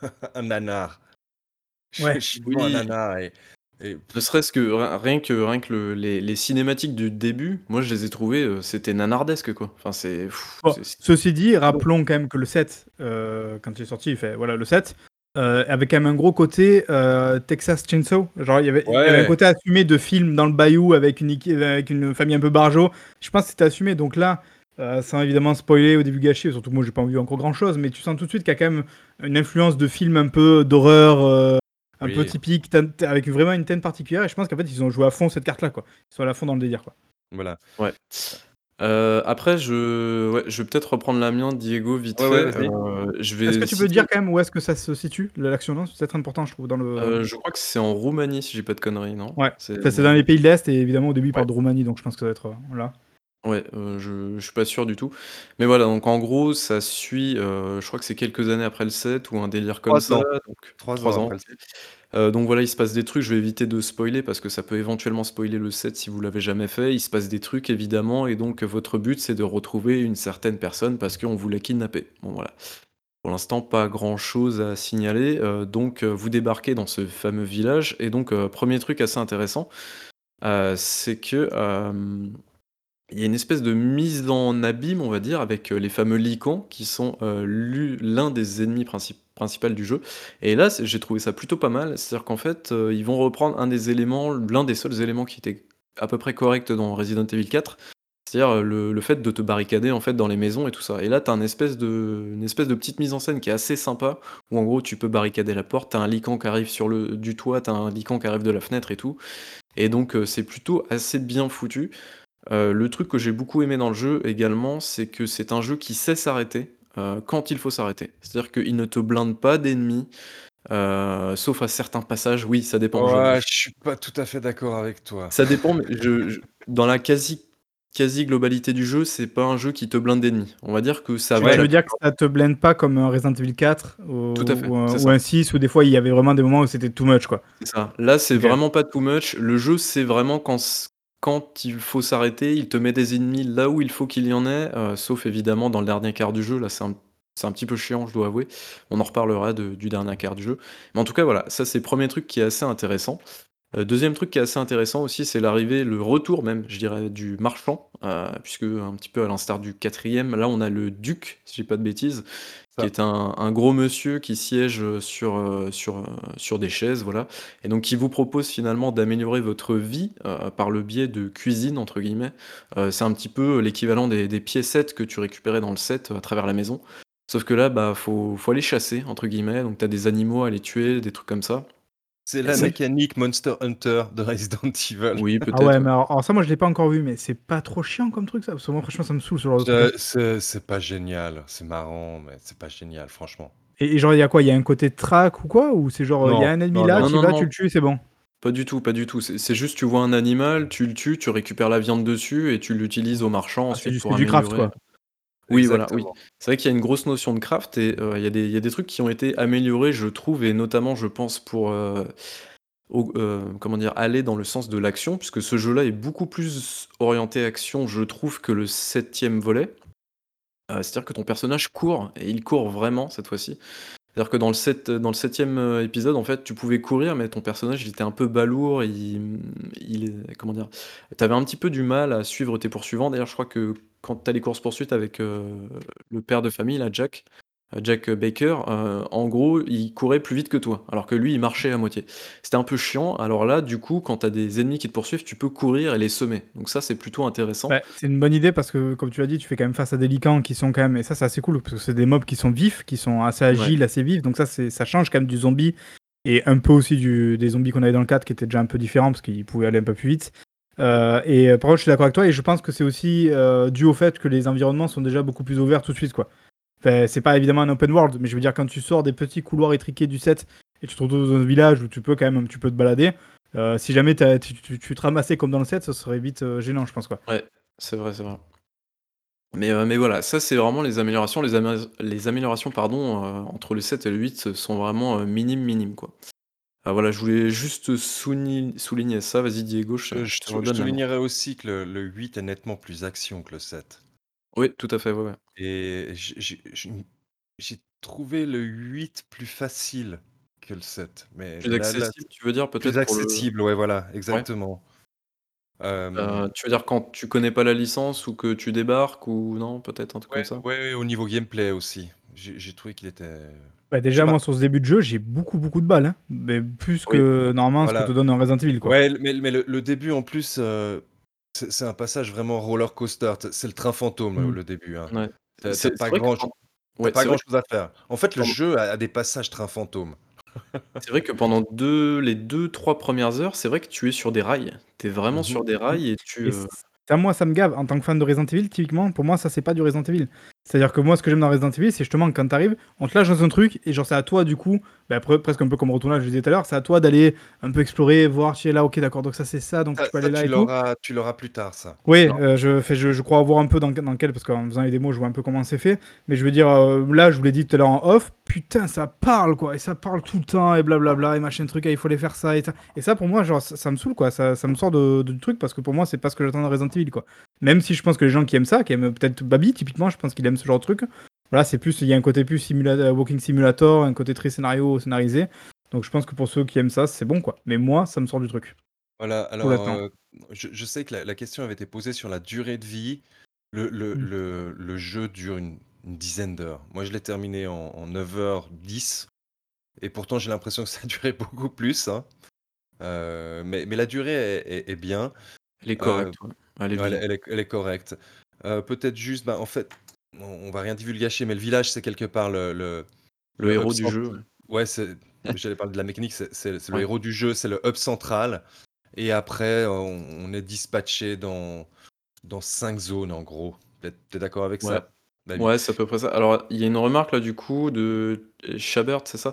un nanar. Je, Ouais. je suis devant Oui. un nanar et, et- Ne serait-ce que ri- rien que rien que le- les, les cinématiques du début, moi je les ai trouvées, euh, c'était nanardesque quoi. Enfin c'est. pff, Bon, c'est- c'est- Ceci dit, rappelons quand même que le 7, euh, quand il est sorti, il fait voilà le 7, euh, avait quand même un gros côté euh, Texas Chainsaw. Genre, il y, avait, il y avait Ouais. un côté assumé de film dans le bayou avec une, équi- avec une famille un peu barjo. Je pense que c'était assumé. Donc là, euh, sans évidemment spoiler ou divulgacher, surtout que moi j'ai pas vu encore grand chose, mais tu sens tout de suite qu'il y a quand même une influence de film un peu d'horreur, un Oui. peu typique, avec vraiment une teinte particulière, et je pense qu'en fait ils ont joué à fond cette carte-là, quoi. Ils sont à fond dans le délire, quoi. Voilà. Ouais. Euh, après, je, ouais, je vais peut-être reprendre la mienne, Diego, vite Ouais, fait. ouais. Euh, je vais Est-ce que tu peux dire quand même où est-ce que ça se situe, l'action C'est très important, je trouve, dans le... Euh, je crois que c'est en Roumanie, si j'ai pas de conneries, non? Ouais, C'est Enfin, c'est dans les pays de l'Est, et évidemment au début ils Ouais. parlent de Roumanie, donc je pense que ça va être là. Ouais, euh, je, je suis pas sûr du tout. Mais voilà, donc en gros, ça suit, euh, je crois que c'est quelques années après le 7 ou un délire comme Trois ça. ans. Donc, Trois trois ans ans. après le set. Euh, donc voilà, il se passe des trucs, je vais éviter de spoiler parce que ça peut éventuellement spoiler le 7 si vous l'avez jamais fait. Il se passe des trucs évidemment, et donc votre but c'est de retrouver une certaine personne parce qu'on voulait kidnapper. Bon voilà. Pour l'instant, pas grand chose à signaler. Donc, vous débarquez dans ce fameux village. Et donc, premier truc assez intéressant, c'est que il y a une espèce de mise en abîme, on va dire, avec euh, les fameux licans qui sont euh, l'u- l'un des ennemis princi- principaux du jeu. Et là, j'ai trouvé ça plutôt pas mal. C'est-à-dire qu'en fait, euh, ils vont reprendre un des éléments, l'un des seuls éléments qui était à peu près correct dans Resident Evil 4. C'est-à-dire le, fait de te barricader en fait dans les maisons et tout ça. Et là, tu as une espèce, de, petite mise en scène qui est assez sympa, où en gros, tu peux barricader la porte, tu as un lican qui arrive sur le, du toit, tu as un lican qui arrive de la fenêtre et tout. Et donc, c'est plutôt assez bien foutu. Euh, le truc que j'ai beaucoup aimé dans le jeu également, c'est que c'est un jeu qui sait s'arrêter euh, quand il faut s'arrêter. C'est-à-dire qu'il ne te blinde pas d'ennemis, euh, sauf à certains passages. Oui, ça dépend. je- Ouais, je suis pas tout à fait d'accord avec toi. ça dépend, mais je, je- dans la quasi, quasi globalité du jeu, c'est pas un jeu qui te blinde d'ennemis. On va dire que ça Tu va. veux dire que ça te blende pas comme un Resident Evil 4 ou, Tout à fait, ou un, c'est ou ça. un 6 où des fois il y avait vraiment des moments où c'était too much quoi. C'est ça. Là, c'est Ok. vraiment pas too much. Le jeu, c'est vraiment quand, quand il faut s'arrêter, il te met des ennemis là où il faut qu'il y en ait, euh, sauf évidemment dans le dernier quart du jeu. Là, c'est un, petit peu chiant, je dois avouer. On en reparlera du dernier quart du jeu. Mais en tout cas, voilà, ça, c'est le premier truc qui est assez intéressant. Euh, deuxième truc qui est assez intéressant aussi, c'est l'arrivée, le retour même, je dirais, du marchand, euh, puisque un petit peu à l'instar du quatrième, là on a le duc, si j'ai pas de bêtises. Qui est un, gros monsieur qui siège sur, euh, euh, sur des chaises, voilà, et donc qui vous propose finalement d'améliorer votre vie euh, par le biais de cuisine, entre guillemets. C'est un petit peu l'équivalent des, des piécettes que tu récupérais dans le set à travers la maison. Sauf que là, bah, faut, faut aller chasser, entre guillemets, donc t'as des animaux à aller tuer, des trucs comme ça. C'est la mécanique Monster Hunter de Resident Evil. Oui, peut-être. Ah ouais, mais alors, alors ça moi je l'ai pas encore vu, mais c'est pas trop chiant comme truc ça. Parce que moi franchement ça me saoule ce genre de Euh, truc. C'est c'est pas génial, c'est marrant, mais c'est pas génial, franchement. Et, et genre il y a quoi? Il y a un côté track ou quoi? Ou c'est genre il y a un ennemi non, là, non. tu Non, vas, non, tu le tues, c'est bon? Pas du tout, pas du tout. C'est c'est juste tu vois un animal, tu le tues, tu récupères la viande dessus et tu l'utilises au marchand Ah, c'est ensuite du- pour c'est du craft, quoi. Oui, voilà, oui. Exactement. C'est vrai qu'il y a une grosse notion de craft et euh, il y, a des- il y a des trucs qui ont été améliorés, je trouve, et notamment, je pense, pour euh, au- euh, comment dire, aller dans le sens de l'action, puisque ce jeu-là est beaucoup plus orienté action, je trouve, que le septième volet. Euh, C'est-à-dire que ton personnage court, et il court vraiment cette fois-ci. C'est-à-dire que dans le, septième euh, épisode, en fait, tu pouvais courir, mais ton personnage, il était un peu balourd, il, il comment dire, t'avais un petit peu du mal à suivre tes poursuivants. D'ailleurs, je crois que quand t'as les courses-poursuites avec euh, le père de famille, là, Jack, Jack Baker, euh, en gros, il courait plus vite que toi, alors que lui, il marchait à moitié. C'était un peu chiant. Alors là, du coup, quand t'as des ennemis qui te poursuivent, tu peux courir et les semer. Donc ça, c'est plutôt intéressant. Ouais, c'est une bonne idée parce que comme tu l'as dit, tu fais quand même face à des licans qui sont quand même et ça c'est assez cool parce que c'est des mobs qui sont vifs, qui sont assez agiles, assez vifs. Donc ça ça change quand même du zombie et un peu aussi du, des zombies qu'on avait dans le 4 qui étaient déjà un peu différents parce qu'ils pouvaient aller un peu plus vite. Euh, et euh, par contre, je suis d'accord avec toi et je pense que c'est aussi euh, dû au fait que les environnements sont déjà beaucoup plus ouverts tout de suite quoi. Enfin, c'est pas évidemment un open world, mais je veux dire quand tu sors des petits couloirs étriqués du set et tu te retrouves dans un village où tu peux quand même un petit peu te balader. euh, si jamais tu, tu- tu te ramassais comme dans le set, ça serait vite euh, gênant, je pense quoi. C'est vrai, c'est vrai. Mais, euh, mais voilà, ça c'est vraiment les améliorations. Les, amé- les améliorations pardon, euh, entre le 7 et le 8 sont vraiment euh, minimes, minimes. Quoi. Ah, voilà, je voulais juste souligner, souligner ça. Vas-y Diego, je, Je, je te soulignerais aussi que le, le 8 est nettement plus action que le 7. Oui, tout à fait, ouais, ouais. Et j'ai- j'ai j'ai- j'ai trouvé le 8 plus facile que le 7. Mais Plus là- là, accessible, tu veux dire plus peut-être pour le... accessible, ouais, voilà, exactement. Euh, Euh, tu veux dire quand tu connais pas la licence ou que tu débarques ou non, peut-être un truc ouais, comme ça? ouais, au niveau gameplay aussi. J'ai j'ai trouvé qu'il était. Bah déjà, Je sais pas. moi, sur ce début de jeu, j'ai beaucoup, beaucoup de balles. hein. Mais plus Oui, que normalement ce que te donne un Resident Evil. Quoi. Ouais, mais, mais le, le début en plus, euh, C'est c'est un passage vraiment roller coaster. c'est le train fantôme, Mmh. le début, hein. Ouais. Tu pas grand pas grand chose à faire. En fait, le jeu a des passages train fantôme. C'est vrai que pendant deux les 2-3 premières heures, c'est vrai que tu es sur des rails. Tu es vraiment Mmh sur des rails et tu, Et ça, moi, ça me gave. En tant que fan de Resident Evil, typiquement, pour moi, ça, c'est pas du Resident Evil. C'est-à-dire que moi, ce que j'aime dans Resident Evil, c'est justement quand t'arrives, on te lâche dans un truc, et genre, c'est à toi, du coup, bah, presque un peu comme Retournage, je disais tout à l'heure, c'est à toi d'aller un peu explorer, voir, tu es là, ok, d'accord, donc ça, c'est ça, donc tu peux aller là tu et tout. Tu l'auras plus tard, ça. Oui, euh, je, fais, je, je, crois avoir un peu dans, dans quel, parce qu'en faisant les démos, je vois un peu comment c'est fait. Mais je veux dire, euh, là, je vous l'ai dit tout à l'heure en off, putain, ça parle, quoi, et ça parle tout le temps, et blablabla, et machin truc, et il faut les faire ça, et ça. Et ça, pour moi, genre, ça, me saoule, quoi, ça, ça me sort de, du truc, parce que pour moi, c'est pas ce que j'attends dans Resident Evil, quoi. Même si je pense que les gens qui aiment ça, qui aiment peut-être Babi, typiquement, je pense qu'il aime ce genre de truc. Voilà, c'est plus, il y a un côté plus simulator, walking simulator, un côté très scénario, scénarisé. Donc je pense que pour ceux qui aiment ça, c'est bon, quoi. Mais moi, ça me sort du truc. Voilà, alors euh, je, sais que la, question avait été posée sur la durée de vie. Le, le, mm. le, jeu dure une, dizaine d'heures. Moi, je l'ai terminé en, 9h10. Et pourtant, j'ai l'impression que ça a duré beaucoup plus. Hein. Euh, mais, mais, la durée est, bien. Elle est correcte. Elle, est, correcte. Euh, peut-être juste, bah, en fait, on, va rien divulgacher, mais le village, c'est quelque part le, le, héros du jeu. Ouais, j'allais parler de la mécanique, c'est le héros du jeu, c'est le hub central. Et après, on, est dispatché dans, dans cinq zones en gros. T'es d'accord avec ça Ouais, c'est à peu près ça. Alors, il y a une remarque là du coup de Chabert, c'est ça?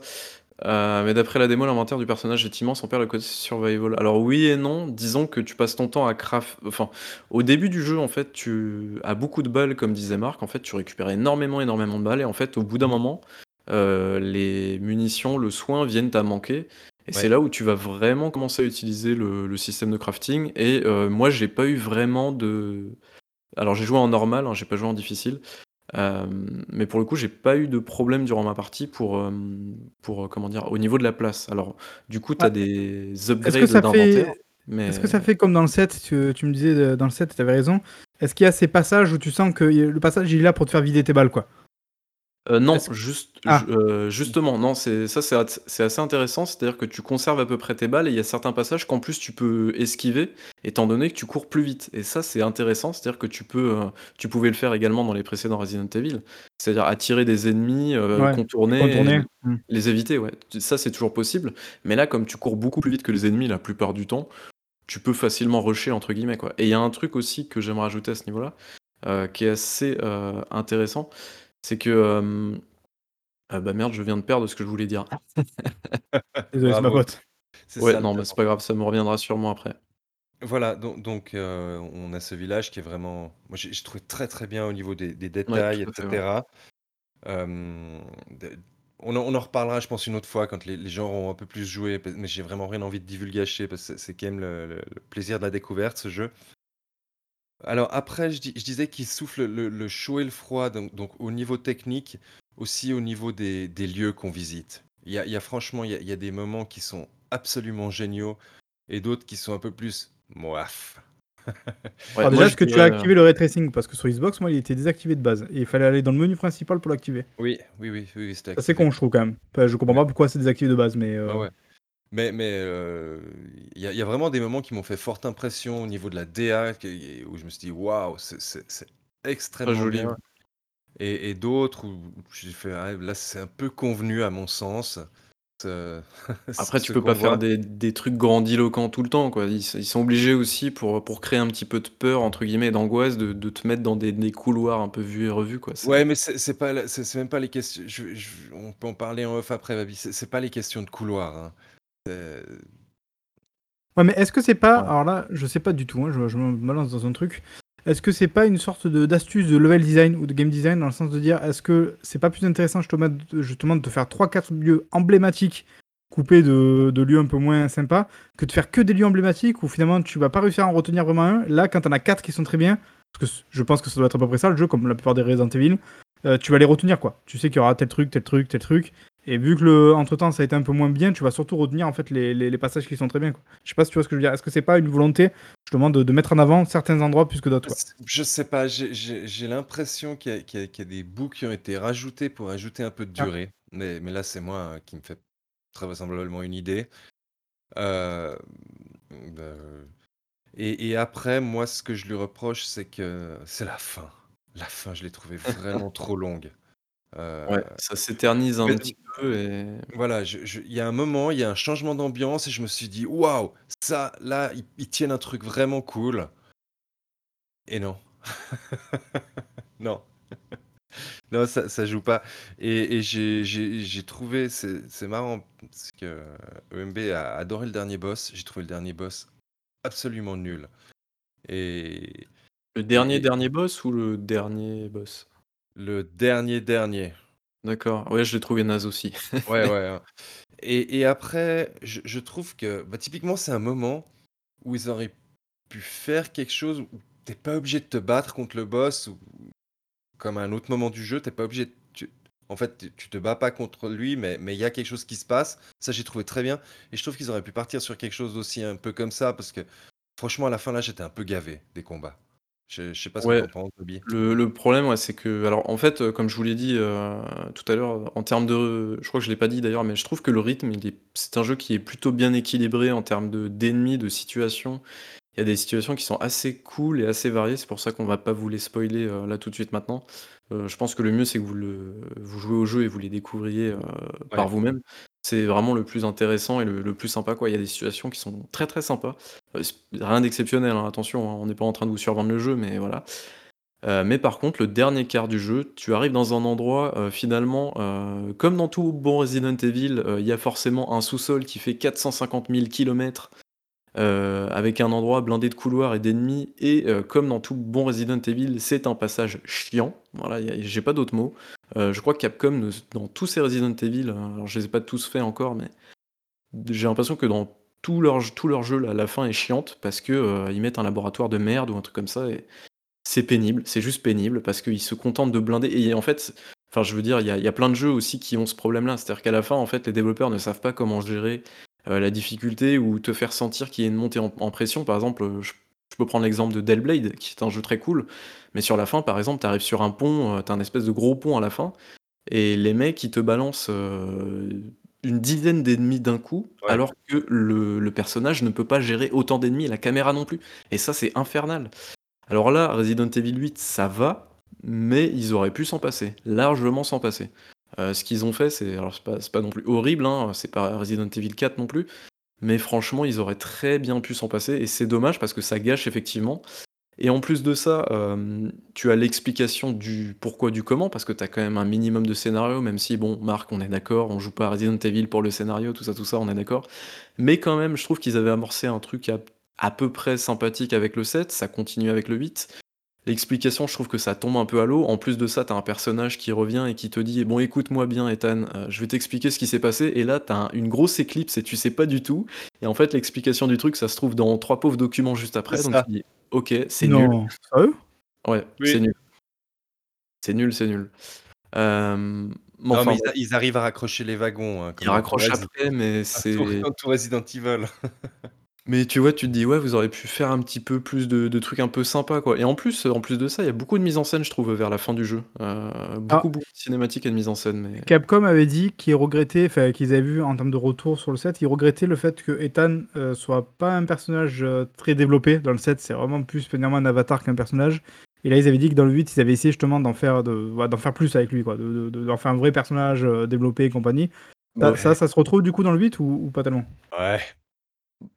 Euh, mais d'après la démo, l'inventaire du personnage est immense, on perd le côté survival. Alors oui et non, disons que tu passes ton temps à craft enfin, au début du jeu, en fait, tu as beaucoup de balles comme disait Marc, en fait, tu récupères énormément, énormément de balles et en fait, au bout d'un moment, euh, les munitions, le soin viennent à manquer. Et c'est là où tu vas vraiment commencer à utiliser le système de crafting. Et euh, moi, j'ai pas eu vraiment de alors j'ai joué en normal, hein, j'ai pas joué en difficile, euh, mais pour le coup, j'ai pas eu de problème durant ma partie pour, euh, pour euh, comment dire, au niveau de la place. Alors, du coup, tu as ah, des upgrades d'inventaire. Mais... Est-ce que ça fait comme dans le set tu, tu me disais dans le set, tu avais raison. Est-ce qu'il y a ces passages où tu sens que le passage il est là pour te faire vider tes balles quoi? Euh, non, juste, ah. euh, justement, non, c'est ça, c'est assez intéressant. C'est-à-dire que tu conserves à peu près tes balles et il y a certains passages qu'en plus tu peux esquiver, étant donné que tu cours plus vite. Et ça, c'est intéressant. C'est-à-dire que tu peux, euh, tu pouvais le faire également dans les précédents Resident Evil. C'est-à-dire attirer des ennemis, contourner, hmm. les éviter. Ouais, ça c'est toujours possible. Mais là, comme tu cours beaucoup plus vite que les ennemis la plupart du temps, tu peux facilement rusher entre guillemets quoi. Et il y a un truc aussi que j'aimerais ajouter à ce niveau-là, qui est assez intéressant c'est que. ah bah merde, je viens de perdre ce que je voulais dire. Désolé, c'est ma pote. Ouais, non, mais c'est pas grave, ça me reviendra sûrement après. Voilà, donc, donc on a ce village qui est vraiment. Moi, j'ai trouvé très très bien au niveau des, détails, etc. on, en reparlera, je pense, une autre fois quand les, gens auront un peu plus joué, mais j'ai vraiment rien envie de divulgacher parce que c'est quand même le, plaisir de la découverte, ce jeu. Alors après, je, disais qu'il souffle le, chaud et le froid, donc, au niveau technique, aussi au niveau des, lieux qu'on visite. Il y a, franchement, il y a, des moments qui sont absolument géniaux et d'autres qui sont un peu plus moif. Alors déjà, est-ce que tu as activé le ray tracing? Parce que sur Xbox, moi, il était désactivé de base. Et il fallait aller dans le menu principal pour l'activer. Oui, oui, oui, oui, c'était C'est con, je trouve quand même. je comprends pas pourquoi c'est désactivé de base, mais. Euh, ah ouais. Mais mais il y a vraiment des moments qui m'ont fait forte impression au niveau de la DA où je me suis dit: «Waouh, c'est extrêmement joli, bien» et d'autres où j'ai fait: «Ah là, c'est un peu convenu à mon sens». Après, tu peux pas faire des trucs grandiloquents tout le temps, quoi. Ils sont obligés aussi pour, pour créer un petit peu de «peur» entre guillemets, d'angoisse, de de te mettre dans des des couloirs un peu vus et revus, quoi. Ouais, mais c'est pas c'est même pas les questions on peut en parler en off après, Babi. C'est pas les questions de couloir, hein. Ouais, mais est-ce que c'est pas. Alors là, je sais pas du tout, hein, je, je, me balance dans un truc. Est-ce que c'est pas une sorte d'astuce de, level design ou de game design dans le sens de dire est-ce que c'est pas plus intéressant justement, justement de te faire 3-4 lieux emblématiques coupés de, de, lieux un peu moins sympas que de faire que des lieux emblématiques où finalement tu vas pas réussir à en retenir vraiment un? Là, quand t'en as 4 qui sont très bien, parce que je pense que ça doit être à peu près ça le jeu, comme la plupart des Resident Evil, euh, tu vas les retenir quoi. Tu sais qu'il y aura tel truc, tel truc, tel truc, et vu que le entre-temps ça a été un peu moins bien, tu vas surtout retenir en fait les, les, passages qui sont très bien. Quoi. Je sais pas si tu vois ce que je veux dire. Est-ce que c'est pas une volonté justement de, de, mettre en avant certains endroits plus que d'autres Je sais pas, j'ai l'impression qu'il y, y, a des bouts qui ont été rajoutés pour ajouter un peu de ah. durée. Mais, mais, là c'est moi hein, qui me fait très vraisemblablement une idée. Euh, bah, Et et après, moi, ce que je lui reproche, c'est que c'est la fin. La fin, je l'ai trouvée vraiment trop longue. Heu, Ouais, ça s'éternise un mais petit peu et voilà, je je il y a un moment, il y a un changement d'ambiance et je me suis dit: «Waouh, ça, là, ils ils tiennent un truc vraiment cool» et non. Non. Non, ça ça joue pas et et j'ai j'ai j'ai trouvé c'est c'est marrant parce que EMB a adoré le dernier boss. J'ai trouvé le dernier boss absolument nul et Le dernier, et et dernier boss ou le dernier boss? Le dernier, dernier. D'accord, ouais, je l'ai trouvé naze aussi. Ouais, ouais, et et après, je je trouve que, bah, typiquement, c'est un moment où ils auraient pu faire quelque chose où tu es pas obligé de te battre contre le boss ou comme à un autre moment du jeu, tu es pas obligé de tu en fait, tu te bats pas contre lui, mais mais il y a quelque chose qui se passe. Ça, j'ai trouvé très bien et je trouve qu'ils auraient pu partir sur quelque chose aussi un peu comme ça parce que franchement, à la fin, là, j'étais un peu gavé des combats. Je je sais pas ce que tu Ouais, en penses, le le problème, ouais, c'est que alors, en fait, heu, comme je vous l'ai dit, heu, tout à l'heure, en termes de je crois que je l'ai pas dit d'ailleurs, mais je trouve que le rythme, il est c'est un jeu qui est plutôt bien équilibré en termes de d'ennemis, de situations. Il y a des situations qui sont assez cool et assez variées, c'est pour ça qu'on va pas vous les spoiler, heu, là tout de suite maintenant. Heu, je pense que le mieux c'est que vous le vous jouez au jeu et vous les découvriez, heu, par Ouais. vous-même. C'est vraiment le plus intéressant et le le plus sympa, quoi. Il y a des situations qui sont très, très sympas. Rien d'exceptionnel, hein, attention, hein, on n'est pas en train de vous survendre le jeu, mais voilà. Mais par contre, le dernier quart du jeu, tu arrives dans un endroit, finalement, comme dans tout bon Resident Evil, il y a forcément un sous-sol qui fait 450 000 kilomètres, heu, avec un endroit blindé de couloirs et d'ennemis et heu, comme dans tout bon Resident Evil, c'est un passage chiant. Voilà, j'ai pas d'autres mots. Heu, je crois que Capcom dans tous ses Resident Evil, heu, alors je les ai pas tous faits encore, mais j'ai l'impression que dans tous leurs j tous leurs jeux, la fin est chiante parce que, ils mettent un laboratoire de merde ou un truc comme ça et c'est pénible, c'est juste pénible parce qu'ils se contentent de blinder et en fait, enfin, je veux dire, il y y a plein de jeux aussi qui ont ce problème-là. C'est-à-dire qu'à la fin, en fait, les développeurs ne savent pas comment gérer, la difficulté ou te faire sentir qu'il y a une montée en en pression. Par exemple, heu, je je peux prendre l'exemple de Del Blade, qui est un jeu très cool, mais sur la fin, par exemple, tu arrives sur un pont, heu, tu as un espèce de gros pont à la fin et les mecs, ils te balancent, une dizaine d'ennemis d'un coup, Ouais. alors que le le personnage ne peut pas gérer autant d'ennemis et la caméra non plus et ça, c'est infernal. Alors là, Resident Evil 8, ça va, mais ils auraient pu s'en passer, largement s'en passer. Heu, ce qu'ils ont fait, c'est alors c'est pas non plus horrible, hein, c'est pas Resident Evil 4 non plus, mais franchement, ils auraient très bien pu s'en passer et c'est dommage parce que ça gâche effectivement et en plus de ça, hem, tu as l'explication du pourquoi du comment parce que tu as quand même un minimum de scénario, même si bon, Marc, on est d'accord, on joue pas à Resident Evil pour le scénario, tout ça, tout ça, on est d'accord. Mais quand même, je trouve qu'ils avaient amorcé un truc à à peu près sympathique avec le 7, ça continue avec le 8. L'explication, je trouve que ça tombe un peu à l'eau. En plus de ça, tu as un personnage qui revient et qui te dit: «Bon, écoute-moi bien, Ethan, heu, je vais t'expliquer ce qui s'est passé» et là, tu as un une grosse éclipse et tu sais pas du tout et en fait, l'explication du truc, ça se trouve dans 3 pauvres documents juste C'est après, donc tu dis: «OK, c'est nul». Non, sérieux? Ouais, c'est nul. C'est nul, c'est nul. Hem, mais Non, enfin mais ils a bref. ils arrivent à raccrocher les wagons, hein, Ils comme dans tout raccrochent Resi après, mais c'est comme tout Resident Evil. Mais tu vois, tu te dis: «Ouais, vous auriez pu faire un petit peu plus de de trucs un peu sympas, quoi» et en plus, en plus de ça, il y a beaucoup de mise en scène, je trouve, vers la fin du jeu. Heu, beaucoup, Ah. beaucoup de cinématiques et de mise en scène, mais Capcom avait dit qu'ils regrettaient, enfin qu'ils avaient vu en termes de retour sur le set, ils regrettaient le fait que Ethan euh, soit pas un personnage euh, très développé dans le set, c'est vraiment plus finalement un avatar qu'un personnage. Et là, ils avaient dit que dans le 8, ils avaient essayé justement d'en faire, de, ouais, d'en faire plus avec lui, quoi, de, de- de- d'en faire un vrai personnage euh, développé et compagnie. Ça, ça se retrouve du coup dans le 8 ou, ou pas tellement? Ouais,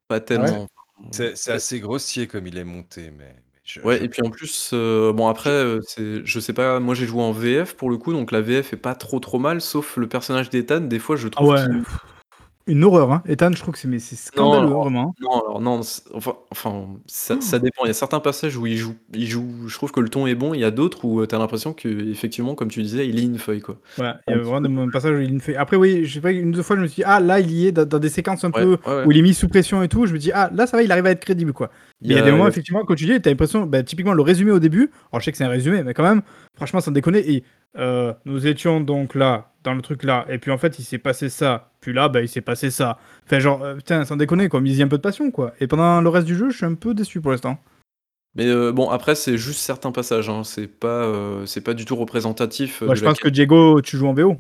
pas Ah ouais. tellement. c'est assez grossier comme il est monté, mais mais je je ouais et puis en plus, heu, bon après, je heu, c'est je sais pas, moi j'ai joué en VF pour le coup, donc la VF est pas trop, trop mal, sauf le personnage d'Ethan, des fois je Ah trouve ouais, qu'il une horreur, hein. Ethan, je trouve que c'est mais c'est Non, scandaleux, alors vraiment. non, alors non, enfin enfin, ça ça dépend. Il y a certains passages où il joue il joue je trouve que le ton est bon, il y a d'autres où, heu, tu as l'impression qu'effectivement, comme tu disais, il lit une feuille, quoi. Ouais, il y a vraiment des passages où il me fait. Après, oui, je sais pas, une deux fois, je me suis dit, ah là, il y est dans, dans des séquences un ouais, peu ouais, ouais. où il est mis sous pression et tout. Je me dis, ah là, ça va, il arrive à être crédible, quoi. Il Mais y il y a des moments, effectivement, quand tu dis, t'as l'impression, bah, typiquement, le résumé au début, alors je sais que c'est un résumé, mais quand même, franchement, sans déconner, et euh, nous étions donc là, dans le truc là, et puis en fait, il s'est passé ça, puis là, bah, il s'est passé ça. Enfin, genre, euh, putain, sans déconner, quoi, mais il y a un peu de passion, quoi. Et pendant le reste du jeu, je suis un peu déçu pour l'instant. mais heu, bon, après, c'est juste certains passages, hein. C'est pas, c'est pas du tout représentatif, heu, Bah, je la pense que. Diego, tu joues en VO,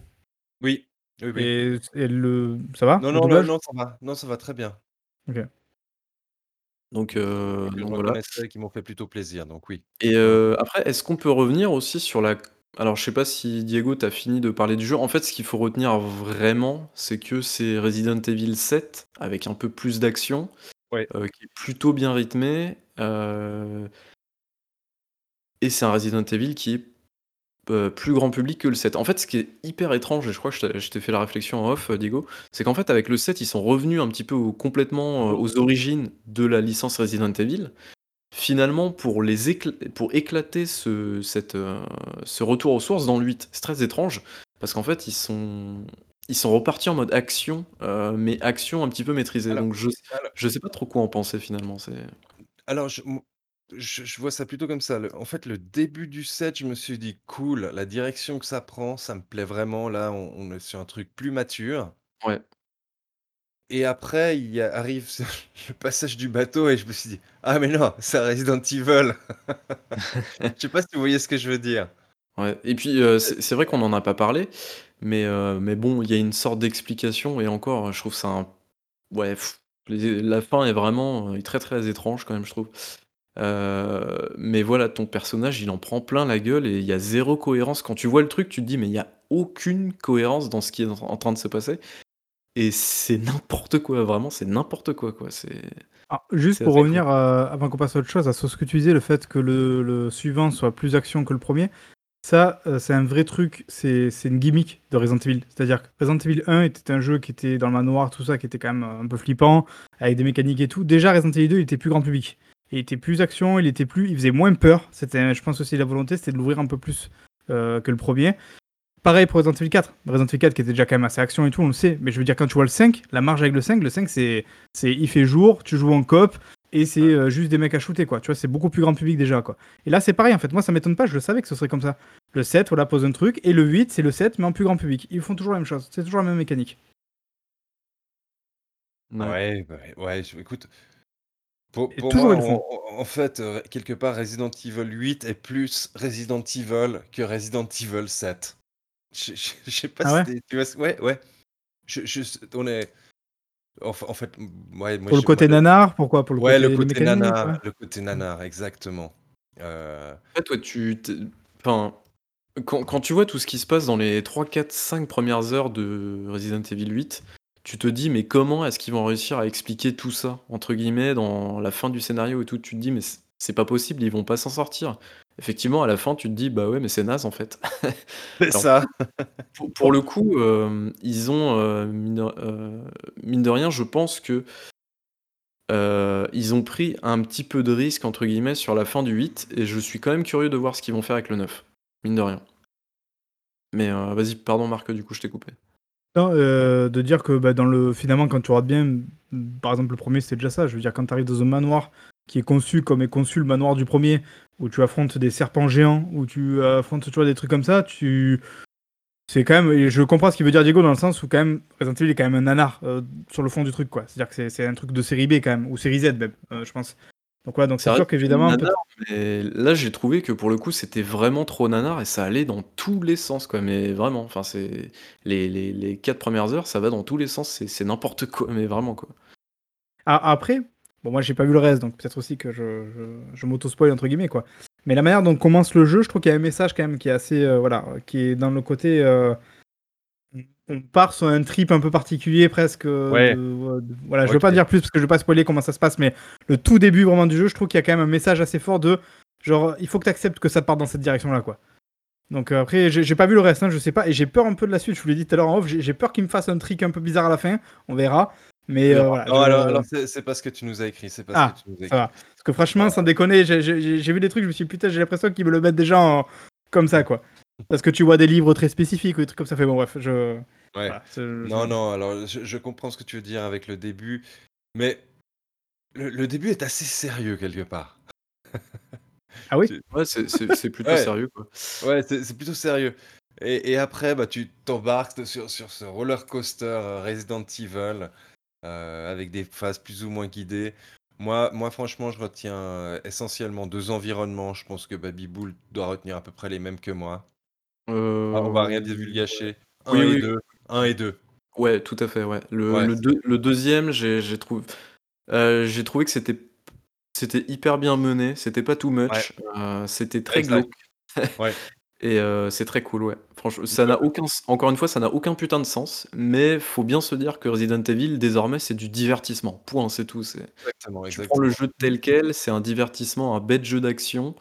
oui, oui, oui. et, et le. Ça va, Non, le non, non, ça va. Non, ça va très bien. Ok. Donc je donc voilà. qui m'ont fait plutôt plaisir, donc oui. Et après, est-ce qu'on peut revenir aussi sur la alors je sais pas si Diego tu as fini de parler du jeu. En fait, ce qu'il faut retenir vraiment, c'est que c'est Resident Evil 7 avec un peu plus d'action, Ouais. heu, qui est plutôt bien rythmé, heu et c'est un Resident Evil qui est Heu, plus grand public que le 7. En fait, ce qui est hyper étrange et je crois que je t'ai je t'ai fait la réflexion en off, Diego, c'est qu'en fait avec le 7, ils sont revenus un petit peu au complètement, aux origines de la licence Resident Evil. Finalement pour les écl pour éclater ce cette, heu, ce retour aux sources dans le 8. C'est très étrange parce qu'en fait ils sont ils sont repartis en mode action, heu, mais action un petit peu maîtrisée. Alors Donc je je sais pas trop quoi en penser finalement, alors je je je vois ça plutôt comme ça. Le en fait, le début du set, je me suis dit: «Cool, la direction que ça prend, ça me plaît vraiment. Là, on on est sur un truc plus mature» ouais. Et après, il arrive le passage du bateau et je me suis dit: «Ah mais non, c'est Resident Evil». Je sais pas si vous voyez ce que je veux dire? Ouais et puis, heu, c'est vrai qu'on en a pas parlé, mais heu, mais bon, il y a une sorte d'explication et encore, je trouve ça un ouais, la fin est vraiment, heu, très, très étrange quand même, je trouve. Mais voilà, ton personnage, il en prend plein la gueule et il y a zéro cohérence. Quand tu vois le truc, tu te dis: «Mais il y a aucune cohérence dans ce qui est en train de se passer» et c'est n'importe quoi, vraiment, c'est n'importe quoi, quoi. C'est Alors, juste pour revenir, avant qu'on passe à autre chose, à ce que tu disais, le fait que le le suivant soit plus action que le premier, ça, heu, c'est un vrai truc, c'est une gimmick de Resident Evil. C'est-à-dire que Resident Evil 1 était un jeu qui était dans le manoir, tout ça, qui était quand même, heu, un peu flippant, avec des mécaniques et tout. Déjà Resident Evil 2, il était plus grand public. Il était plus action, il était plus il faisait moins peur. C'était je pense aussi la volonté, c'était de l'ouvrir un peu plus, heu, que le premier. Pareil pour Resident Evil 4. Resident Evil 4 qui était déjà quand même assez action et tout, on le sait. Mais je veux dire, quand tu vois le 5, la marge avec le 5, le 5, c'est, c'est il fait jour, tu joues en coop, et c'est euh, juste des mecs à shooter, quoi. Tu vois, c'est beaucoup plus grand public déjà, quoi. Et là, c'est pareil, en fait. Moi, ça m'étonne pas, je le savais que ce serait comme ça. Le 7, voilà, pose un truc, et le 8, c'est le 7, mais en plus grand public. Ils font toujours la même chose, c'est toujours la même mécanique. Ouais. Ouais, bah, ouais, je écoute, pour pour toujours moi, ils le en font. en en fait, heu, quelque part, Resident Evil 8 est plus Resident Evil que Resident Evil 7. Je je je sais pas Ah si ouais? tu tu vois ce ouais, ouais. Je je s on est en fait, ouais, moi, Pour le côté le nanar, pourquoi? Pour le ouais, le côté les côté ouais. nanar le côté nanar, exactement. Heu, En fait, ouais, tu tu enfin, quand quand tu vois tout ce qui se passe dans les 3, 4, 5 premières heures de Resident Evil 8, tu te dis: «Mais comment est-ce qu'ils vont réussir à expliquer tout ça?» entre guillemets, dans la fin du scénario et tout? Tu te dis: «Mais c'est pas possible, ils vont pas s'en sortir». Effectivement, à la fin, tu te dis: «Bah ouais, mais c'est naze, en fait». c'est Alors ça. pour pour le coup, hem, ils ont, mine de heu, mine de rien, je pense que, ils ont pris un petit peu de «risque» entre guillemets sur la fin du 8 et je suis quand même curieux de voir ce qu'ils vont faire avec le 9, mine de rien. Mais vas-y, pardon Marc, du coup, je t'ai coupé. Non, heu, de dire que, bah, dans le finalement, quand tu regardes bien, par exemple, le premier c'était déjà ça. Je veux dire, quand tu arrives dans un manoir qui est conçu comme est conçu le manoir du premier, où tu affrontes des serpents géants, où tu affrontes, tu vois, des trucs comme ça, tu c'est quand même je comprends ce qu'il veut dire Diego dans le sens où quand même Resident Evil est quand même un nanar, heu, sur le fond du truc, quoi. C'est-à-dire que c'est un truc de série B quand même, ou série Z même, heu, je pense. Donc voilà, donc c'est sûr qu'évidemment là, j'ai trouvé que pour le coup, c'était vraiment trop nanar et ça allait dans tous les sens, quoi. Mais vraiment, enfin, c'est les les les 4 premières heures, ça va dans tous les sens, c'est c'est n'importe quoi, mais vraiment, quoi. A après, bon moi j'ai pas vu le reste, donc peut-être aussi que je, je, je m'auto-spoil entre guillemets quoi. Mais la manière dont commence le jeu, je trouve qu'il y a un message quand même qui est assez, euh, voilà, qui est dans le côté, euh, on part sur un trip un peu particulier presque. euh, Ouais. de- de- voilà, je veux pas dire plus parce que je veux pas spoiler comment ça se passe, mais le tout début vraiment du jeu, je trouve qu'il y a quand même un message assez fort de, genre, il faut que tu acceptes que ça te parte dans cette direction-là quoi. Donc après, j'ai pas vu le reste, hein, je sais pas, et j'ai peur un peu de la suite. Je vous l'ai dit tout à l'heure en off, j'ai j'ai peur qu'il me fasse un trick un peu bizarre à la fin. On verra. Mais euh, voilà. non, je- alors alors c'est pas ce que tu nous as écrit, c'est pas Ah, ce que tu nous as ça va. écrit. Parce que franchement, sans déconner, j'ai- vu des trucs, je me suis dit, putain, j'ai l'impression qu'ils me le mettent déjà en- comme ça, quoi. Parce que tu vois des livres très spécifiques ou des trucs comme ça. Fait bon, bref, je. Ouais. voilà, Non, non, alors je je comprends ce que tu veux dire avec le début, mais le le début est assez sérieux quelque part. Ah oui? Ouais, c'est plutôt ouais, sérieux, quoi. ouais, c'est plutôt sérieux et et après, bah, tu t'embarques sur sur ce roller coaster, heu, Resident Evil, heu, avec des phases plus ou moins guidées. Moi moi franchement, je retiens, heu, essentiellement 2 environnements. Je pense que Baby Bull doit retenir à peu près les mêmes que moi. Ah, on va rien divulgacher. oui, 1 et oui, 2, 1 et 2. ouais, tout à fait, ouais. Le Ouais, le c'est deux le 2 j'ai trouvé heu, j'ai trouvé que c'était c'était hyper bien mené, c'était pas too much, c'était très Exact. glauque Ouais. et heu, c'est très cool, ouais. Franchement, ça n'a aucun s encore une fois, ça n'a aucun putain de sens, mais faut bien se dire que Resident Evil, désormais, c'est du divertissement. Point, c'est tout. C'est Exactement, tu prends le exactement. jeu tel quel, c'est un divertissement, un bête jeu d'action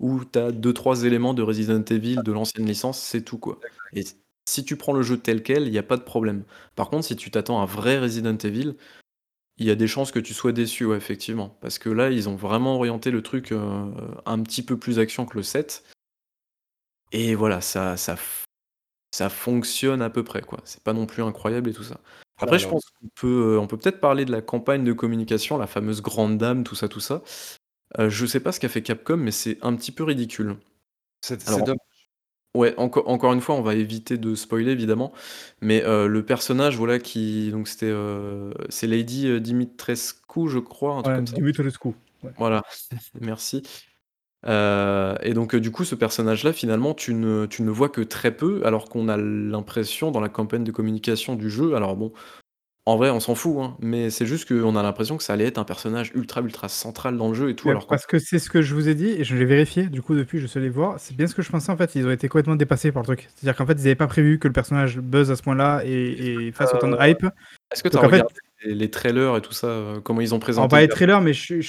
où tu as 2-3 éléments de Resident Evil de l'ancienne licence, c'est tout, quoi et si tu prends le jeu tel quel, il y a pas de problème. Par contre, si tu t'attends à un vrai Resident Evil, il y a des chances que tu sois déçu, ouais, effectivement. Parce que là, ils ont vraiment orienté le truc, heu, un petit peu plus action que le 7 et voilà, ça ça ça fonctionne à peu près, quoi. C'est pas non plus incroyable et tout ça. Après, je pense qu'on peut, heu, on peut peut-être parler de la campagne de communication, la fameuse grande dame, tout ça, tout ça. Heu, je sais pas ce qu'a fait Capcom, mais c'est un petit peu ridicule. C'est dommage. ouais, enco encore une fois, on va éviter de spoiler évidemment, mais heu, le personnage, voilà, qui donc c'était, c'est Lady, Dimitrescu, je crois, un truc Ouais, comme ça. Dimitrescu, ouais. Voilà, merci. Heu et donc heu, du coup, ce personnage-là, finalement, tu ne tu ne le vois que très peu, alors qu'on a l'impression dans la campagne de communication du jeu alors bon, en vrai, on s'en fout, hein, mais c'est juste qu'on a l'impression que ça allait être un personnage ultra, ultra central dans le jeu et tout, alors qu'en parce que c'est ce que je vous ai dit et je l'ai vérifié, du coup, depuis, je suis allé voir. C'est bien ce que je pensais, en fait, ils ont été complètement dépassés par le truc. C'est-à-dire qu'en fait, ils avaient pas prévu que le personnage buzz à ce point-là et et fasse autant de Heu, hype. est-ce que tu as Donc en fait regardé les les trailers et tout ça, heu, comment ils ont Alors présenté pas le les trailers, mais j'ai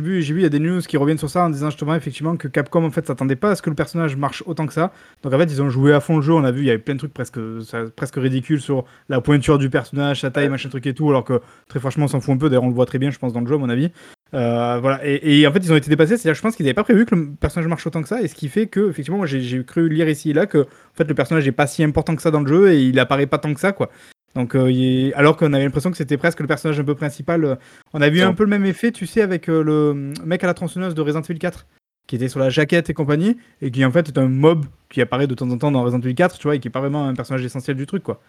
vu j'ai vu, il y a des news qui reviennent sur ça en disant justement, effectivement, que Capcom, en fait, s'attendait pas à ce que le personnage marche autant que ça. Donc en fait, ils ont joué à fond le jeu. On a vu, il y avait plein de trucs presque, ça presque ridicules sur la pointure du personnage, sa taille, machin truc et tout, alors que très franchement, on s'en fout un peu. D'ailleurs, on le voit très bien, je pense, dans le jeu, à mon avis. Heu, voilà et et en fait, ils ont été dépassés. C'est-à-dire, je pense qu'ils avaient pas prévu que le personnage marche autant que ça et ce qui fait qu'effectivement, moi, j'ai cru lire ici et là que, en fait, le personnage est pas si important que ça dans le jeu et il apparaît pas tant que ça, quoi. Donc, il alors qu'on avait l'impression que c'était presque le personnage un peu principal, heu, on a vu un peu le même effet, tu sais, avec, heu, le, mec à la tronçonneuse de Resident Evil 4, qui était sur la jaquette et compagnie et qui, en fait, est un mob qui apparaît de temps en temps dans Resident Evil 4, tu vois? Et qui est pas vraiment un personnage essentiel du truc, quoi.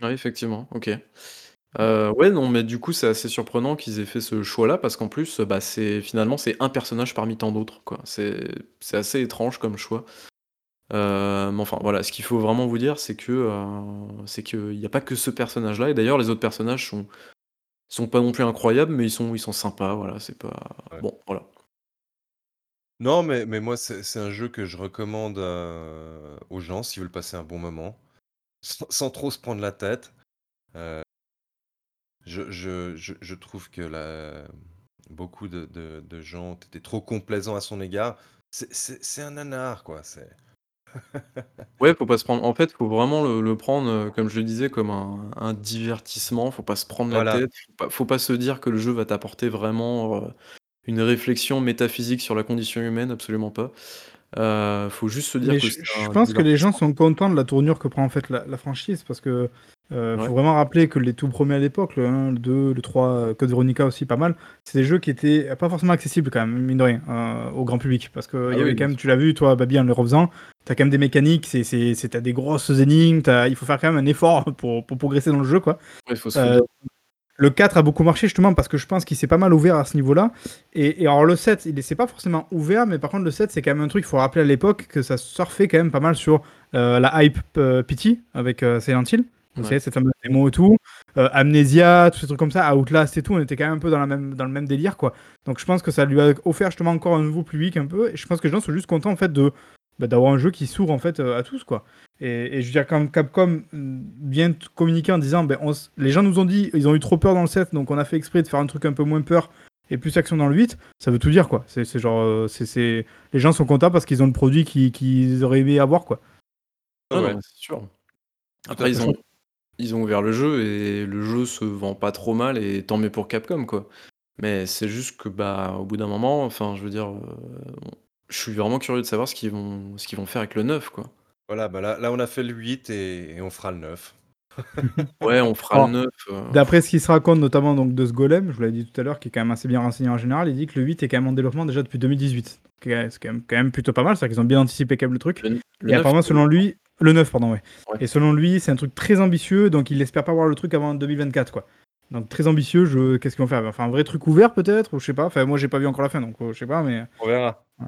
Ouais, effectivement, OK. Ouais, non, mais du coup, c'est assez surprenant qu'ils aient fait ce choix-là parce qu'en plus, bah, c'est finalement, c'est un personnage parmi tant d'autres, quoi. C'est assez étrange comme choix. Heu, mais enfin, voilà, ce qu'il faut vraiment vous dire, c'est que, heu, c'est qu'il y a pas que ce personnage-là et d'ailleurs les autres personnages sont sont pas non plus incroyables, mais ils sont ils sont sympas, voilà, c'est pas Ouais. bon, voilà. Non, mais mais moi, c'est c'est un jeu que je recommande, heu, aux gens s'ils veulent passer un bon moment, sans sans trop se prendre la tête. Heu je je je je trouve que la beaucoup de de de gens ont été trop complaisants à son égard. C'est c'est c'est un nanar, quoi, c'est Ouais, faut pas se prendre en fait, faut vraiment le le prendre, heu, comme je le disais, comme un un divertissement. Faut pas se prendre la Voilà. tête, faut pas faut pas se dire que le jeu va t'apporter vraiment, heu, une réflexion métaphysique sur la condition humaine, absolument pas. Heu, faut juste se dire Mais que je c'est je un pense que les gens divertissement. sont contents de la tournure que prend, en fait, la la franchise parce que, Ouais. faut vraiment rappeler que les tout premiers à l'époque, le 1, le 2, le 3, heu, Code Veronica aussi pas mal, c'est des jeux qui étaient pas forcément accessibles quand même, mine de rien, heu, au grand public. Parce qu'il Ah y oui, avait quand même, tu l'as vu toi, Babi, en le refaisant, tu as quand même des mécaniques, c'est c'est c'est tu as des grosses énigmes, as il faut faire quand même un effort pour pour progresser dans le jeu, quoi. Ouais, faut se de le 4 a beaucoup marché justement parce que je pense qu'il s'est pas mal ouvert à ce niveau-là et et alors le 7, il s'est pas forcément ouvert, mais par contre le 7, c'est quand même un truc, il faut rappeler à l'époque que ça surfait quand même pas mal sur, heu, la hype Pity avec, Silent Hill. Vous Ouais. savez, cette fameuse démo et tout, heu, Amnesia, tous ces trucs comme ça, Outlast et tout, on était quand même un peu dans la même dans le même délire, quoi. Donc je pense que ça lui a offert justement encore un nouveau public un peu et je pense que les gens sont juste contents en fait de, bah, d'avoir un jeu qui s'ouvre en fait, heu, à tous, quoi et et je veux dire quand Capcom, mmh, vient communiquer en disant: «Beh, on s les gens nous ont dit, ils ont eu trop peur dans le 7, donc on a fait exprès de faire un truc un peu moins peur et plus action dans le 8», ça veut tout dire, quoi. C'est genre, c'est c'est les gens sont contents parce qu'ils ont le produit qui qu'ils auraient aimé avoir, quoi. Ouais, Ah ouais. c'est sûr. Après ils ont ils ont ouvert le jeu et le jeu se vend pas trop mal et tant mieux pour Capcom, quoi. Mais c'est juste que, bah, au bout d'un moment, enfin, je veux dire, on je suis vraiment curieux de savoir ce qu'ils vont ce qu'ils vont faire avec le 9, quoi. Voilà, bah, là là, on a fait le 8 et et on fera le 9. Ouais, on fera le Alors, 9, heu d'après ce qui se raconte notamment donc de ce golem, je vous l'avais dit tout à l'heure, qui est quand même assez bien renseigné en général, il dit que le 8 est quand même en développement déjà depuis 2018. Donc heu, c'est quand même quand même plutôt pas mal, c'est-à-dire qu'ils ont bien anticipé quand même le truc Le le et 9, apparemment selon lui le 9 pardon, ouais Ouais. et selon lui, c'est un truc très ambitieux, donc il espère pas voir le truc avant 2024, quoi. Donc très ambitieux, je qu'est-ce qu'ils vont faire? Faire un vrai truc ouvert peut-être? Ou je sais pas, enfin moi j'ai pas vu encore la fin donc heu, je sais pas mais On verra. ouais.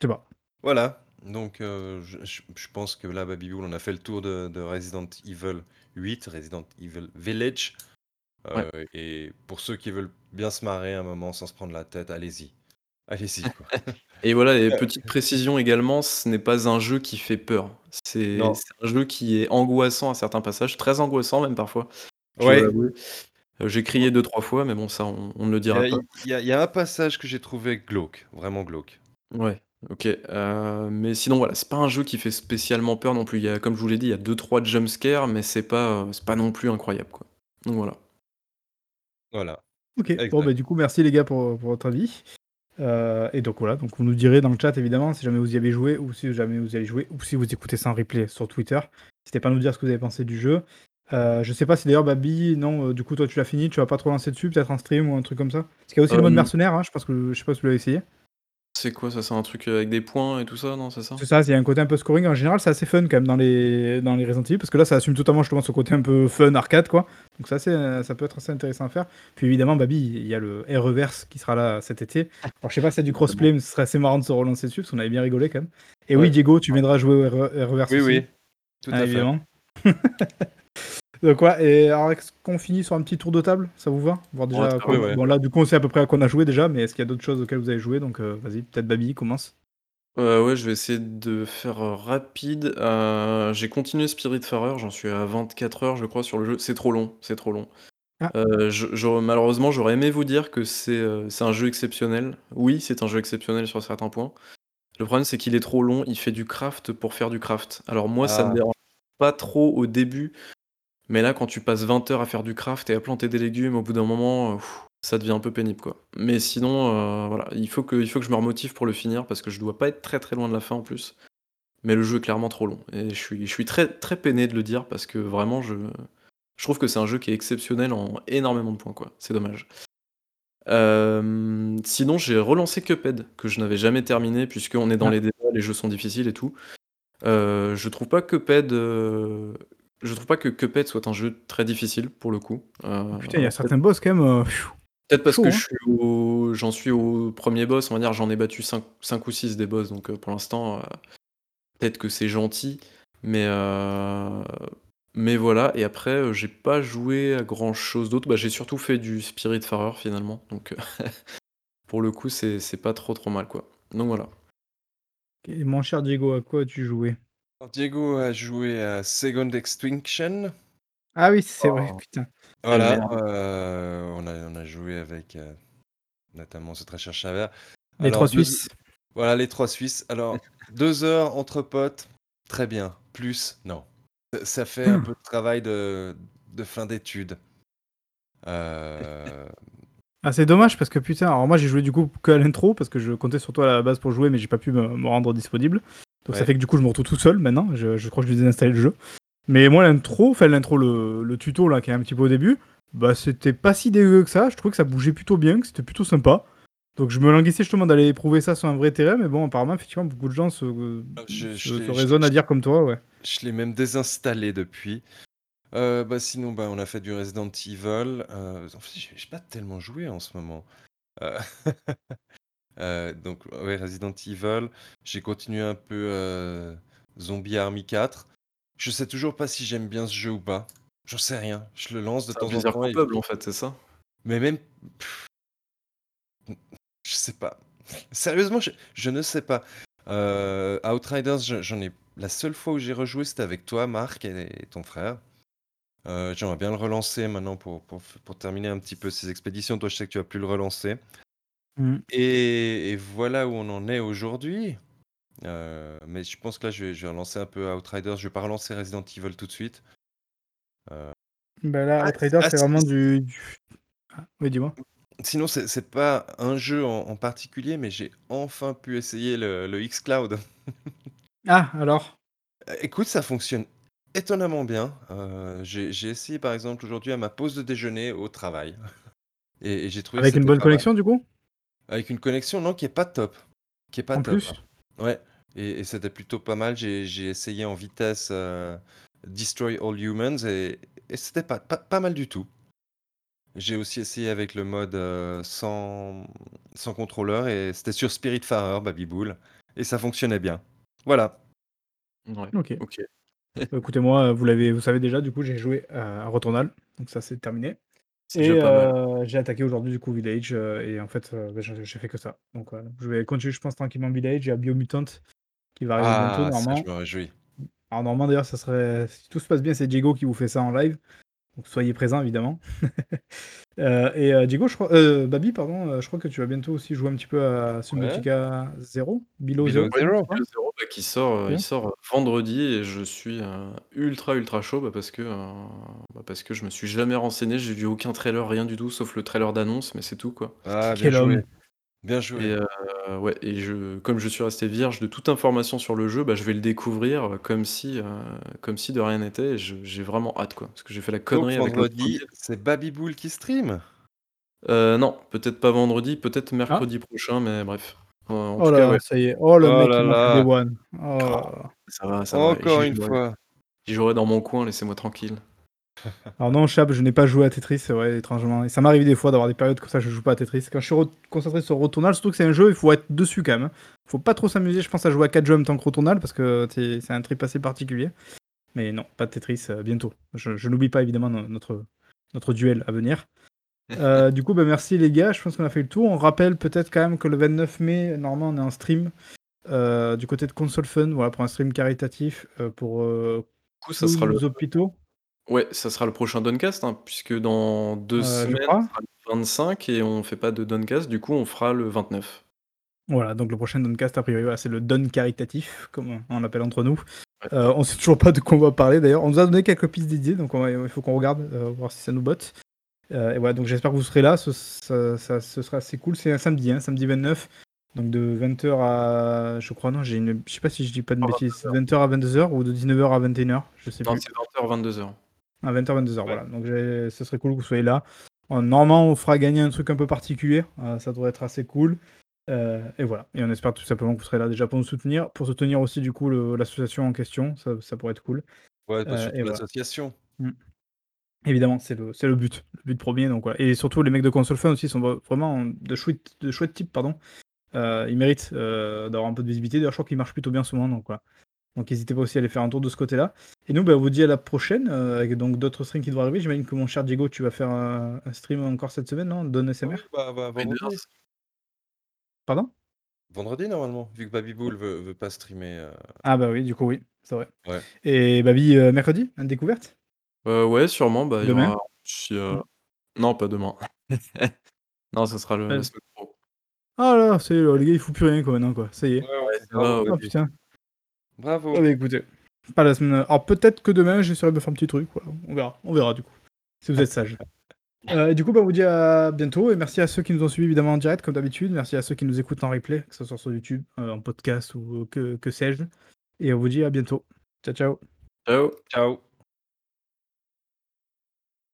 Je sais pas. Voilà, donc heu, je je pense que là, Baby Bull, on a fait le tour de de Resident Evil 8, Resident Evil Village. Ouais. Heu et pour ceux qui veulent bien se marrer un moment sans se prendre la tête, allez-y. Allez-y, quoi. Et voilà et petite précision également, ce n'est pas un jeu qui fait peur. C'est un jeu qui est angoissant à certains passages, très angoissant même parfois, Ouais. Heu, j'ai crié 2-3 fois, mais bon ça on on ne le Il dira a pas. il y a il y a un passage que j'ai trouvé glauque, vraiment glauque. Ouais, OK, heu, mais sinon voilà, c'est pas un jeu qui fait spécialement peur non plus. Il y a comme je vous l'ai dit, il y a 2-3 jump scares, mais c'est pas, c'est pas non plus incroyable, quoi. Donc voilà. Voilà, OK, bon bah, du coup merci les gars pour, pour votre avis. Heu et donc voilà, donc vous nous direz dans le chat évidemment si jamais vous y avez joué ou si jamais vous y avez joué ou si vous écoutez ça en replay sur Twitter. N'hésitez pas à nous dire ce que vous avez pensé du jeu. Heu, je sais pas si d'ailleurs Babi, non, heu, du coup toi tu l'as fini, tu vas pas trop lancer dessus, peut-être en stream ou un truc comme ça? Parce qu'il y a aussi le mode mercenaire, hein, je pense que je sais pas si vous l'avez essayé? C'est quoi ça? C'est un truc, heu, avec des points et tout ça, non, c'est ça? C'est ça, il y a un côté un peu scoring. En général, c'est assez fun quand même dans les dans les Resident Evil parce que là, ça assume totalement justement ce côté un peu fun arcade, quoi. Donc ça, c'est ça peut être assez intéressant à faire. Puis évidemment, Babi, il y a le Air Reverse qui sera là cet été. Alors je sais pas si c'est du crossplay, mais ce serait assez marrant de se relancer dessus parce qu'on avait bien rigolé quand même. Et oui, Ouais. Diego, tu viendras jouer au Air Air Reverse Oui, aussi? oui, tout Ah à fait. évidemment. Donc ouais et alors est-ce qu'on finit sur un petit tour de table? Ça vous va? Voir déjà Ouais, à très quoi bien. Ouais, ouais. bon là, du coup, on sait à peu près à quoi on a joué déjà, mais est-ce qu'il y a d'autres choses auxquelles vous avez joué? Donc heu, vas-y, peut-être Babi commence. Heu, ouais, je vais essayer de faire, rapide. J'ai continué Spiritfarer, j'en suis à 24 heures, je crois, sur le jeu. C'est trop long, c'est trop long. Ah. Je malheureusement, j'aurais aimé vous dire que c'est, un jeu exceptionnel. Oui, c'est un jeu exceptionnel sur certains points. Le problème, c'est qu'il est trop long, il fait du craft pour faire du craft. Alors moi, ça me Ah. dérange pas trop au début, mais là, quand tu passes 20 heures à faire du craft et à planter des légumes, au bout d'un moment, ça devient un peu pénible, quoi. Mais sinon, heu, voilà, il faut que il faut que je me remotive pour le finir parce que je dois pas être très, très loin de la fin en plus. Mais le jeu est clairement trop long et je suis je suis très, très peiné de le dire parce que vraiment je je trouve que c'est un jeu qui est exceptionnel en énormément de points, quoi. C'est dommage. Hem, sinon, j'ai relancé Cuphead, que je n'avais jamais terminé puisqu'on est dans Ah. les débats, les jeux sont difficiles et tout. Heu, je trouve pas Cuphead, heu, je trouve pas que Cuphead soit un jeu très difficile pour le coup. Heu, Putain, il y a certains boss quand même, heu, peut-être parce chaud, que hein? suis j'en suis au 1er boss, on va dire, j'en ai battu 5 5 ou 6 des boss donc heu, pour l'instant, peut-être que c'est gentil, mais mais voilà et après, j'ai pas joué à grand chose d'autre. Bah, j'ai surtout fait du Spiritfarer finalement, donc pour le coup, c'est c'est pas trop, trop mal, quoi. Donc voilà. Et mon cher Diego, à quoi as-tu joué? Alors Diego a joué à Second Extinction. Ah oui, c'est vrai, Oh, putain. Voilà, merde. heu, on a on a joué avec, heu, notamment ce très cher Chavert. Les 3 Alors 2 Suisses. voilà les 3 Suisses. Alors 2 heures entre potes, très bien. Plus, non. Ça fait un peu de travail de de fin d'études. Heu Ah, c'est dommage parce que putain, alors moi j'ai joué du coup que à l'intro parce que je comptais sur toi à la base pour jouer, mais j'ai pas pu me me rendre disponible. Donc ça fait que du coup je me retrouve tout seul maintenant. Je je crois que je vais désinstaller le jeu. Mais moi l'intro, enfin l'intro, le le tuto là qui est un petit peu au début, bah, c'était pas si dégueu que ça. Je trouvais que ça bougeait plutôt bien, que c'était plutôt sympa. Donc je me languissais justement d'aller éprouver ça sur un vrai terrain, mais bon apparemment effectivement beaucoup de gens se Ah, je je se l'ai se je raisonnent à dire comme toi, ouais. je l'ai même désinstallé depuis. Heu, bah, sinon, bah, on a fait du Resident Evil. Heu, en fait, j'ai pas tellement joué en ce moment. Heu, heu, donc ouais, Resident Evil. J'ai continué un peu, heu, Zombie Army 4. Je sais toujours pas si j'aime bien ce jeu ou pas. J'en sais rien. Je le lance de C'est temps en temps et coupable en fait, c'est ça? mais même je sais pas. Sérieusement, je je ne sais pas. Heu, Outriders, je j'en ai la seule fois où j'ai rejoué, c'était avec toi, Marc et et ton frère. J'aimerais bien le relancer maintenant pour pour pour terminer un petit peu ces expéditions. Toi, je sais que tu as pu le relancer. Mmh. Et et voilà où on en est aujourd'hui. Heu, mais je pense que là, je vais je vais relancer un peu Outriders. Je vais pas relancer Resident Evil tout de suite. Heu, Bah, là, ah Outriders, ah c'est vraiment du du ah, oui, dis-moi? sinon, c'est c'est pas un jeu en en particulier, mais j'ai enfin pu essayer le le xCloud. Ah, alors? Heu, écoute, ça fonctionne étonnamment bien. Heu, j'ai j'ai essayé, par exemple, aujourd'hui à ma pause de déjeuner au travail et et j'ai trouvé que Avec une c'était bonne pas mal. connexion du coup? Avec une connexion, non, qui est pas top, qui est pas En top. plus? Ouais et et c'était plutôt pas mal. J'ai essayé en vitesse, heu, Destroy All Humans et et c'était pas pas pas mal du tout. J'ai aussi essayé avec le mode, heu, sans sans contrôleur et c'était sur Spiritfarer, Baby-Boule et ça fonctionnait bien. Voilà. Ouais, OK. OK. Bah, écoutez moi, vous l'avez vous savez déjà du coup j'ai joué à Returnal, donc ça c'est terminé. C'est Et déjà pas mal. euh, j'ai attaqué aujourd'hui du coup Village euh, et en fait euh, bah, j'ai j'ai fait que ça. Donc voilà. je vais continuer je pense tranquillement Village. Il y a Biomutant qui va arriver bientôt Ah, ça, je normalement. me réjouis. Alors normalement d'ailleurs ça serait si tout se passe bien c'est Diego qui vous fait ça en live. Donc soyez présents évidemment. Euh, et euh, Diego, je crois, euh, Babi, pardon, euh, je crois que tu vas bientôt aussi jouer un petit peu à Subnautica 0, Below Below 0. Zero. bah, qui sort, Ouais. il sort vendredi et je suis euh, ultra ultra chaud bah, parce que euh, bah, parce que je me suis jamais renseigné, j'ai vu aucun trailer, rien du tout, sauf le trailer d'annonce, mais c'est tout quoi. Ah, bien Quel joué. homme. Bien Et joué. euh, ouais, et je, comme je suis resté vierge de toute information sur le jeu, bah, je vais le découvrir euh, comme si, euh, comme si de rien n'était. Et je- j'ai vraiment hâte quoi, parce que j'ai fait la Donc, connerie avec le vendredi, c'est Babyboul qui stream? Euh, non, peut-être pas vendredi, peut-être Ah, mercredi prochain, mais bref. Euh, en oh tout là cas, là, ouais, ça y est. Oh le Oh mec là qui m'a fait là. des one. Oh là là. ça va, ça va. Encore J'y une jouerai, fois. j'y jouerai dans mon coin, laissez-moi tranquille. Alors non, Chab, je n'ai pas joué à Tetris, c'est vrai, étrangement. Et ça m'arrive des fois d'avoir des périodes comme ça, je joue pas à Tetris. Quand je suis concentré sur Retournal, surtout que c'est un jeu, il faut être dessus quand même. Faut pas trop s'amuser, je pense, à jouer à 4 jeux en même temps que Retournal, parce que c'est c'est un trip assez particulier. Mais non, pas de Tetris, euh, bientôt. Je, je n'oublie pas évidemment no- notre, notre duel à venir. Euh, du coup, bah, merci les gars, je pense qu'on a fait le tour. On rappelle peut-être quand même que le 29 mai, normalement, on est en stream euh, du côté de Console Fun, voilà, pour un stream caritatif pour Du coup, ça sera le, Clowns Hôpitaux, ouais, ça sera le prochain Doncast, hein, puisque dans deux euh, je semaines, crois. ça sera le 25 et on fait pas de Doncast, du coup, on fera le 29. Voilà, donc le prochain Doncast, a priori, voilà, c'est le Don caritatif, comme on l'appelle entre nous. Ouais. Euh, on sait toujours pas de quoi on va parler d'ailleurs. On nous a donné quelques pistes d'idées, donc on va- il faut qu'on regarde, euh, voir si ça nous botte. Euh, et voilà, donc j'espère que vous serez là, ce, ça, ça- ce sera assez cool. C'est un samedi, hein, samedi 29, donc de 20h à. Je crois, non, j'ai une. Je sais pas si je dis pas de Ah, bêtises, 20h à 22h ou de 19h à 21h, je sais Non, plus. c'est 20h, 22h. À 20h, 22h, voilà. Donc ce serait cool que vous soyez là. Normalement, on fera gagner un truc un peu particulier. Euh, ça devrait être assez cool. Euh, et voilà. Et on espère tout simplement que vous serez là déjà pour nous soutenir. Pour soutenir aussi, du coup, l'association en question. Ça, ça pourrait être cool. Ouais, Euh, voilà. l'association. Évidemment, c'est le, le but. Le but premier. Donc, voilà. Et surtout, les mecs de Console Fun aussi sont vra- vraiment de chouettes, de chouettes types. Pardon. Ils méritent d'avoir un peu de visibilité. D'ailleurs, je crois qu'ils marchent plutôt bien souvent. Donc, voilà. Donc n'hésitez pas aussi à aller faire un tour de ce côté-là. Et nous, bah, on vous dit à la prochaine, euh, avec donc d'autres streams qui devraient arriver. J'imagine que mon cher Diego, tu vas faire un, un stream encore cette semaine, non? Donne SMR Oui, bah, bah, vendredi. Pardon? Vendredi, normalement, vu que Babyboul veut, veut pas streamer. euh, Ah bah oui, du coup oui, c'est vrai. Ouais. Et Babi, euh, mercredi, une découverte? Euh, ouais, sûrement. Bah, il y Demain? aura euh, Non. Non, pas demain. non, ça sera le. Ah là, c'est le gars, il fout plus rien quoi maintenant quoi, ça y est. Ouais. Oh Baby. putain. Bravo. Ah bah écoutez, pas la semaine. Alors peut-être que demain, j'essaierai de faire un petit truc, voilà. on verra, on verra du coup. Si vous êtes sage. Euh, et du coup, bah, on vous dit à bientôt et merci à ceux qui nous ont suivis évidemment en direct comme d'habitude. Merci à ceux qui nous écoutent en replay, que ce soit sur YouTube, euh, en podcast ou que, que sais-je. Et on vous dit à bientôt. Ciao ciao. Ciao. Ciao.